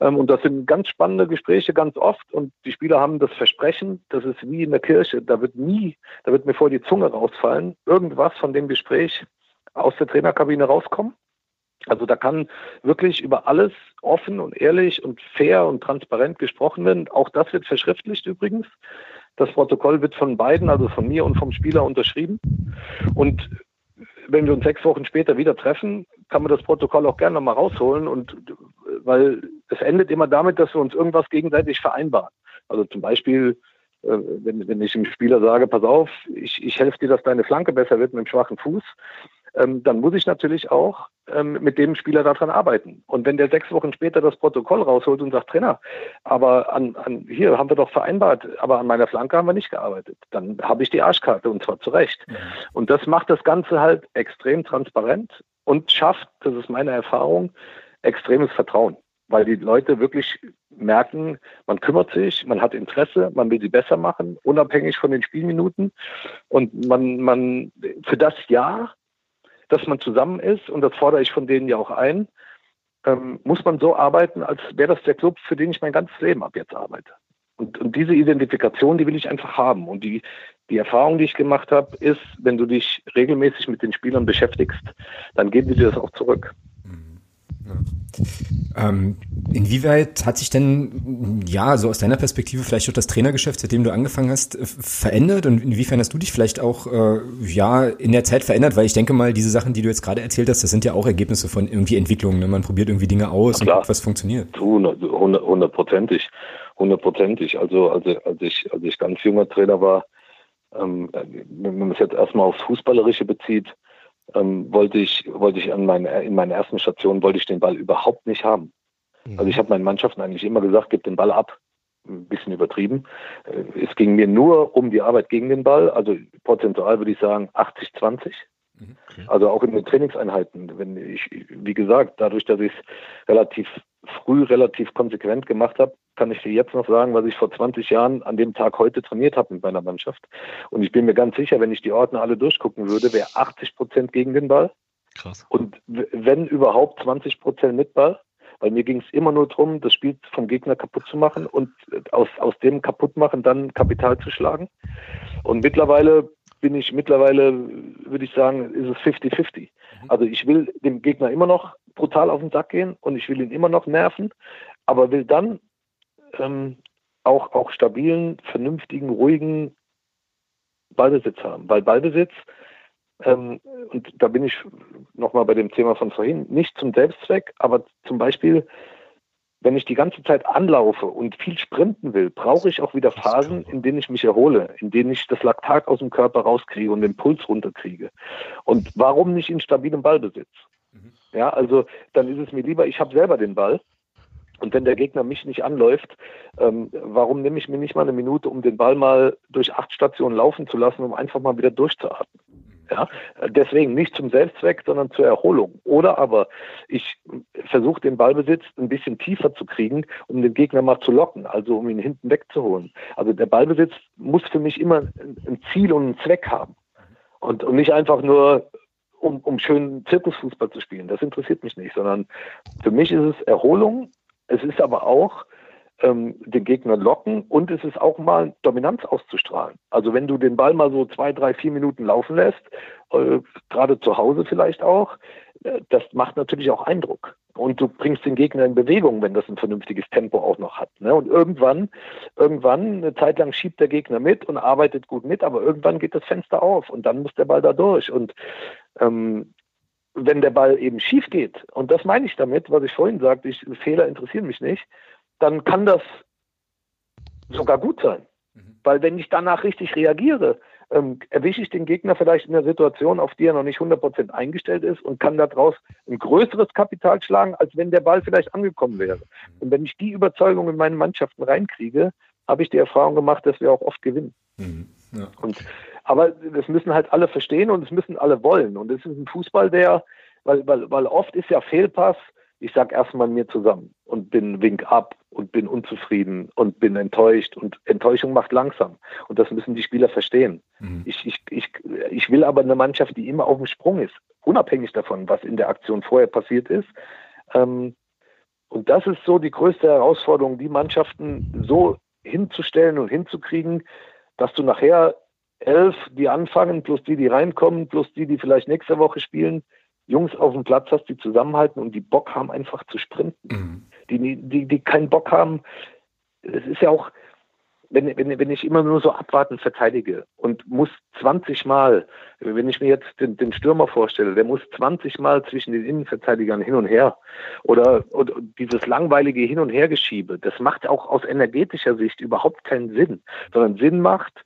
C: Ähm, und das sind ganz spannende Gespräche ganz oft. Und die Spieler haben das Versprechen, das ist wie in der Kirche. Da wird nie, da wird mir vor die Zunge rausfallen, irgendwas von dem Gespräch aus der Trainerkabine rauskommen. Also da kann wirklich über alles offen und ehrlich und fair und transparent gesprochen werden. Auch das wird verschriftlicht übrigens. Das Protokoll wird von beiden, also von mir und vom Spieler unterschrieben. Und wenn wir uns sechs Wochen später wieder treffen, kann man das Protokoll auch gerne nochmal rausholen und weil es endet immer damit, dass wir uns irgendwas gegenseitig vereinbaren. Also zum Beispiel, äh, wenn, ich dem Spieler sage, pass auf, ich, ich helfe dir, dass deine Flanke besser wird mit dem schwachen Fuß, ähm, dann muss ich natürlich auch ähm, mit dem Spieler daran arbeiten. Und wenn der sechs Wochen später das Protokoll rausholt und sagt, Trainer, aber an, an hier haben wir doch vereinbart, aber an meiner Flanke haben wir nicht gearbeitet, dann habe ich die Arschkarte und zwar zu Recht. Mhm. Und das macht das Ganze halt extrem transparent und schafft, das ist meine Erfahrung, extremes Vertrauen weil die Leute wirklich merken, man kümmert sich, man hat Interesse, man will sie besser machen, unabhängig von den Spielminuten. Und man, man für das Jahr dass man zusammen ist, und das fordere ich von denen ja auch ein, ähm, muss man so arbeiten, als wäre das der Club, für den ich mein ganzes Leben ab jetzt arbeite. Und, und diese Identifikation, die will ich einfach haben. Und die, die Erfahrung, die ich gemacht habe, ist, wenn du dich regelmäßig mit den Spielern beschäftigst, dann geben sie dir das auch zurück.
A: Ähm, inwieweit hat sich denn, ja, so aus deiner Perspektive vielleicht auch das Trainergeschäft, seitdem du angefangen hast, äh, verändert? Und inwiefern hast du dich vielleicht auch, äh, ja, in der Zeit verändert? Weil ich denke mal, diese Sachen, die du jetzt gerade erzählt hast, das sind ja auch Ergebnisse von irgendwie Entwicklungen. Ne? Man probiert irgendwie Dinge aus und guckt, was funktioniert.
C: Hundertprozentig. Hundertprozentig. Also, also, als ich, als ich ganz junger Trainer war, ähm, wenn man es jetzt erstmal aufs Fußballerische bezieht, ähm, wollte ich, wollte ich an meine, in meiner ersten Station wollte ich den Ball überhaupt nicht haben. Mhm. Also ich habe meinen Mannschaften eigentlich immer gesagt, gib den Ball ab. Ein bisschen übertrieben. Äh, es ging mir nur um die Arbeit gegen den Ball. Also prozentual würde ich sagen 80, 20. Mhm. Okay. Also auch in den Trainingseinheiten. Wenn ich, wie gesagt, dadurch, dass ich es relativ früh relativ konsequent gemacht habe, kann ich dir jetzt noch sagen, was ich vor 20 Jahren an dem Tag heute trainiert habe mit meiner Mannschaft. Und ich bin mir ganz sicher, wenn ich die Ordner alle durchgucken würde, wäre 80 Prozent gegen den Ball. Krass. Und wenn überhaupt 20 Prozent mit Ball. Weil mir ging es immer nur darum, das Spiel vom Gegner kaputt zu machen und aus, aus dem Kaputtmachen dann Kapital zu schlagen. Und mittlerweile bin ich, mittlerweile würde ich sagen, ist es 50-50. Mhm. Also ich will dem Gegner immer noch brutal auf den Sack gehen und ich will ihn immer noch nerven, aber will dann ähm, auch, auch stabilen, vernünftigen, ruhigen Ballbesitz haben. Weil Ballbesitz, ähm, und da bin ich nochmal bei dem Thema von vorhin, nicht zum Selbstzweck, aber zum Beispiel, wenn ich die ganze Zeit anlaufe und viel sprinten will, brauche ich auch wieder Phasen, in denen ich mich erhole, in denen ich das Laktat aus dem Körper rauskriege und den Puls runterkriege. Und warum nicht in stabilem Ballbesitz? Mhm. Ja, also dann ist es mir lieber, ich habe selber den Ball Und wenn der Gegner mich nicht anläuft, ähm, warum nehme ich mir nicht mal eine Minute, um den Ball mal durch acht Stationen laufen zu lassen, um einfach mal wieder durchzuatmen? Ja, deswegen nicht zum Selbstzweck, sondern zur Erholung. Oder aber ich versuche den Ballbesitz ein bisschen tiefer zu kriegen, um den Gegner mal zu locken, also um ihn hinten wegzuholen. Also der Ballbesitz muss für mich immer ein Ziel und einen Zweck haben. Und, und nicht einfach nur, um, um schönen Zirkusfußball zu spielen. Das interessiert mich nicht, sondern für mich ist es Erholung. Es ist aber auch ähm, den Gegner locken und es ist auch mal Dominanz auszustrahlen. Also wenn du den Ball mal so zwei, drei, vier Minuten laufen lässt, äh, gerade zu Hause vielleicht auch, äh, das macht natürlich auch Eindruck. Und du bringst den Gegner in Bewegung, wenn das ein vernünftiges Tempo auch noch hat. Ne? Und irgendwann, irgendwann, eine Zeit lang schiebt der Gegner mit und arbeitet gut mit, aber irgendwann geht das Fenster auf und dann muss der Ball da durch. Und ähm, wenn der Ball eben schief geht, und das meine ich damit, was ich vorhin sagte, ich, Fehler interessieren mich nicht, dann kann das sogar gut sein. Mhm. Weil wenn ich danach richtig reagiere, ähm, erwische ich den Gegner vielleicht in einer Situation, auf die er noch nicht 100% eingestellt ist und kann daraus ein größeres Kapital schlagen, als wenn der Ball vielleicht angekommen wäre. Mhm. Und wenn ich die Überzeugung in meine Mannschaften reinkriege, habe ich die Erfahrung gemacht, dass wir auch oft gewinnen. Mhm. Ja. Und, aber das müssen halt alle verstehen und es müssen alle wollen. Und es ist ein Fußball, der, weil, weil, weil oft ist ja Fehlpass, ich sage erstmal mir zusammen und bin wink ab und bin unzufrieden und bin enttäuscht und Enttäuschung macht langsam und das müssen die Spieler verstehen. Mhm. Ich, ich, ich, ich will aber eine Mannschaft, die immer auf dem Sprung ist, unabhängig davon, was in der Aktion vorher passiert ist. Ähm, und das ist so die größte Herausforderung, die Mannschaften so hinzustellen und hinzukriegen, dass du nachher elf, die anfangen, plus die, die reinkommen, plus die, die vielleicht nächste Woche spielen, Jungs auf dem Platz hast, die zusammenhalten und die Bock haben, einfach zu sprinten. Mhm. Die, die, die keinen Bock haben. Es ist ja auch, wenn, wenn, wenn ich immer nur so abwarten verteidige und muss 20 Mal, wenn ich mir jetzt den, den Stürmer vorstelle, der muss 20 Mal zwischen den Innenverteidigern hin und her oder, oder dieses langweilige Hin- und Hergeschiebe, das macht auch aus energetischer Sicht überhaupt keinen Sinn, sondern Sinn macht,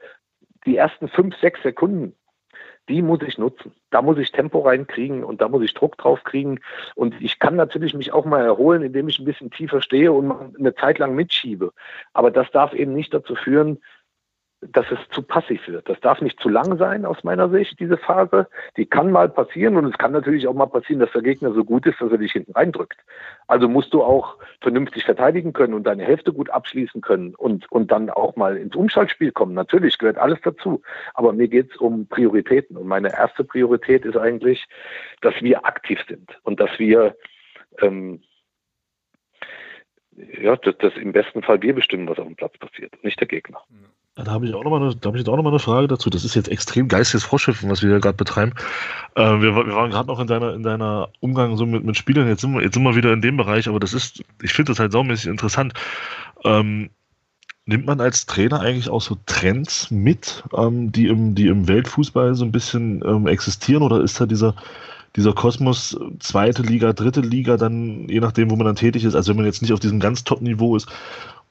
C: die ersten fünf, sechs Sekunden die muss ich nutzen. Da muss ich Tempo reinkriegen und da muss ich Druck drauf kriegen. Und ich kann natürlich mich auch mal erholen, indem ich ein bisschen tiefer stehe und eine Zeit lang mitschiebe. Aber das darf eben nicht dazu führen, dass es zu passiv wird. Das darf nicht zu lang sein aus meiner Sicht, diese Phase. Die kann mal passieren und es kann natürlich auch mal passieren, dass der Gegner so gut ist, dass er dich hinten reindrückt. Also musst du auch vernünftig verteidigen können und deine Hälfte gut abschließen können und, und dann auch mal ins Umschaltspiel kommen. Natürlich gehört alles dazu. Aber mir geht es um Prioritäten. Und meine erste Priorität ist eigentlich, dass wir aktiv sind und dass wir ähm, ja, dass, dass im besten Fall wir bestimmen, was auf dem Platz passiert, nicht der Gegner.
B: Da habe ich auch noch mal eine, da noch eine Frage dazu. Das ist jetzt extrem geistiges Vorschiffen, was wir gerade betreiben. Äh, wir, wir, waren gerade noch in deiner, in deiner Umgang so mit, mit Spielern. Jetzt sind wir, jetzt sind wir wieder in dem Bereich, aber das ist, ich finde das halt saumäßig interessant. Ähm, nimmt man als Trainer eigentlich auch so Trends mit, ähm, die im, die im Weltfußball so ein bisschen ähm, existieren, oder ist da dieser, dieser Kosmos zweite Liga, dritte Liga dann, je nachdem, wo man dann tätig ist, also wenn man jetzt nicht auf diesem ganz Top-Niveau ist,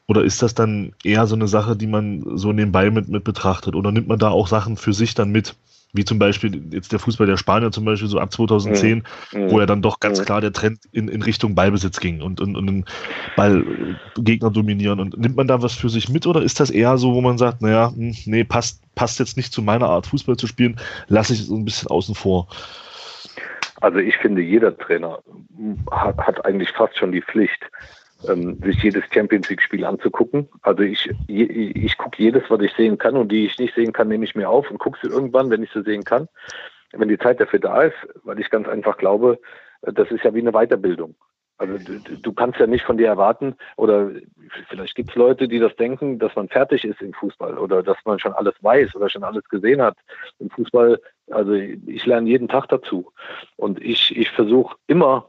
B: oder ist das dann eher so eine Sache, die man so nebenbei mit, mit betrachtet? Oder nimmt man da auch Sachen für sich dann mit? Wie zum Beispiel jetzt der Fußball der Spanier zum Beispiel so ab 2010, mhm. wo ja dann doch ganz mhm. klar der Trend in, in Richtung Ballbesitz ging und, und, und den Ball äh, Gegner dominieren. Und nimmt man da was für sich mit oder ist das eher so, wo man sagt, naja, hm, nee, passt, passt jetzt nicht zu meiner Art Fußball zu spielen, lasse ich es so ein bisschen außen vor?
C: Also ich finde, jeder Trainer hat, hat eigentlich fast schon die Pflicht, ähm, sich jedes Champions League-Spiel anzugucken. Also ich, ich, ich gucke jedes, was ich sehen kann und die ich nicht sehen kann, nehme ich mir auf und gucke sie irgendwann, wenn ich sie sehen kann. Wenn die Zeit dafür da ist, weil ich ganz einfach glaube, das ist ja wie eine Weiterbildung. Also du, du kannst ja nicht von dir erwarten, oder vielleicht gibt es Leute, die das denken, dass man fertig ist im Fußball oder dass man schon alles weiß oder schon alles gesehen hat. Im Fußball, also ich lerne jeden Tag dazu. Und ich, ich versuche immer äh,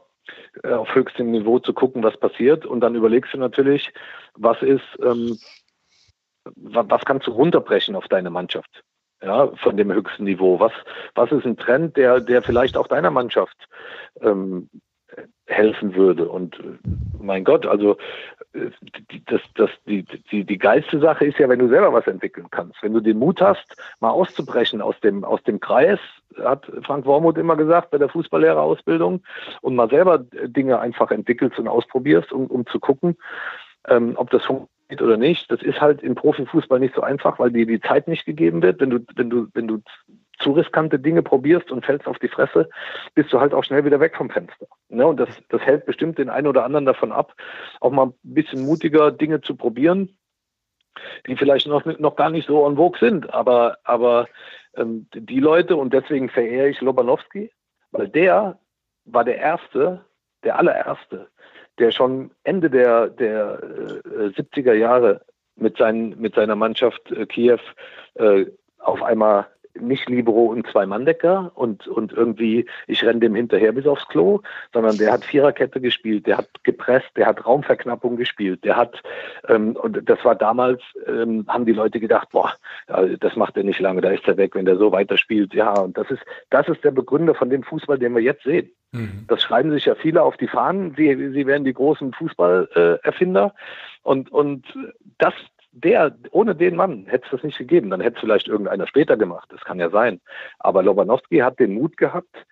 C: auf höchstem Niveau zu gucken, was passiert. Und dann überlegst du natürlich, was ist, ähm, was kannst du runterbrechen auf deine Mannschaft? Ja, von dem höchsten Niveau. Was, was ist ein Trend, der, der vielleicht auch deiner Mannschaft ähm, helfen würde? Und mein Gott, also das, das, die, die, die geilste Sache ist ja, wenn du selber was entwickeln kannst. Wenn du den Mut hast, mal auszubrechen aus dem, aus dem Kreis, hat Frank Wormuth immer gesagt bei der Fußballlehrerausbildung, und mal selber Dinge einfach entwickelst und ausprobierst, um, um zu gucken, ähm, ob das funktioniert oder nicht. Das ist halt im Profifußball nicht so einfach, weil dir die Zeit nicht gegeben wird. Wenn du, wenn du, wenn du zu riskante Dinge probierst und fällst auf die Fresse, bist du halt auch schnell wieder weg vom Fenster. Ne? Und das, das hält bestimmt den einen oder anderen davon ab, auch mal ein bisschen mutiger Dinge zu probieren, die vielleicht noch, noch gar nicht so en vogue sind. Aber, aber ähm, die Leute, und deswegen verehre ich Lobanowski, weil der war der Erste, der allererste, der schon Ende der, der äh, 70er Jahre mit, seinen, mit seiner Mannschaft äh, Kiew äh, auf einmal nicht Libero und zwei Manndecker und, und irgendwie, ich renne dem hinterher bis aufs Klo, sondern der hat Viererkette gespielt, der hat gepresst, der hat Raumverknappung gespielt, der hat, ähm, und das war damals, ähm, haben die Leute gedacht, boah, das macht er nicht lange, da ist er weg, wenn der so weiterspielt. Ja, und das ist, das ist der Begründer von dem Fußball, den wir jetzt sehen. Mhm. Das schreiben sich ja viele auf die Fahnen, sie, sie werden die großen Fußballerfinder. Und, und das, der, ohne den Mann hätte es das nicht gegeben. Dann hätte es vielleicht irgendeiner später gemacht. Das kann ja sein. Aber Lobanowski hat den Mut gehabt,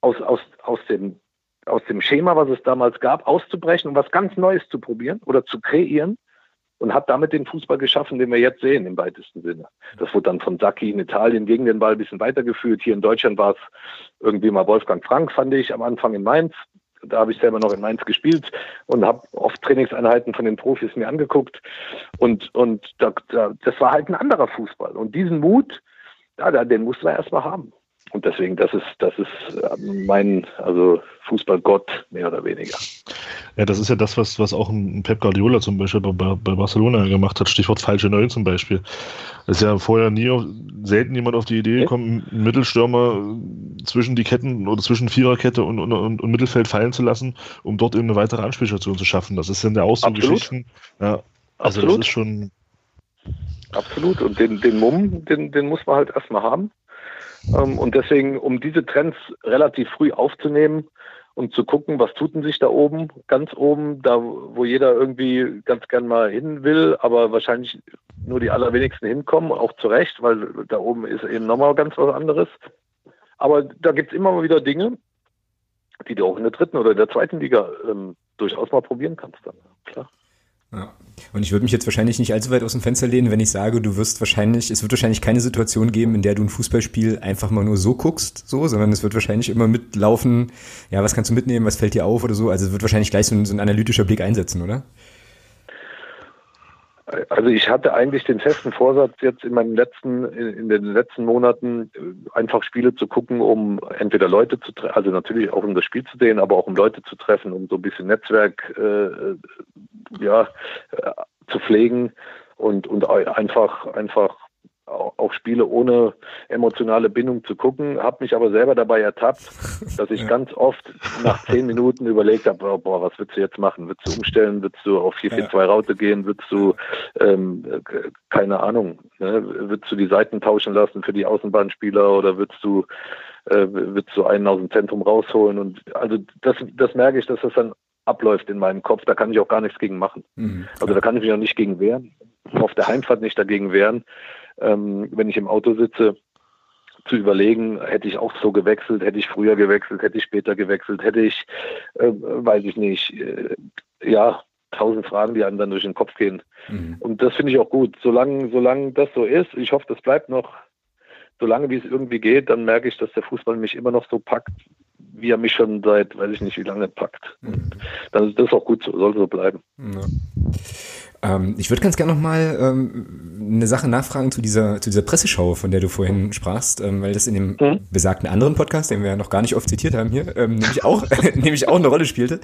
C: aus, aus, aus, dem, aus dem Schema, was es damals gab, auszubrechen und was ganz Neues zu probieren oder zu kreieren und hat damit den Fußball geschaffen, den wir jetzt sehen, im weitesten Sinne. Das wurde dann von Sacchi in Italien gegen den Ball ein bisschen weitergeführt. Hier in Deutschland war es irgendwie mal Wolfgang Frank, fand ich, am Anfang in Mainz. Da habe ich selber noch in Mainz gespielt und habe oft Trainingseinheiten von den Profis mir angeguckt. Und, und da, da, das war halt ein anderer Fußball. Und diesen Mut, ja, den mussten wir erstmal haben. Und deswegen, das ist, das ist äh, mein, also Fußballgott, mehr oder weniger.
B: Ja, das ist ja das, was, was auch ein Pep Guardiola zum Beispiel bei, bei Barcelona gemacht hat, Stichwort falsche Neun zum Beispiel. Es ist ja vorher nie, auf, selten jemand auf die Idee gekommen, einen Mittelstürmer zwischen die Ketten oder zwischen Viererkette und, und, und, und Mittelfeld fallen zu lassen, um dort eben eine weitere Anspielstation zu schaffen. Das ist ja der auch Geschichten. Ja, also Absolut. das ist schon.
C: Absolut. Und den, den Mumm, den, den muss man halt erstmal haben. Ähm, und deswegen, um diese Trends relativ früh aufzunehmen und zu gucken, was tut denn sich da oben, ganz oben, da wo jeder irgendwie ganz gern mal hin will, aber wahrscheinlich nur die allerwenigsten hinkommen, auch zu Recht, weil da oben ist eben nochmal ganz was anderes. Aber da gibt es immer mal wieder Dinge, die du auch in der dritten oder in der zweiten Liga ähm, durchaus mal probieren kannst dann, klar.
A: Ja. Und ich würde mich jetzt wahrscheinlich nicht allzu weit aus dem Fenster lehnen, wenn ich sage, du wirst wahrscheinlich, es wird wahrscheinlich keine Situation geben, in der du ein Fußballspiel einfach mal nur so guckst, so, sondern es wird wahrscheinlich immer mitlaufen, ja, was kannst du mitnehmen, was fällt dir auf oder so. Also es wird wahrscheinlich gleich so ein, so ein analytischer Blick einsetzen, oder?
C: Also ich hatte eigentlich den festen Vorsatz, jetzt in meinen letzten, in den letzten Monaten äh, einfach Spiele zu gucken, um entweder Leute zu treffen, also natürlich auch um das Spiel zu sehen, aber auch um Leute zu treffen, um so ein bisschen Netzwerk äh, ja, äh, zu pflegen und, und einfach, einfach auch Spiele ohne emotionale Bindung zu gucken, habe mich aber selber dabei ertappt, dass ich ja. ganz oft nach zehn Minuten überlegt habe, boah, was willst du jetzt machen? Willst du umstellen? Willst du auf 4-4-2 ja. Raute gehen? Willst du, ähm, keine Ahnung, ne? willst du die Seiten tauschen lassen für die Außenbahnspieler oder willst du, äh, willst du einen aus dem Zentrum rausholen? Und also das, das merke ich, dass das dann abläuft in meinem Kopf. Da kann ich auch gar nichts gegen machen. Mhm, also da kann ich mich auch nicht gegen wehren. Auf der Heimfahrt nicht dagegen wehren ähm, wenn ich im Auto sitze, zu überlegen, hätte ich auch so gewechselt, hätte ich früher gewechselt, hätte ich später gewechselt, hätte ich, äh, weiß ich nicht, äh, ja, tausend Fragen, die einem dann durch den Kopf gehen. Mhm. Und das finde ich auch gut. Solange, solange das so ist, ich hoffe, das bleibt noch, solange wie es irgendwie geht, dann merke ich, dass der Fußball mich immer noch so packt, wie er mich schon seit, weiß ich nicht, wie lange packt. Mhm. dann ist das auch gut so, soll so bleiben. Ja.
A: Ähm, ich würde ganz gerne noch mal ähm, eine Sache nachfragen zu dieser, zu dieser Presseschau, von der du vorhin sprachst, ähm, weil das in dem mhm. besagten anderen Podcast, den wir ja noch gar nicht oft zitiert haben hier, ähm, nämlich auch, nämlich auch eine Rolle spielte.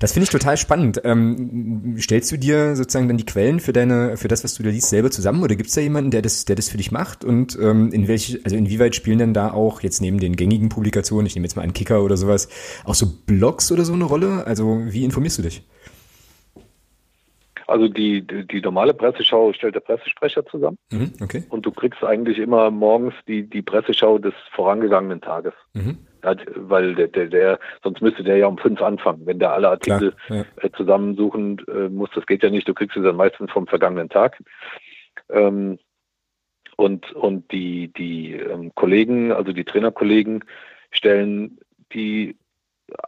A: Das finde ich total spannend. Ähm, stellst du dir sozusagen dann die Quellen für deine, für das, was du da liest, selber zusammen oder gibt es da jemanden, der das, der das für dich macht? Und ähm, in welche, also inwieweit spielen denn da auch jetzt neben den gängigen Publikationen, ich nehme jetzt mal einen Kicker oder sowas, auch so Blogs oder so eine Rolle? Also wie informierst du dich?
C: Also die, die, die, normale Presseschau stellt der Pressesprecher zusammen. Mhm, okay. Und du kriegst eigentlich immer morgens die, die Presseschau des vorangegangenen Tages. Mhm. Ja, weil der, der, der, sonst müsste der ja um fünf anfangen. Wenn der alle Artikel Klar, ja. Äh, zusammensuchen äh, muss, das geht ja nicht. Du kriegst sie dann meistens vom vergangenen Tag. Ähm, und, und die, die ähm, Kollegen, also die Trainerkollegen, stellen die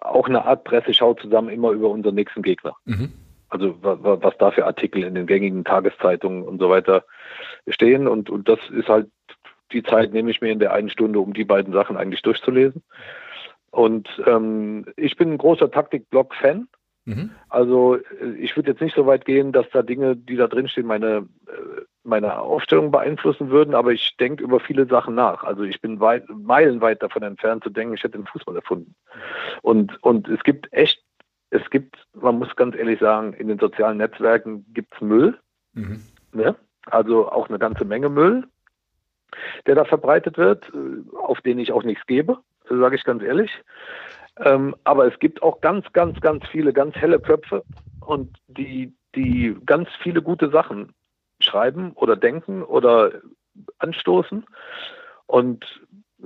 C: auch eine Art Presseschau zusammen immer über unseren nächsten Gegner. Mhm. Also was da für Artikel in den gängigen Tageszeitungen und so weiter stehen. Und, und das ist halt die Zeit, nehme ich mir in der einen Stunde, um die beiden Sachen eigentlich durchzulesen. Und ähm, ich bin ein großer Taktik-Blog-Fan. Mhm. Also äh, ich würde jetzt nicht so weit gehen, dass da Dinge, die da drinstehen, meine, äh, meine Aufstellung beeinflussen würden, aber ich denke über viele Sachen nach. Also ich bin weit, meilenweit davon entfernt zu denken, ich hätte den Fußball erfunden. Und, und es gibt echt, es gibt, man muss ganz ehrlich sagen, in den sozialen Netzwerken gibt es Müll. Mhm. Ne? Also auch eine ganze Menge Müll, der da verbreitet wird, äh, auf den ich auch nichts gebe, sage ich ganz ehrlich. Ähm, aber es gibt auch ganz, ganz, ganz viele ganz helle Köpfe und die, die ganz viele gute Sachen schreiben oder denken oder anstoßen. Und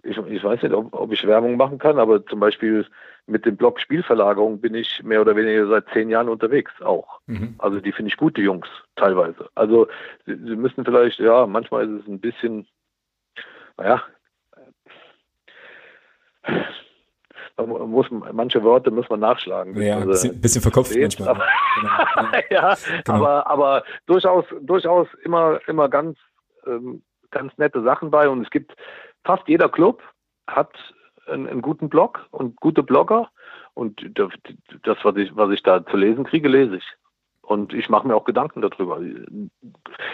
C: ich, ich weiß nicht, ob, ob, ich Werbung machen kann, aber zum Beispiel mit dem Blog Spielverlagerung bin ich mehr oder weniger seit zehn Jahren unterwegs auch. Mhm. Also die finde ich gut, die Jungs, teilweise. Also sie, sie müssen vielleicht, ja, manchmal ist es ein bisschen, naja, man muss, manche Worte muss man nachschlagen.
A: Ja, ein bisschen, bisschen verkopft manchmal.
C: Aber, ja, genau. aber, aber durchaus, durchaus immer, immer ganz, ähm, ganz nette Sachen bei und es gibt fast jeder Club hat einen, einen guten Blog und gute Blogger und das, was ich, was ich da zu lesen kriege, lese ich. Und ich mache mir auch Gedanken darüber.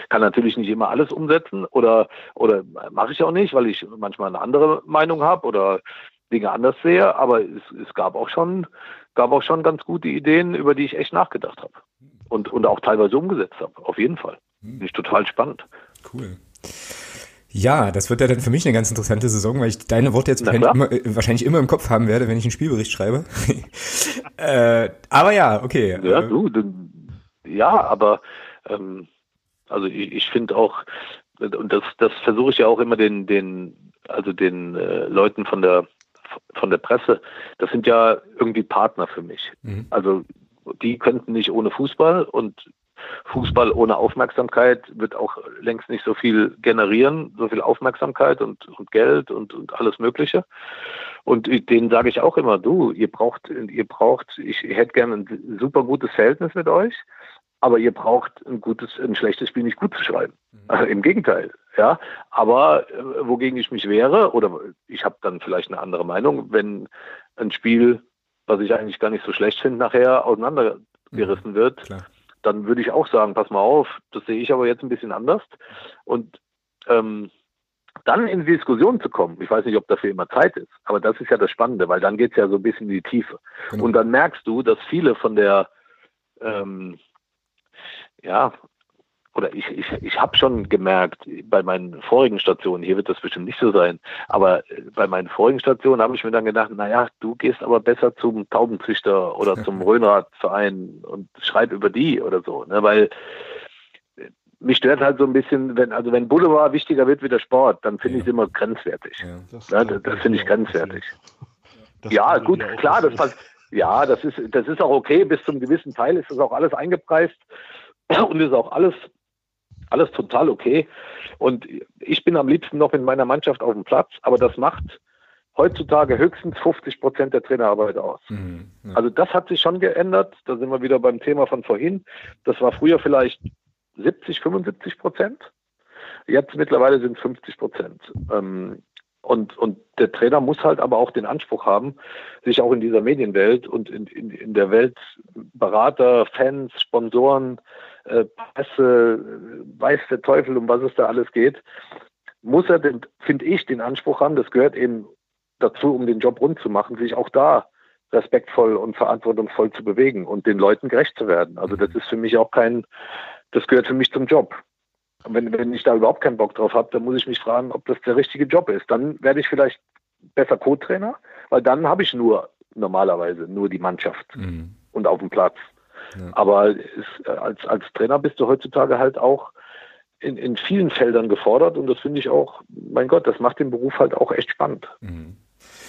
C: Kann natürlich nicht immer alles umsetzen oder, oder mache ich auch nicht, weil ich manchmal eine andere Meinung habe oder Dinge anders sehe, aber es, es gab auch schon, gab auch schon ganz gute Ideen, über die ich echt nachgedacht habe. Und, und auch teilweise umgesetzt habe, auf jeden Fall. Hm. Finde ich total spannend.
A: Cool. Ja, das wird ja dann für mich eine ganz interessante Saison, weil ich deine Worte jetzt wahrscheinlich immer, äh, wahrscheinlich immer, im Kopf haben werde, wenn ich einen Spielbericht schreibe. äh, aber ja, okay.
C: Ja, äh, du, du ja, aber ähm, also ich, ich finde auch, und das, das versuche ich ja auch immer den, den, also den äh, Leuten von der von der Presse, das sind ja irgendwie Partner für mich. Mhm. Also die könnten nicht ohne Fußball und Fußball ohne Aufmerksamkeit wird auch längst nicht so viel generieren, so viel Aufmerksamkeit und, und Geld und, und alles Mögliche. Und denen sage ich auch immer, du, ihr braucht, ihr braucht, ich hätte gerne ein super gutes Verhältnis mit euch, aber ihr braucht ein gutes, ein schlechtes Spiel nicht gut zu schreiben. Mhm. Also Im Gegenteil, ja. Aber äh, wogegen ich mich wehre, oder ich habe dann vielleicht eine andere Meinung, wenn ein Spiel, was ich eigentlich gar nicht so schlecht finde, nachher auseinandergerissen mhm. wird, Klar. Dann würde ich auch sagen, pass mal auf, das sehe ich aber jetzt ein bisschen anders. Und ähm, dann in die Diskussion zu kommen, ich weiß nicht, ob dafür immer Zeit ist, aber das ist ja das Spannende, weil dann geht es ja so ein bisschen in die Tiefe. Genau. Und dann merkst du, dass viele von der ähm, ja, oder ich, ich, ich habe schon gemerkt, bei meinen vorigen Stationen, hier wird das bestimmt nicht so sein, aber äh, bei meinen vorigen Stationen habe ich mir dann gedacht, naja, du gehst aber besser zum Taubenzüchter oder zum Röhnradverein und schreib über die oder so, ne, weil äh, mich stört halt so ein bisschen, wenn, also wenn Boulevard wichtiger wird wie der Sport, dann finde ja. ich es immer grenzwertig. Ja, das, ja, das, das finde ich grenzwertig. Das ja, gut, klar, das, ja, das ist, das ist auch okay, bis zum gewissen Teil ist das auch alles eingepreist und ist auch alles, alles total okay. Und ich bin am liebsten noch mit meiner Mannschaft auf dem Platz, aber das macht heutzutage höchstens 50 Prozent der Trainerarbeit aus. Mhm, ja. Also das hat sich schon geändert. Da sind wir wieder beim Thema von vorhin. Das war früher vielleicht 70, 75 Prozent. Jetzt mittlerweile sind es 50 Prozent. Ähm, und, und der Trainer muss halt aber auch den Anspruch haben, sich auch in dieser Medienwelt und in, in, in der Welt Berater, Fans, Sponsoren, äh, Presse, weiß der Teufel, um was es da alles geht, muss er, finde ich, den Anspruch haben, das gehört eben dazu, um den Job rund zu machen, sich auch da respektvoll und verantwortungsvoll zu bewegen und den Leuten gerecht zu werden. Also das ist für mich auch kein, das gehört für mich zum Job. Und wenn, wenn ich da überhaupt keinen Bock drauf habe, dann muss ich mich fragen, ob das der richtige Job ist. Dann werde ich vielleicht besser Co-Trainer, weil dann habe ich nur normalerweise nur die Mannschaft mhm. und auf dem Platz. Ja. Aber es, als, als Trainer bist du heutzutage halt auch in, in vielen Feldern gefordert und das finde ich auch, mein Gott, das macht den Beruf halt auch echt spannend. Mhm.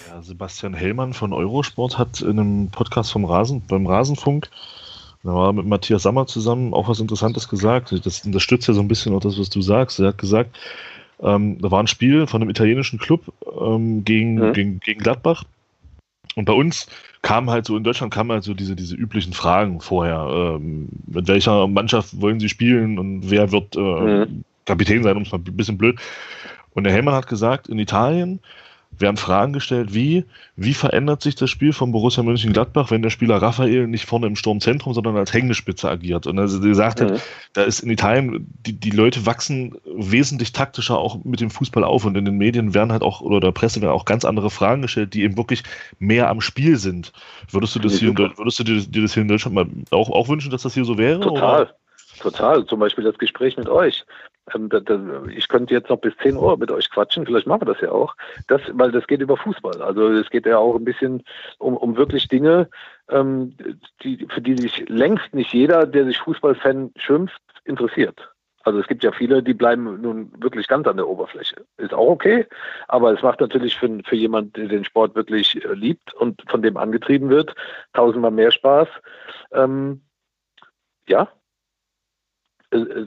B: Ja, Sebastian Hellmann von Eurosport hat in einem Podcast vom Rasen, beim Rasenfunk, da war mit Matthias Sammer zusammen auch was Interessantes gesagt. Das unterstützt ja so ein bisschen auch das, was du sagst. Er hat gesagt, ähm, da war ein Spiel von einem italienischen Club ähm, gegen, mhm. gegen, gegen Gladbach. Und bei uns kamen halt so, in Deutschland kamen halt so diese, diese üblichen Fragen vorher. Ähm, mit welcher Mannschaft wollen sie spielen und wer wird äh, mhm. Kapitän sein, um es mal ein bisschen blöd. Und der Hellmann hat gesagt, in Italien werden Fragen gestellt wie, wie verändert sich das Spiel von Borussia Mönchengladbach, wenn der Spieler Raphael nicht vorne im Sturmzentrum, sondern als Hängespitze agiert. Und also er sagt, mhm. da ist in Italien, die, die Leute wachsen wesentlich taktischer auch mit dem Fußball auf und in den Medien werden halt auch, oder der Presse werden auch ganz andere Fragen gestellt, die eben wirklich mehr am Spiel sind. Würdest du das hier, würdest du dir, dir, das hier in Deutschland mal auch, auch wünschen, dass das hier so wäre?
C: Total. Oder? Total. Zum Beispiel das Gespräch mit euch. Ähm, ich könnte jetzt noch bis 10 Uhr mit euch quatschen, vielleicht machen wir das ja auch. Das, weil das geht über Fußball. Also es geht ja auch ein bisschen um, um wirklich Dinge, ähm, die, für die sich längst nicht jeder, der sich Fußballfan schimpft, interessiert. Also es gibt ja viele, die bleiben nun wirklich ganz an der Oberfläche. Ist auch okay, aber es macht natürlich für, für jemand, der den Sport wirklich äh, liebt und von dem angetrieben wird, tausendmal mehr Spaß. Ähm, ja,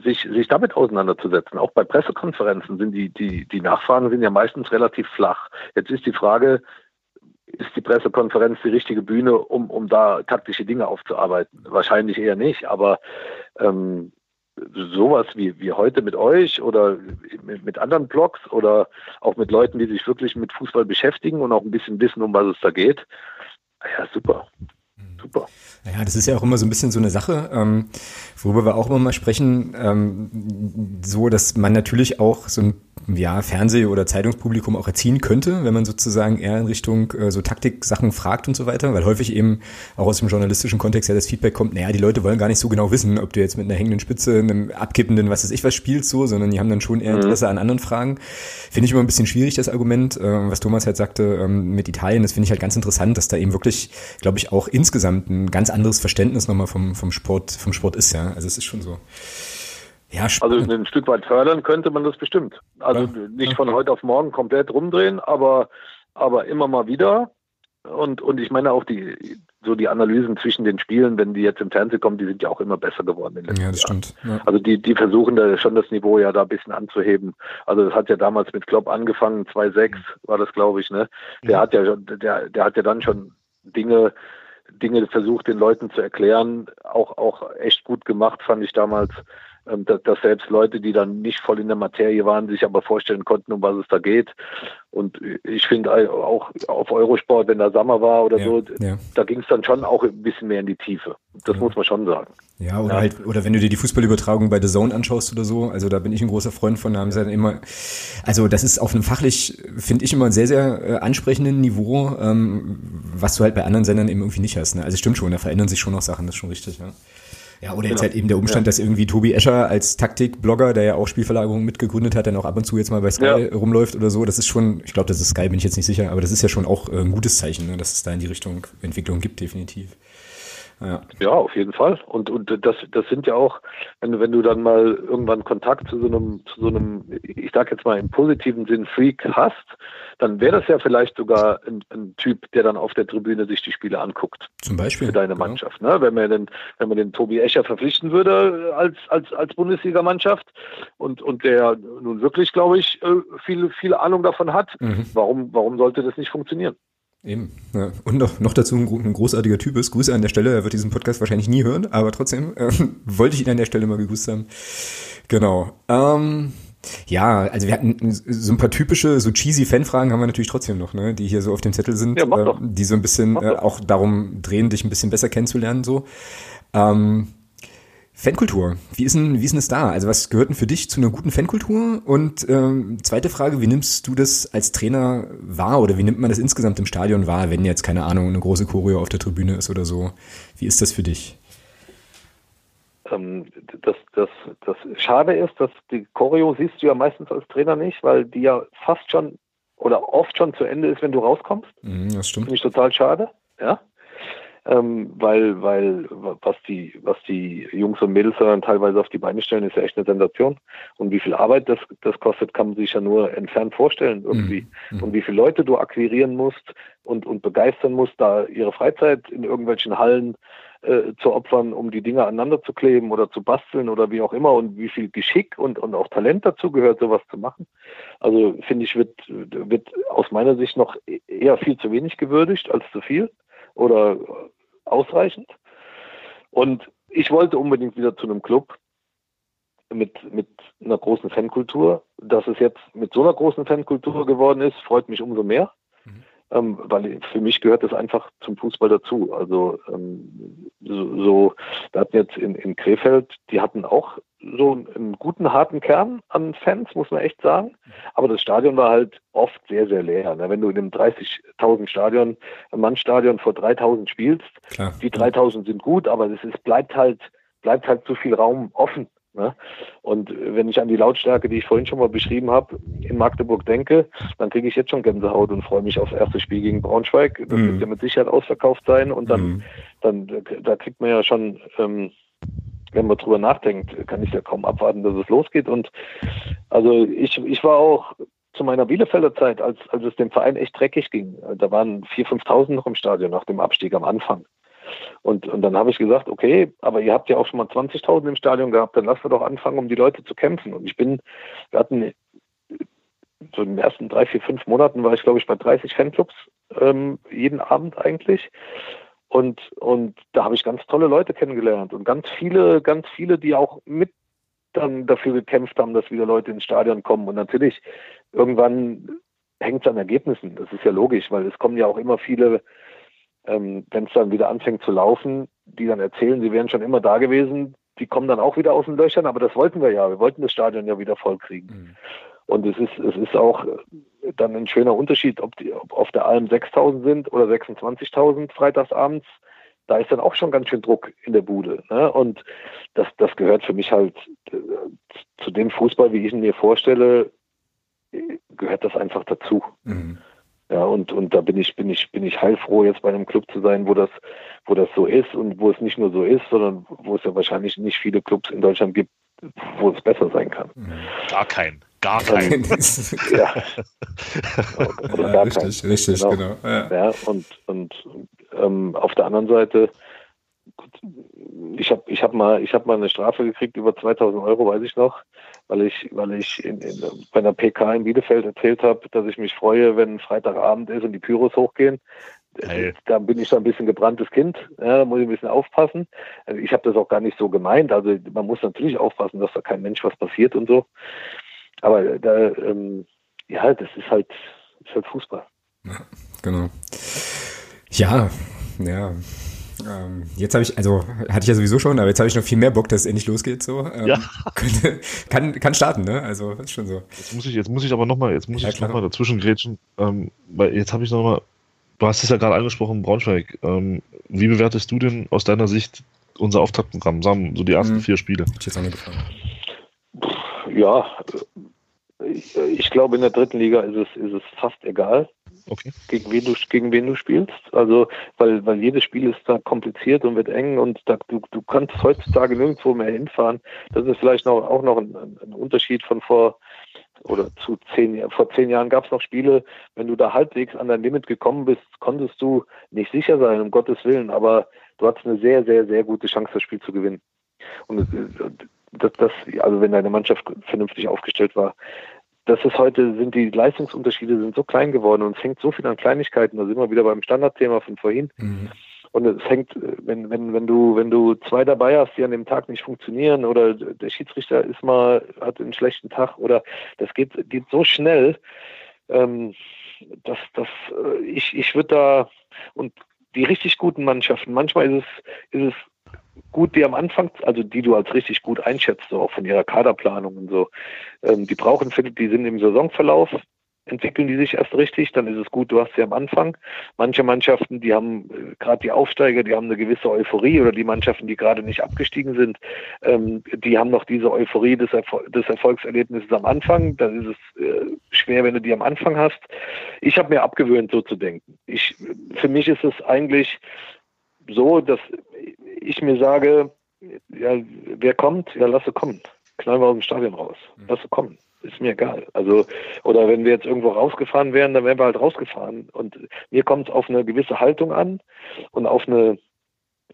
C: sich, sich damit auseinanderzusetzen. Auch bei Pressekonferenzen sind die, die, die Nachfragen sind ja meistens relativ flach. Jetzt ist die Frage, ist die Pressekonferenz die richtige Bühne, um, um da taktische Dinge aufzuarbeiten? Wahrscheinlich eher nicht, aber ähm, sowas wie, wie heute mit euch oder mit, mit anderen Blogs oder auch mit Leuten, die sich wirklich mit Fußball beschäftigen und auch ein bisschen wissen, um was es da geht, ja, super.
A: Super. Naja, das ist ja auch immer so ein bisschen so eine Sache, ähm, worüber wir auch immer mal sprechen, ähm, so, dass man natürlich auch so ein ja, Fernseh- oder Zeitungspublikum auch erziehen könnte, wenn man sozusagen eher in Richtung äh, so Taktik-Sachen fragt und so weiter, weil häufig eben auch aus dem journalistischen Kontext ja das Feedback kommt, naja, die Leute wollen gar nicht so genau wissen, ob du jetzt mit einer hängenden Spitze, einem abkippenden, was weiß ich was spielst, so, sondern die haben dann schon eher mhm. Interesse mhm. an anderen Fragen. Finde ich immer ein bisschen schwierig, das Argument, äh, was Thomas halt sagte ähm, mit Italien, das finde ich halt ganz interessant, dass da eben wirklich, glaube ich, auch insgesamt ein ganz anderes Verständnis nochmal vom, vom Sport, vom Sport ist, ja. Also es ist schon so.
C: Ja, also ein Stück weit fördern könnte man das bestimmt. Also ja. nicht von heute auf morgen komplett rumdrehen, aber, aber immer mal wieder. Und, und ich meine auch die, so die Analysen zwischen den Spielen, wenn die jetzt im Fernsehen kommen, die sind ja auch immer besser geworden.
A: In ja, das Jahren. stimmt. Ja.
C: Also die, die versuchen da schon das Niveau ja da ein bisschen anzuheben. Also das hat ja damals mit Klopp angefangen, 2-6 war das, glaube ich, ne? Der hat ja der, der hat ja dann schon Dinge, Dinge versucht, den Leuten zu erklären, auch, auch echt gut gemacht, fand ich damals. Ähm, dass, dass selbst Leute, die dann nicht voll in der Materie waren, sich aber vorstellen konnten, um was es da geht. Und ich finde auch auf Eurosport, wenn da Sommer war oder ja, so, ja. da ging es dann schon auch ein bisschen mehr in die Tiefe. Das ja. muss man schon sagen.
A: Ja, oder halt, oder wenn du dir die Fußballübertragung bei The Zone anschaust oder so, also da bin ich ein großer Freund von, da haben sie dann immer, also das ist auf einem fachlich, finde ich immer ein sehr, sehr äh, ansprechenden Niveau, ähm, was du halt bei anderen Sendern eben irgendwie nicht hast. Ne? Also stimmt schon, da verändern sich schon noch Sachen, das ist schon richtig, ja. Ja, oder jetzt genau. halt eben der Umstand, ja. dass irgendwie Tobi Escher als Taktik-Blogger, der ja auch Spielverlagerung mitgegründet hat, dann auch ab und zu jetzt mal bei Sky ja. rumläuft oder so. Das ist schon, ich glaube, das ist Sky, bin ich jetzt nicht sicher, aber das ist ja schon auch äh, ein gutes Zeichen, ne, dass es da in die Richtung Entwicklung gibt, definitiv.
C: Ja. ja, auf jeden Fall. Und, und das, das sind ja auch, wenn du, wenn du dann mal irgendwann Kontakt zu so einem, zu so einem, ich sag jetzt mal im positiven Sinn Freak hast, dann wäre das ja vielleicht sogar ein, ein, Typ, der dann auf der Tribüne sich die Spiele anguckt.
A: Zum Beispiel.
C: Für deine Mannschaft. Ne? Wenn man den, wenn man den Tobi Escher verpflichten würde als, als, als Bundesligamannschaft und, und der nun wirklich, glaube ich, äh, viel, viel Ahnung davon hat, mhm. warum, warum sollte das nicht funktionieren?
A: Eben. Ja. Und noch, noch dazu ein, ein, großartiger Typ ist. Grüße an der Stelle. Er wird diesen Podcast wahrscheinlich nie hören, aber trotzdem äh, wollte ich ihn an der Stelle mal gegrüßt haben. Genau. Ähm, ja, also wir hatten so ein paar typische, so cheesy Fanfragen haben wir natürlich trotzdem noch, ne, die hier so auf dem Zettel sind, ja, äh, die so ein bisschen äh, auch darum drehen, dich ein bisschen besser kennenzulernen. So. Ähm, Fankultur, wie ist denn, wie ist denn es da? Also was gehört denn für dich zu einer guten Fankultur? Und ähm, zweite Frage, wie nimmst du das als Trainer wahr oder wie nimmt man das insgesamt im Stadion wahr, wenn jetzt, keine Ahnung, eine große Choreo auf der Tribüne ist oder so? Wie ist das für dich?
C: Ähm, das, das, das Schade ist, dass die Choreo siehst du ja meistens als Trainer nicht, weil die ja fast schon oder oft schon zu Ende ist, wenn du rauskommst.
A: Mhm, das stimmt.
C: Finde ich total schade. Ja. ähm, weil, weil was die, was die Jungs und Mädels dann teilweise auf die Beine stellen, ist ja echt eine Sensation. Und wie viel Arbeit das, das kostet, kann man sich ja nur entfernt vorstellen irgendwie. Mhm. Und wie viele Leute du akquirieren musst und, und begeistern musst, da ihre Freizeit in irgendwelchen Hallen äh, zu opfern, um die Dinge aneinander zu kleben oder zu basteln oder wie auch immer und wie viel Geschick und, und auch Talent dazu gehört, sowas zu machen. Also finde ich, wird, wird aus meiner Sicht noch eher viel zu wenig gewürdigt als zu viel oder ausreichend. Und ich wollte unbedingt wieder zu einem Club mit, mit einer großen Fankultur. Dass es jetzt mit so einer großen Fankultur geworden ist, freut mich umso mehr ähm, weil für mich gehört das einfach zum Fußball dazu. Also ähm, so, so, wir hatten jetzt in, in Krefeld, die hatten auch so einen guten, harten Kern an Fans, muss man echt sagen. Aber das Stadion war halt oft sehr, sehr leer. Ne? Wenn du in einem 30.000 Stadion, Mannstadion vor 3.000 spielst, Klar. die 3.000 sind gut, aber es ist, bleibt halt, bleibt halt zu viel Raum offen. Ne? Und wenn ich an die Lautstärke, die ich vorhin schon mal beschrieben habe, in Magdeburg denke, dann kriege ich jetzt schon Gänsehaut und freue mich aufs erste Spiel gegen Braunschweig. Das mhm. wird ja mit Sicherheit ausverkauft sein und dann, mhm. dann da kriegt man ja schon, ähm, wenn man drüber nachdenkt, kann ich ja kaum abwarten, dass es losgeht. Und also ich, ich war auch zu meiner Bielefelder Zeit, als, als es dem Verein echt dreckig ging. Da waren 4.000, 5.000 noch im Stadion nach dem Abstieg am Anfang. Und, und dann habe ich gesagt, okay, aber ihr habt ja auch schon mal 20.000 im Stadion gehabt, dann lasst wir doch anfangen, um die Leute zu kämpfen. Und ich bin, wir hatten so in den ersten drei, vier, fünf Monaten war ich, glaube ich, bei 30 Fanclubs ähm, jeden Abend eigentlich. Und, und da habe ich ganz tolle Leute kennengelernt und ganz viele, ganz viele, die auch mit dann dafür gekämpft haben, dass wieder Leute ins Stadion kommen. Und natürlich, irgendwann hängt es an Ergebnissen. Das ist ja logisch, weil es kommen ja auch immer viele ähm, wenn es dann wieder anfängt zu laufen, die dann erzählen, sie wären schon immer da gewesen, die kommen dann auch wieder aus den Löchern, aber das wollten wir ja. Wir wollten das Stadion ja wieder voll kriegen. Mhm. Und es ist, es ist auch dann ein schöner Unterschied, ob, die, ob auf der Alm 6.000 sind oder 26.000 freitagsabends. Da ist dann auch schon ganz schön Druck in der Bude. Ne? Und das, das gehört für mich halt äh, zu dem Fußball, wie ich ihn mir vorstelle, gehört das einfach dazu. Mhm. Ja, und, und da bin ich, bin ich, bin ich heilfroh, jetzt bei einem Club zu sein, wo das, wo das so ist und wo es nicht nur so ist, sondern wo es ja wahrscheinlich nicht viele Clubs in Deutschland gibt, wo es besser sein kann.
B: Mhm. Gar kein. Gar kein.
C: ja.
A: Oder, ja, richtig, kein. richtig, genau. genau.
C: Ja. ja. und, und ähm, auf der anderen Seite, ich habe ich hab mal, hab mal eine Strafe gekriegt über 2000 Euro, weiß ich noch, weil ich, weil ich in, in, bei einer PK in Bielefeld erzählt habe, dass ich mich freue, wenn Freitagabend ist und die Pyros hochgehen. Hey. Da bin ich so ein bisschen gebranntes Kind, ja, da muss ich ein bisschen aufpassen. Ich habe das auch gar nicht so gemeint. Also man muss natürlich aufpassen, dass da kein Mensch was passiert und so. Aber da, ähm, ja, das ist halt, ist halt Fußball.
A: Ja, genau. Ja, ja. Ähm, jetzt habe ich, also hatte ich ja sowieso schon, aber jetzt habe ich noch viel mehr Bock, dass es endlich losgeht. So. Ähm, ja. Könnte, kann, kann starten, ne? Also ist schon so.
B: Jetzt muss ich, jetzt muss ich aber nochmal, jetzt muss ja, ich nochmal dazwischen grätschen, ähm, weil jetzt habe ich nochmal, du hast es ja gerade angesprochen, Braunschweig. Ähm, wie bewertest du denn aus deiner Sicht unser Auftaktprogramm, sagen so die ersten hm. vier Spiele? Ich jetzt
C: angefangen. Ja, ich, ich glaube, in der dritten Liga ist es, ist es fast egal. Okay. Gegen wen du gegen wen du spielst. Also weil weil jedes Spiel ist da kompliziert und wird eng und da, du, du kannst heutzutage nirgendwo mehr hinfahren. Das ist vielleicht noch, auch noch ein, ein Unterschied von vor oder zu zehn vor zehn Jahren gab es noch Spiele, wenn du da halbwegs an dein Limit gekommen bist, konntest du nicht sicher sein, um Gottes Willen, aber du hattest eine sehr, sehr, sehr gute Chance, das Spiel zu gewinnen. Und das, das, also wenn deine Mannschaft vernünftig aufgestellt war, das ist heute, sind die Leistungsunterschiede sind so klein geworden und es hängt so viel an Kleinigkeiten. Da sind wir wieder beim Standardthema von vorhin. Mhm. Und es hängt, wenn, wenn, wenn du, wenn du zwei dabei hast, die an dem Tag nicht funktionieren oder der Schiedsrichter ist mal, hat einen schlechten Tag oder das geht, geht so schnell, ähm, dass, dass äh, ich, ich würde da und die richtig guten Mannschaften, manchmal ist es, ist es gut, die am Anfang, also die du als richtig gut einschätzt, so auch von ihrer Kaderplanung und so, ähm, die brauchen, die sind im Saisonverlauf, entwickeln die sich erst richtig, dann ist es gut, du hast sie am Anfang. Manche Mannschaften, die haben, äh, gerade die Aufsteiger, die haben eine gewisse Euphorie oder die Mannschaften, die gerade nicht abgestiegen sind, ähm, die haben noch diese Euphorie des, Erfol des Erfolgserlebnisses am Anfang. Dann ist es äh, schwer, wenn du die am Anfang hast. Ich habe mir abgewöhnt, so zu denken. Ich, für mich ist es eigentlich so, dass ich mir sage, ja, wer kommt, ja, lasse kommen. Knallen wir aus dem Stadion raus. Mhm. Lasse kommen. Ist mir egal. Also, oder wenn wir jetzt irgendwo rausgefahren wären, dann wären wir halt rausgefahren. Und mir kommt es auf eine gewisse Haltung an und auf eine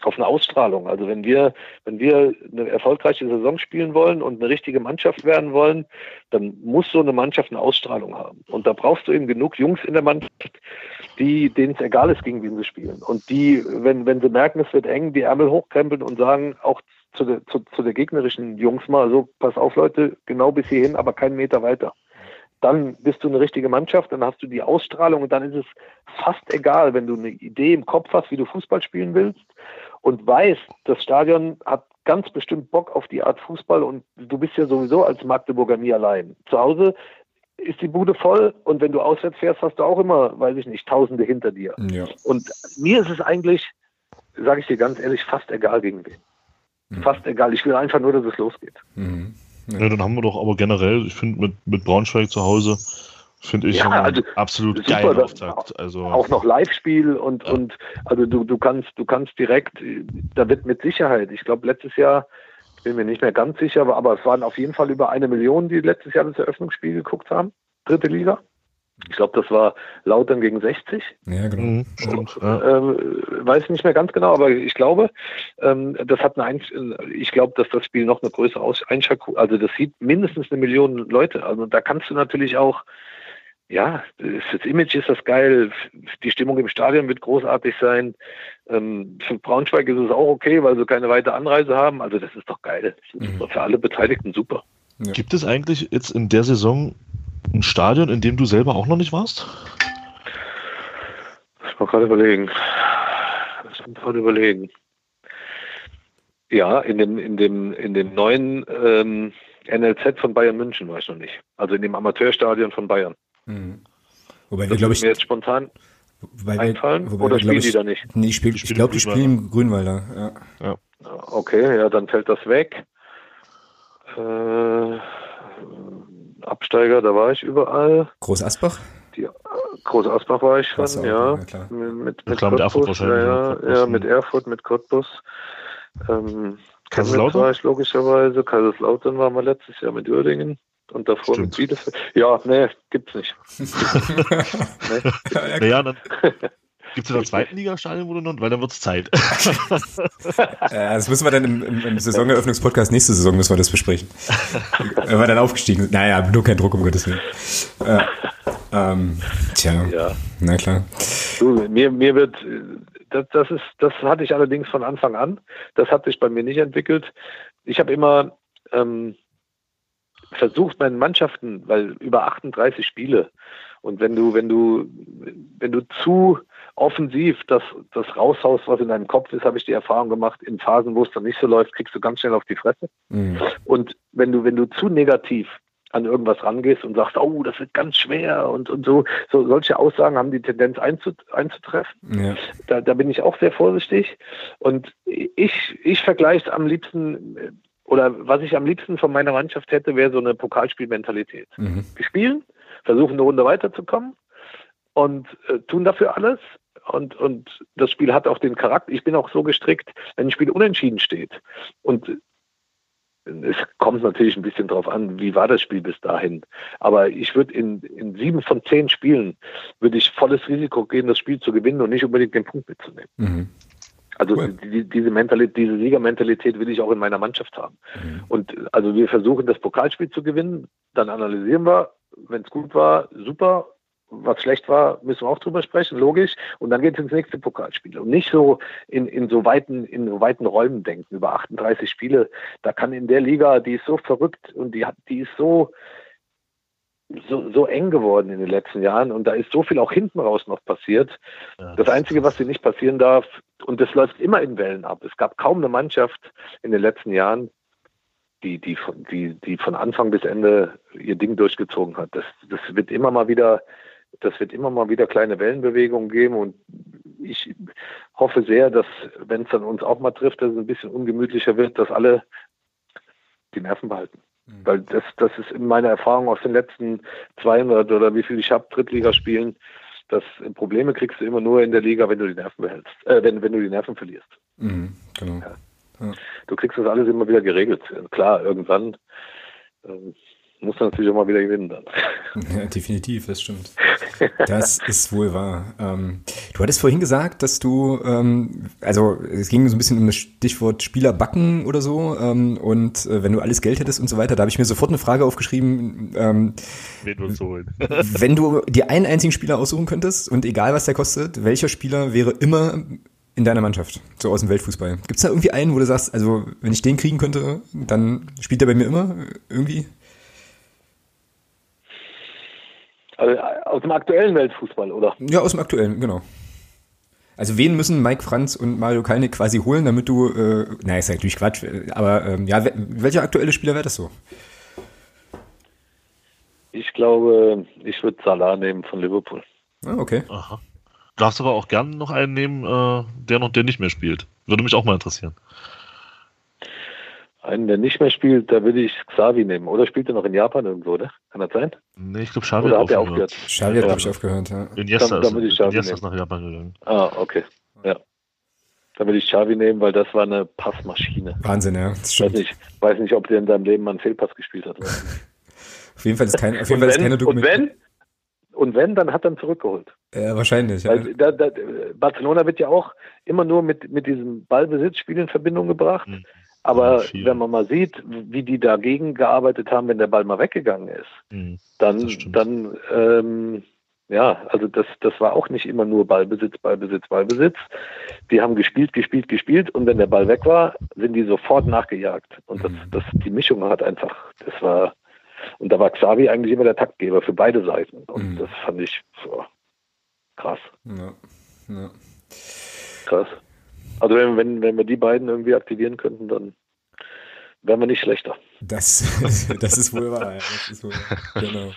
C: auf eine Ausstrahlung. Also wenn wir, wenn wir eine erfolgreiche Saison spielen wollen und eine richtige Mannschaft werden wollen, dann muss so eine Mannschaft eine Ausstrahlung haben. Und da brauchst du eben genug Jungs in der Mannschaft, die, denen es egal ist, gegen wen sie spielen. Und die, wenn, wenn sie merken, es wird eng, die Ärmel hochkrempeln und sagen, auch zu der, zu, zu der gegnerischen Jungs mal, so, pass auf Leute, genau bis hierhin, aber keinen Meter weiter dann bist du eine richtige Mannschaft, dann hast du die Ausstrahlung und dann ist es fast egal, wenn du eine Idee im Kopf hast, wie du Fußball spielen willst und weißt, das Stadion hat ganz bestimmt Bock auf die Art Fußball und du bist ja sowieso als Magdeburger nie allein. Zu Hause ist die Bude voll und wenn du auswärts fährst, hast du auch immer, weiß ich nicht, Tausende hinter dir. Ja. Und mir ist es eigentlich, sage ich dir ganz ehrlich, fast egal gegen wen. Mhm. Fast egal. Ich will einfach nur, dass es losgeht.
B: Mhm. Ja. ja. dann haben wir doch aber generell, ich finde, mit, mit Braunschweig zu Hause Finde ich ja, also absolut super, geil Auftakt.
C: Also auch noch Live-Spiel und, ja. und also du, du kannst, du kannst direkt, da wird mit Sicherheit, ich glaube letztes Jahr, bin mir nicht mehr ganz sicher, aber, aber es waren auf jeden Fall über eine Million, die letztes Jahr das Eröffnungsspiel geguckt haben. Dritte Liga. Ich glaube, das war Lautern gegen 60.
A: Ja, genau. Mhm,
C: stimmt, ja. Ähm, weiß nicht mehr ganz genau, aber ich glaube, ähm, das hat eine Einsch ich glaube, dass das Spiel noch eine größere Einschaltung, also das sieht mindestens eine Million Leute. Also da kannst du natürlich auch ja, das Image ist das geil. Die Stimmung im Stadion wird großartig sein. Ähm, für Braunschweig ist es auch okay, weil sie keine weite Anreise haben. Also das ist doch geil. Das ist mhm. für alle Beteiligten super.
B: Ja. Gibt es eigentlich jetzt in der Saison ein Stadion, in dem du selber auch noch nicht warst?
C: Ich muss gerade überlegen. Ich muss gerade überlegen. Ja, in dem, in dem, in dem neuen ähm, NLZ von Bayern München war ich noch nicht. Also in dem Amateurstadion von Bayern. Mhm.
A: Wobei wir, glaube ich.
C: Mir jetzt spontan wobei einfallen? Wir, oder spielen
A: ich,
C: die da nicht?
A: Nee, ich, spiel, ich glaube, die spielen im Grünwalder. Ja.
C: ja. Okay, ja, dann fällt das weg. Äh, Absteiger, da war ich überall.
A: Groß Asbach?
C: Die, Groß Asbach war ich schon, auch, ja. ja mit, mit, mit Cottbus, ja, ja, ja, mit Erfurt, mit Cottbus. Ähm, Kaiserslautern war ich logischerweise. Kaiserslautern waren wir letztes Jahr mit Uerdingen. Und davor Stimmt. mit Bielefeld. Ja, nee, gibt's nicht.
B: nee, naja, dann gibt es in der zweiten Liga Stadion, wo du noch, weil dann wird's Zeit.
A: ja, das müssen wir dann im, im, im Saisoneröffnungspodcast nächste Saison müssen wir das besprechen. Wenn wir dann aufgestiegen sind. Naja, nur kein Druck, um Gottes Willen. Äh, ähm, tja, ja. na klar.
C: Du, mir, mir wird, das, das ist, das hatte ich allerdings von Anfang an. Das hat sich bei mir nicht entwickelt. Ich habe immer, ähm, versucht meinen Mannschaften, weil über 38 Spiele und wenn du, wenn du, wenn du zu offensiv das, das raushaust, was in deinem Kopf ist, habe ich die Erfahrung gemacht, in Phasen, wo es dann nicht so läuft, kriegst du ganz schnell auf die Fresse. Mhm. Und wenn du, wenn du zu negativ an irgendwas rangehst und sagst, oh, das wird ganz schwer und, und so, so solche Aussagen haben die Tendenz einzut, einzutreffen. Ja. Da, da bin ich auch sehr vorsichtig. Und ich, ich vergleiche es am liebsten oder was ich am liebsten von meiner Mannschaft hätte, wäre so eine Pokalspielmentalität. Mhm. Wir spielen, versuchen eine Runde weiterzukommen und äh, tun dafür alles. Und, und das Spiel hat auch den Charakter. Ich bin auch so gestrickt, wenn ein Spiel unentschieden steht und es kommt natürlich ein bisschen drauf an, wie war das Spiel bis dahin. Aber ich würde in, in sieben von zehn Spielen würde ich volles Risiko gehen, das Spiel zu gewinnen und nicht unbedingt den Punkt mitzunehmen. Mhm. Also cool. die, diese Mentalität, diese Siegermentalität will ich auch in meiner Mannschaft haben. Mhm. Und also wir versuchen das Pokalspiel zu gewinnen, dann analysieren wir, wenn es gut war, super. Was schlecht war, müssen wir auch drüber sprechen, logisch. Und dann geht es ins nächste Pokalspiel. Und nicht so in, in so weiten, in so weiten Räumen denken, über 38 Spiele. Da kann in der Liga, die ist so verrückt und die hat, die ist so, so, so eng geworden in den letzten Jahren und da ist so viel auch hinten raus noch passiert. Ja, das, das Einzige, was hier nicht passieren darf, und das läuft immer in Wellen ab. Es gab kaum eine Mannschaft in den letzten Jahren, die, die, die, die von Anfang bis Ende ihr Ding durchgezogen hat. Das, das wird immer mal wieder, das wird immer mal wieder kleine Wellenbewegungen geben und ich hoffe sehr, dass, wenn es dann uns auch mal trifft, dass es ein bisschen ungemütlicher wird, dass alle die Nerven behalten. Mhm. Weil das, das ist in meiner Erfahrung aus den letzten 200 oder wie viel ich habe, Drittligaspielen, dass Probleme kriegst du immer nur in der Liga, wenn du die Nerven behältst, äh, wenn, wenn du die Nerven verlierst. Mhm, genau. Ja. Ja. Du kriegst das alles immer wieder geregelt. Klar, irgendwann ähm, muss man natürlich auch mal wieder gewinnen dann.
A: Ja, definitiv, das stimmt. Das ist wohl wahr. Ähm, du hattest vorhin gesagt, dass du, ähm, also es ging so ein bisschen um das Stichwort Spieler backen oder so ähm, und äh, wenn du alles Geld hättest und so weiter, da habe ich mir sofort eine Frage aufgeschrieben. Ähm, Wen du holen. wenn du dir einen einzigen Spieler aussuchen könntest und egal was der kostet, welcher Spieler wäre immer in deiner Mannschaft, so aus dem Weltfußball? Gibt es da irgendwie einen, wo du sagst, also wenn ich den kriegen könnte, dann spielt er bei mir immer irgendwie?
C: Also aus dem aktuellen Weltfußball, oder?
A: Ja, aus dem aktuellen, genau. Also wen müssen Mike Franz und Mario Kalnick quasi holen, damit du, äh, naja, ist ja natürlich Quatsch, aber ähm, ja, welcher aktuelle Spieler wäre das so?
C: Ich glaube, ich würde Salah nehmen von Liverpool.
A: Ah, okay. Aha.
B: Darfst aber auch gerne noch einen nehmen, äh, der noch der nicht mehr spielt. Würde mich auch mal interessieren.
C: Einen, der nicht mehr spielt, da würde ich Xavi nehmen. Oder spielt er noch in Japan irgendwo, oder? Kann das sein?
B: Nee, ich glaube, Xavi hat,
A: hat aufgehört. Xavi hat, glaube ich, aufgehört, ja.
B: Iniesta, dann, dann ist, Iniesta ist nach Japan gegangen.
C: Ah, okay. Ja. Da würde ich Xavi nehmen, weil das war eine Passmaschine.
A: Wahnsinn, ja.
C: Das stimmt. Weiß nicht, weiß nicht, ob der in seinem Leben mal einen Fehlpass gespielt hat.
A: auf jeden Fall ist, kein, auf jeden Fall
C: ist
A: keine
C: Dokumentation. Und wenn, und wenn, dann hat er ihn zurückgeholt.
A: Ja, wahrscheinlich. Weil
C: ja. Da, da, Barcelona wird ja auch immer nur mit, mit diesem Ballbesitzspiel in Verbindung gebracht. Mhm. Aber ja, wenn man mal sieht, wie die dagegen gearbeitet haben, wenn der Ball mal weggegangen ist, mhm. dann, dann ähm, ja, also das, das war auch nicht immer nur Ballbesitz, Ballbesitz, Ballbesitz. Die haben gespielt, gespielt, gespielt und wenn der Ball weg war, sind die sofort nachgejagt. Und das, mhm. das, die Mischung hat einfach, das war, und da war Xavi eigentlich immer der Taktgeber für beide Seiten. Und mhm. das fand ich so krass. Ja. Ja. Krass. Also wenn, wenn, wenn wir die beiden irgendwie aktivieren könnten, dann wären wir nicht schlechter.
A: Das, das ist wohl wahr. Ja, das ist wohl, genau.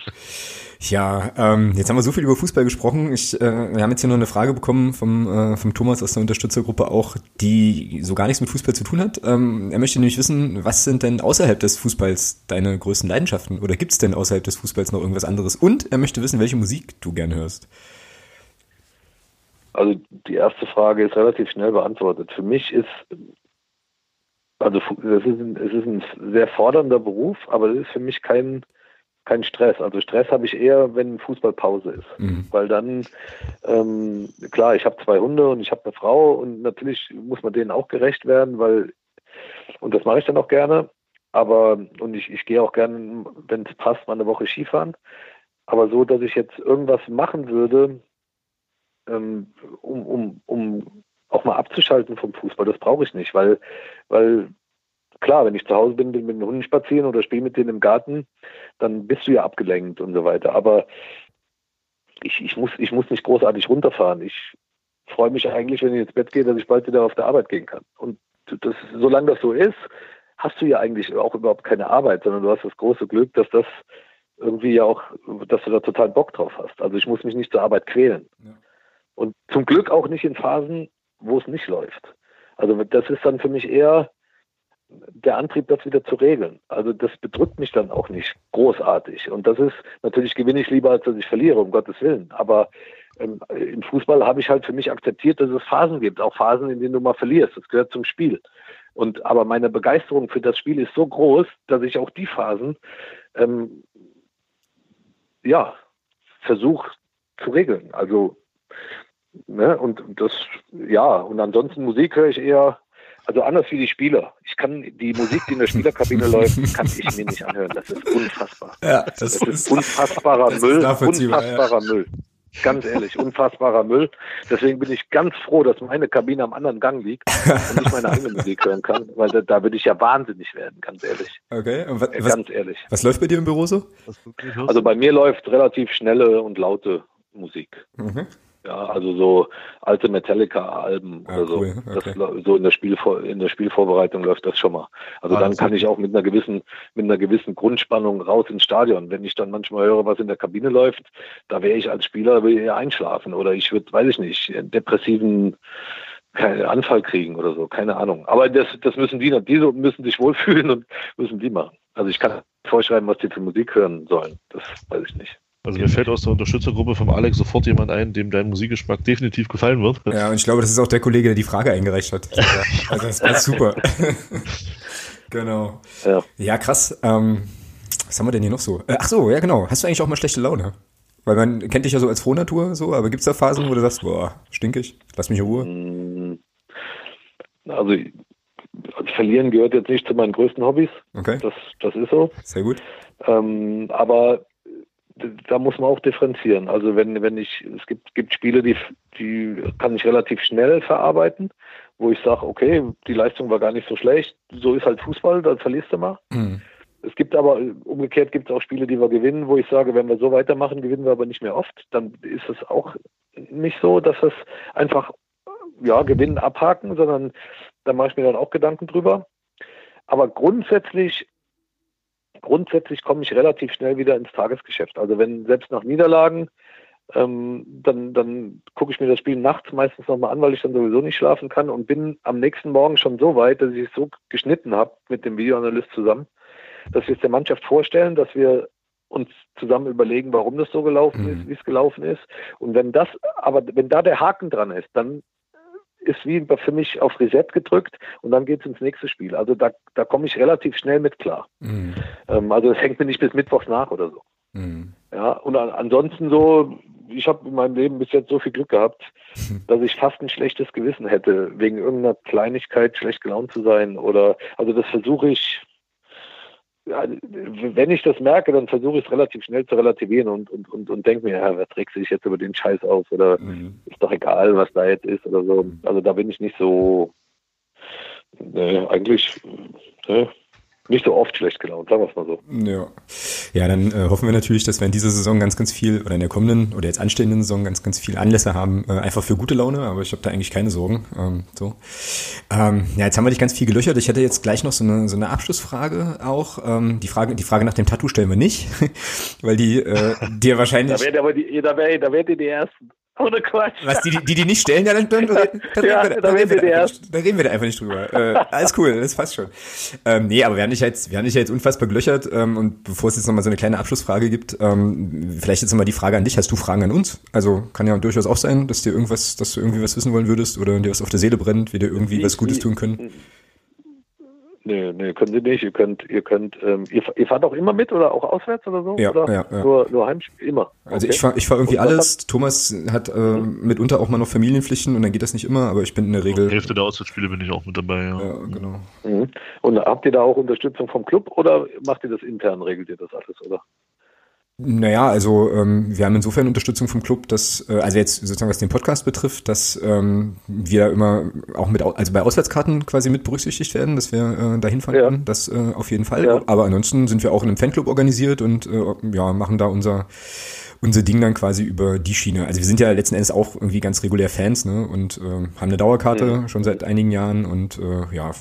A: Ja, ähm, jetzt haben wir so viel über Fußball gesprochen. Ich, äh, wir haben jetzt hier noch eine Frage bekommen vom, äh, vom Thomas aus der Unterstützergruppe auch, die so gar nichts mit Fußball zu tun hat. Ähm, er möchte nämlich wissen, was sind denn außerhalb des Fußballs deine größten Leidenschaften? Oder gibt es denn außerhalb des Fußballs noch irgendwas anderes? Und er möchte wissen, welche Musik du gern hörst.
C: Also die erste Frage ist relativ schnell beantwortet. Für mich ist also es ist, ein, es ist ein sehr fordernder Beruf, aber es ist für mich kein kein Stress. Also Stress habe ich eher, wenn Fußballpause ist. Mhm. Weil dann, ähm, klar, ich habe zwei Hunde und ich habe eine Frau und natürlich muss man denen auch gerecht werden, weil, und das mache ich dann auch gerne, aber, und ich, ich gehe auch gerne, wenn es passt, mal eine Woche Skifahren. Aber so, dass ich jetzt irgendwas machen würde, ähm, um, um, um auch mal abzuschalten vom Fußball, das brauche ich nicht, weil, weil klar, wenn ich zu Hause bin, bin mit den Hunden spazieren oder spiele mit denen im Garten, dann bist du ja abgelenkt und so weiter. Aber ich, ich, muss, ich muss nicht großartig runterfahren. Ich freue mich eigentlich, wenn ich ins Bett gehe, dass ich bald wieder auf der Arbeit gehen kann. Und das, solange das so ist, hast du ja eigentlich auch überhaupt keine Arbeit, sondern du hast das große Glück, dass das irgendwie ja auch, dass du da total Bock drauf hast. Also ich muss mich nicht zur Arbeit quälen. Ja. Und zum Glück auch nicht in Phasen, wo es nicht läuft. Also das ist dann für mich eher der Antrieb, das wieder zu regeln. Also das bedrückt mich dann auch nicht großartig. Und das ist, natürlich gewinne ich lieber, als dass ich verliere, um Gottes Willen. Aber ähm, im Fußball habe ich halt für mich akzeptiert, dass es Phasen gibt, auch Phasen, in denen du mal verlierst. Das gehört zum Spiel. Und aber meine Begeisterung für das Spiel ist so groß, dass ich auch die Phasen ähm, ja versuche zu regeln. Also ne, und das ja und ansonsten Musik höre ich eher also anders wie die Spieler. Ich kann die Musik, die in der Spielerkabine läuft, kann ich mir nicht anhören. Das ist unfassbar. Ja, das, das ist, ist unfassbarer das Müll. Ist unfassbarer ja. Müll. Ganz ehrlich, unfassbarer Müll. Deswegen bin ich ganz froh, dass meine Kabine am anderen Gang liegt und ich meine eigene Musik hören kann, weil da, da würde ich ja wahnsinnig werden, ganz ehrlich.
A: Okay, und was, ganz ehrlich. Was läuft bei dir im Büro so?
C: Also bei mir läuft relativ schnelle und laute Musik. Mhm. Ja, also so alte Metallica-Alben ah, oder so. Cool. Okay. Das, so in der, Spielvor in der Spielvorbereitung läuft das schon mal. Also ah, dann kann ich auch mit einer gewissen, mit einer gewissen Grundspannung raus ins Stadion. Wenn ich dann manchmal höre, was in der Kabine läuft, da wäre ich als Spieler eher einschlafen oder ich würde, weiß ich nicht, depressiven Anfall kriegen oder so, keine Ahnung. Aber das, das müssen die, diese müssen sich wohlfühlen und müssen die machen. Also ich kann vorschreiben, was die für Musik hören sollen. Das weiß ich nicht.
B: Also mir fällt aus der Unterstützergruppe vom Alex sofort jemand ein, dem dein Musikgeschmack definitiv gefallen wird.
A: Ja, und ich glaube, das ist auch der Kollege, der die Frage eingereicht hat. Also das war super. genau. Ja, ja krass. Ähm, was haben wir denn hier noch so? Äh, ach so, ja genau. Hast du eigentlich auch mal schlechte Laune? Weil man kennt dich ja so als Frohnatur, so, aber gibt es da Phasen, wo du sagst, boah, stinkig, lass mich in Ruhe? Mm,
C: also, also verlieren gehört jetzt nicht zu meinen größten Hobbys.
A: Okay.
C: Das, das ist so.
A: Sehr gut.
C: Ähm, aber da muss man auch differenzieren. Also wenn, wenn ich, es gibt, gibt Spiele, die, die kann ich relativ schnell verarbeiten, wo ich sage, okay, die Leistung war gar nicht so schlecht. So ist halt Fußball, dann verlierst du mal. Mhm. Es gibt aber, umgekehrt gibt es auch Spiele, die wir gewinnen, wo ich sage, wenn wir so weitermachen, gewinnen wir aber nicht mehr oft. Dann ist es auch nicht so, dass es einfach, ja, gewinnen, abhaken, sondern da mache ich mir dann auch Gedanken drüber. Aber grundsätzlich grundsätzlich komme ich relativ schnell wieder ins Tagesgeschäft. Also wenn selbst nach Niederlagen, ähm, dann, dann gucke ich mir das Spiel nachts meistens nochmal an, weil ich dann sowieso nicht schlafen kann und bin am nächsten Morgen schon so weit, dass ich es so geschnitten habe mit dem Videoanalyst zusammen, dass wir es der Mannschaft vorstellen, dass wir uns zusammen überlegen, warum das so gelaufen mhm. ist, wie es gelaufen ist. Und wenn das, aber wenn da der Haken dran ist, dann ist wie für mich auf Reset gedrückt und dann geht es ins nächste Spiel. Also da, da komme ich relativ schnell mit klar. Mhm. Ähm, also es hängt mir nicht bis Mittwochs nach oder so. Mhm. Ja, und an, ansonsten so, ich habe in meinem Leben bis jetzt so viel Glück gehabt, dass ich fast ein schlechtes Gewissen hätte, wegen irgendeiner Kleinigkeit schlecht gelaunt zu sein. Oder also das versuche ich wenn ich das merke, dann versuche ich es relativ schnell zu relativieren und, und, und, und denke mir, ja, wer trägt sich jetzt über den Scheiß auf oder mhm. ist doch egal, was da jetzt ist oder so. Mhm. Also da bin ich nicht so, ne, eigentlich, ne, nicht so oft schlecht gelaunt, sagen wir es mal so.
A: Ja, ja dann äh, hoffen wir natürlich, dass wir in dieser Saison ganz, ganz viel oder in der kommenden oder jetzt anstehenden Saison ganz, ganz viel Anlässe haben, äh, einfach für gute Laune, aber ich habe da eigentlich keine Sorgen. Ähm, so. Ähm, ja, jetzt haben wir dich ganz viel gelöchert. Ich hätte jetzt gleich noch so eine, so eine Abschlussfrage auch. Ähm, die, Frage, die Frage nach dem Tattoo stellen wir nicht, weil die äh, dir wahrscheinlich...
C: da werdet aber die, da werdet, da werdet ihr die Ersten. Ohne Quatsch.
A: Was, die, die, die nicht stellen, ja, dann, dann, dann, dann, ja, reden, wir, dann, reden, wir da einfach, dann reden wir da einfach nicht drüber. Äh, alles cool, das passt schon. Ähm, nee, aber wir haben dich jetzt, wir haben dich jetzt unfassbar gelöchert ähm, und bevor es jetzt nochmal so eine kleine Abschlussfrage gibt, ähm, vielleicht jetzt nochmal die Frage an dich. Hast du Fragen an uns? Also kann ja durchaus auch sein, dass dir irgendwas, dass du irgendwie was wissen wollen würdest oder dir was auf der Seele brennt, wir dir irgendwie wie, was Gutes wie, tun können.
C: Nee, nee, können Sie nicht. Ihr könnt, ihr könnt, ähm, ihr, ihr, fahrt auch immer mit oder auch auswärts oder so?
A: Ja,
C: oder
A: ja, ja.
C: Nur, nur Heimspiel, immer.
A: Also ich fahre ich fahr irgendwie alles. Hat, Thomas hat äh, mhm. mitunter auch mal noch Familienpflichten und dann geht das nicht immer, aber ich bin in der Regel.
B: Die Hälfte der Auswärtsspiele bin ich auch mit dabei, ja.
A: Ja, genau.
C: Mhm. Und habt ihr da auch Unterstützung vom Club oder macht ihr das intern, regelt ihr das alles, oder?
A: Naja, also ähm, wir haben insofern Unterstützung vom Club, dass, äh, also jetzt sozusagen was den Podcast betrifft, dass ähm, wir immer auch mit, also bei Auswärtskarten quasi mit berücksichtigt werden, dass wir äh, dahin fahren ja. können, das äh, auf jeden Fall. Ja. Aber ansonsten sind wir auch in einem Fanclub organisiert und äh, ja, machen da unser unser Ding dann quasi über die Schiene. Also wir sind ja letzten Endes auch irgendwie ganz regulär Fans, ne? Und äh, haben eine Dauerkarte mhm. schon seit einigen Jahren und äh, ja,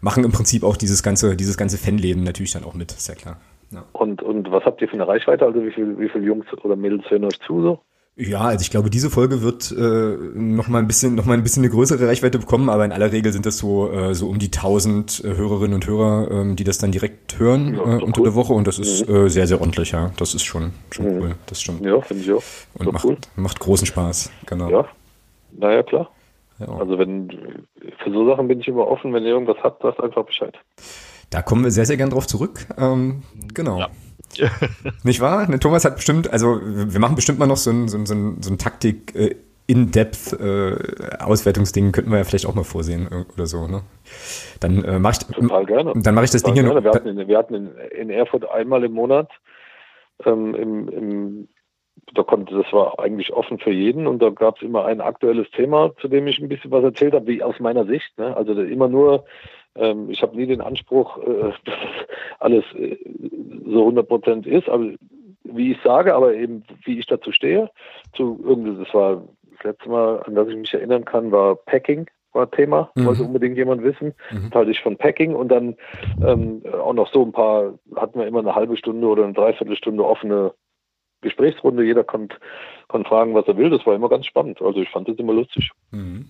A: machen im Prinzip auch dieses ganze, dieses ganze Fanleben natürlich dann auch mit, ist ja klar.
C: Ja. Und, und was habt ihr für eine Reichweite? Also wie viele wie viel Jungs oder Mädels hören euch zu so?
A: Ja, also ich glaube, diese Folge wird äh, noch mal ein bisschen, noch mal ein bisschen eine größere Reichweite bekommen, aber in aller Regel sind das so äh, so um die 1000 äh, Hörerinnen und Hörer, ähm, die das dann direkt hören ja, äh, unter cool. der Woche und das ist mhm. äh, sehr sehr ordentlich, ja. Das ist schon schon mhm. cool, das stimmt.
C: Ja, finde ich auch.
A: Und macht cool. macht großen Spaß, genau.
C: Ja, naja klar. Ja. Also wenn für so Sachen bin ich immer offen, wenn ihr irgendwas habt, sagt einfach Bescheid.
A: Da kommen wir sehr, sehr gern drauf zurück. Ähm, genau. Ja. Nicht wahr? Ne, Thomas hat bestimmt, also wir machen bestimmt mal noch so ein, so ein, so ein, so ein Taktik äh, in-depth äh, Auswertungsding könnten wir ja vielleicht auch mal vorsehen äh, oder so, ne? Dann äh, mache ich
C: total gerne.
A: Dann mache ich das
C: total
A: Ding
C: gerne. noch. Wir hatten, in, wir hatten in, in Erfurt einmal im Monat ähm, im, im da konnte, das war eigentlich offen für jeden und da gab es immer ein aktuelles Thema, zu dem ich ein bisschen was erzählt habe, wie aus meiner Sicht. Ne? Also immer nur ähm, ich habe nie den Anspruch, äh, dass alles äh, so 100 Prozent ist, aber wie ich sage, aber eben wie ich dazu stehe. Zu irgendwie, das war das letzte Mal, an das ich mich erinnern kann, war Packing war Thema, mhm. wollte unbedingt jemand wissen. Mhm. Teile ich von Packing und dann ähm, auch noch so ein paar, hatten wir immer eine halbe Stunde oder eine Dreiviertelstunde offene Gesprächsrunde. Jeder konnte, konnte fragen, was er will. Das war immer ganz spannend. Also ich fand das immer lustig. Mhm.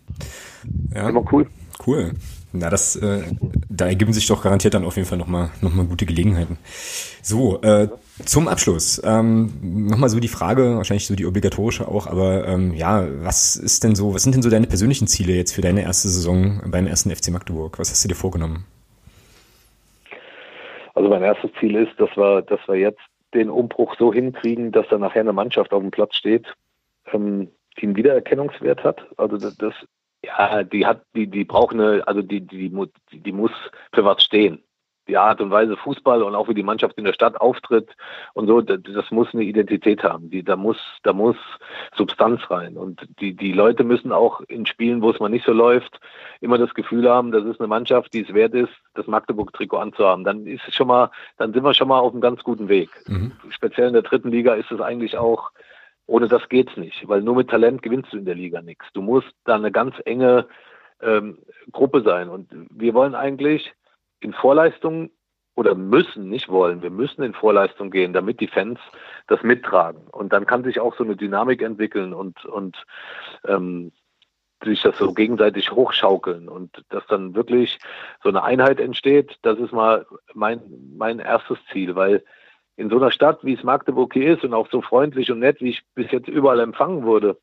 A: Ja. Immer cool. Cool. Na, das, äh, da ergeben sich doch garantiert dann auf jeden Fall nochmal noch mal gute Gelegenheiten. So, äh, Zum Abschluss ähm, nochmal so die Frage, wahrscheinlich so die obligatorische auch, aber ähm, ja, was ist denn so, was sind denn so deine persönlichen Ziele jetzt für deine erste Saison beim ersten FC Magdeburg? Was hast du dir vorgenommen?
C: Also mein erstes Ziel ist, dass wir, dass wir jetzt den Umbruch so hinkriegen, dass da nachher eine Mannschaft auf dem Platz steht, ähm, die einen Wiedererkennungswert hat. Also das, ja, die hat, die, die braucht eine, also die, die, die, die muss für was stehen die Art und Weise Fußball und auch wie die Mannschaft in der Stadt auftritt und so, das, das muss eine Identität haben. Die, da muss, da muss Substanz rein. Und die, die Leute müssen auch in Spielen, wo es mal nicht so läuft, immer das Gefühl haben, das ist eine Mannschaft, die es wert ist, das Magdeburg-Trikot anzuhaben. Dann ist es schon mal, dann sind wir schon mal auf einem ganz guten Weg. Mhm. Speziell in der dritten Liga ist es eigentlich auch, ohne das geht's nicht, weil nur mit Talent gewinnst du in der Liga nichts. Du musst da eine ganz enge ähm, Gruppe sein. Und wir wollen eigentlich, in Vorleistung oder müssen, nicht wollen, wir müssen in Vorleistung gehen, damit die Fans das mittragen. Und dann kann sich auch so eine Dynamik entwickeln und, und ähm, sich das so gegenseitig hochschaukeln und dass dann wirklich so eine Einheit entsteht, das ist mal mein, mein erstes Ziel, weil in so einer Stadt, wie es Magdeburg hier ist und auch so freundlich und nett, wie ich bis jetzt überall empfangen wurde,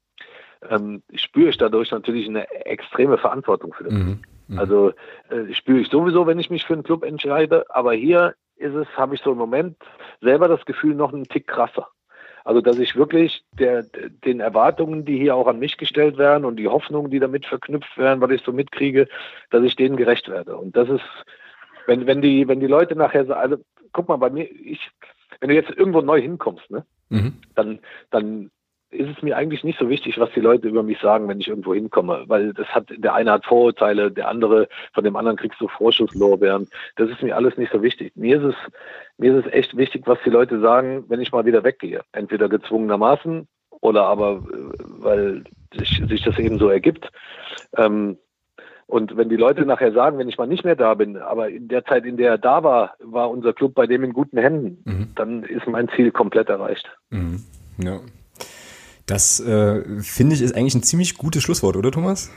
C: ähm, spüre ich dadurch natürlich eine extreme Verantwortung für das. Mhm. Mhm. Also äh, spüre ich sowieso, wenn ich mich für einen Club entscheide. Aber hier ist es, habe ich so im Moment selber das Gefühl, noch einen Tick krasser. Also dass ich wirklich der, den Erwartungen, die hier auch an mich gestellt werden und die Hoffnungen, die damit verknüpft werden, was ich so mitkriege, dass ich denen gerecht werde. Und das ist, wenn, wenn die, wenn die Leute nachher sagen, also guck mal, bei mir, ich, wenn du jetzt irgendwo neu hinkommst, ne, mhm. dann, dann ist es mir eigentlich nicht so wichtig, was die Leute über mich sagen, wenn ich irgendwo hinkomme, weil das hat, der eine hat Vorurteile, der andere, von dem anderen kriegst du Vorschusslorbeeren. Das ist mir alles nicht so wichtig. Mir ist es, mir ist es echt wichtig, was die Leute sagen, wenn ich mal wieder weggehe. Entweder gezwungenermaßen oder aber, äh, weil sich, sich das eben so ergibt. Ähm, und wenn die Leute nachher sagen, wenn ich mal nicht mehr da bin, aber in der Zeit, in der er da war, war unser Club bei dem in guten Händen, mhm. dann ist mein Ziel komplett erreicht.
A: Mhm. Ja, das äh, finde ich ist eigentlich ein ziemlich gutes Schlusswort, oder Thomas?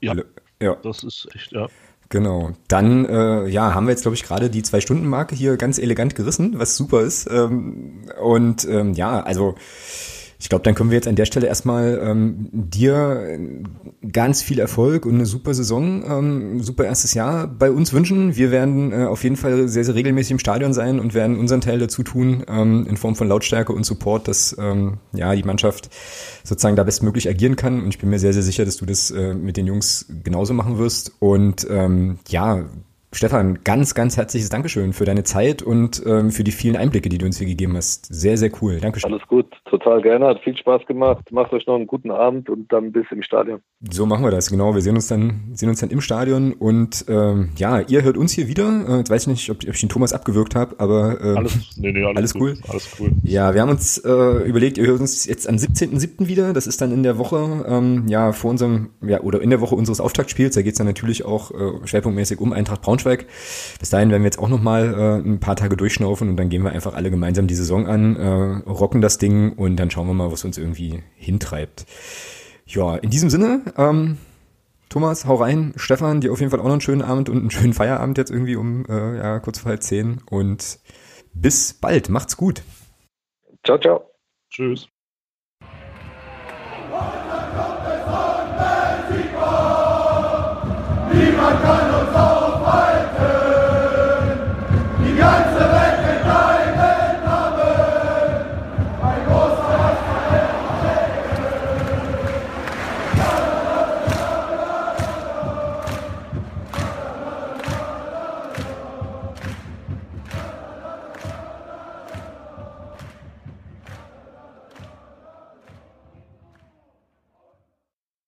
B: Ja, ja. das ist echt, ja.
A: Genau. Dann äh, ja, haben wir jetzt, glaube ich, gerade die Zwei-Stunden-Marke hier ganz elegant gerissen, was super ist. Ähm, und ähm, ja, also ich glaube, dann können wir jetzt an der Stelle erstmal ähm, dir ganz viel Erfolg und eine super Saison, ähm, super erstes Jahr bei uns wünschen. Wir werden äh, auf jeden Fall sehr, sehr regelmäßig im Stadion sein und werden unseren Teil dazu tun, ähm, in Form von Lautstärke und Support, dass ähm, ja die Mannschaft sozusagen da bestmöglich agieren kann. Und ich bin mir sehr, sehr sicher, dass du das äh, mit den Jungs genauso machen wirst. Und ähm, ja, Stefan, ganz, ganz herzliches Dankeschön für deine Zeit und ähm, für die vielen Einblicke, die du uns hier gegeben hast. Sehr, sehr cool. Dankeschön.
C: Alles gut, total gerne. Hat viel Spaß gemacht. Macht euch noch einen guten Abend und dann bis im Stadion.
A: So machen wir das, genau. Wir sehen uns dann, sehen uns dann im Stadion und ähm, ja, ihr hört uns hier wieder. Äh, jetzt weiß ich nicht, ob, ob ich den Thomas abgewürgt habe, aber äh, alles, nee, nee, alles, alles cool. Alles cool. Ja, wir haben uns äh, überlegt, ihr hört uns jetzt am 17.07. wieder. Das ist dann in der Woche, ähm, ja, vor unserem, ja, oder in der Woche unseres Auftaktspiels. Da geht es dann natürlich auch äh, schwerpunktmäßig um Eintracht Braunschweig Braunschweig. Bis dahin werden wir jetzt auch nochmal äh, ein paar Tage durchschnaufen und dann gehen wir einfach alle gemeinsam die Saison an, äh, rocken das Ding und dann schauen wir mal, was uns irgendwie hintreibt. Ja, in diesem Sinne, ähm, Thomas, hau rein. Stefan, dir auf jeden Fall auch noch einen schönen Abend und einen schönen Feierabend jetzt irgendwie um äh, ja, kurz vor halb zehn. Und bis bald. Macht's gut.
C: Ciao, ciao.
B: Tschüss.
D: Niemand kann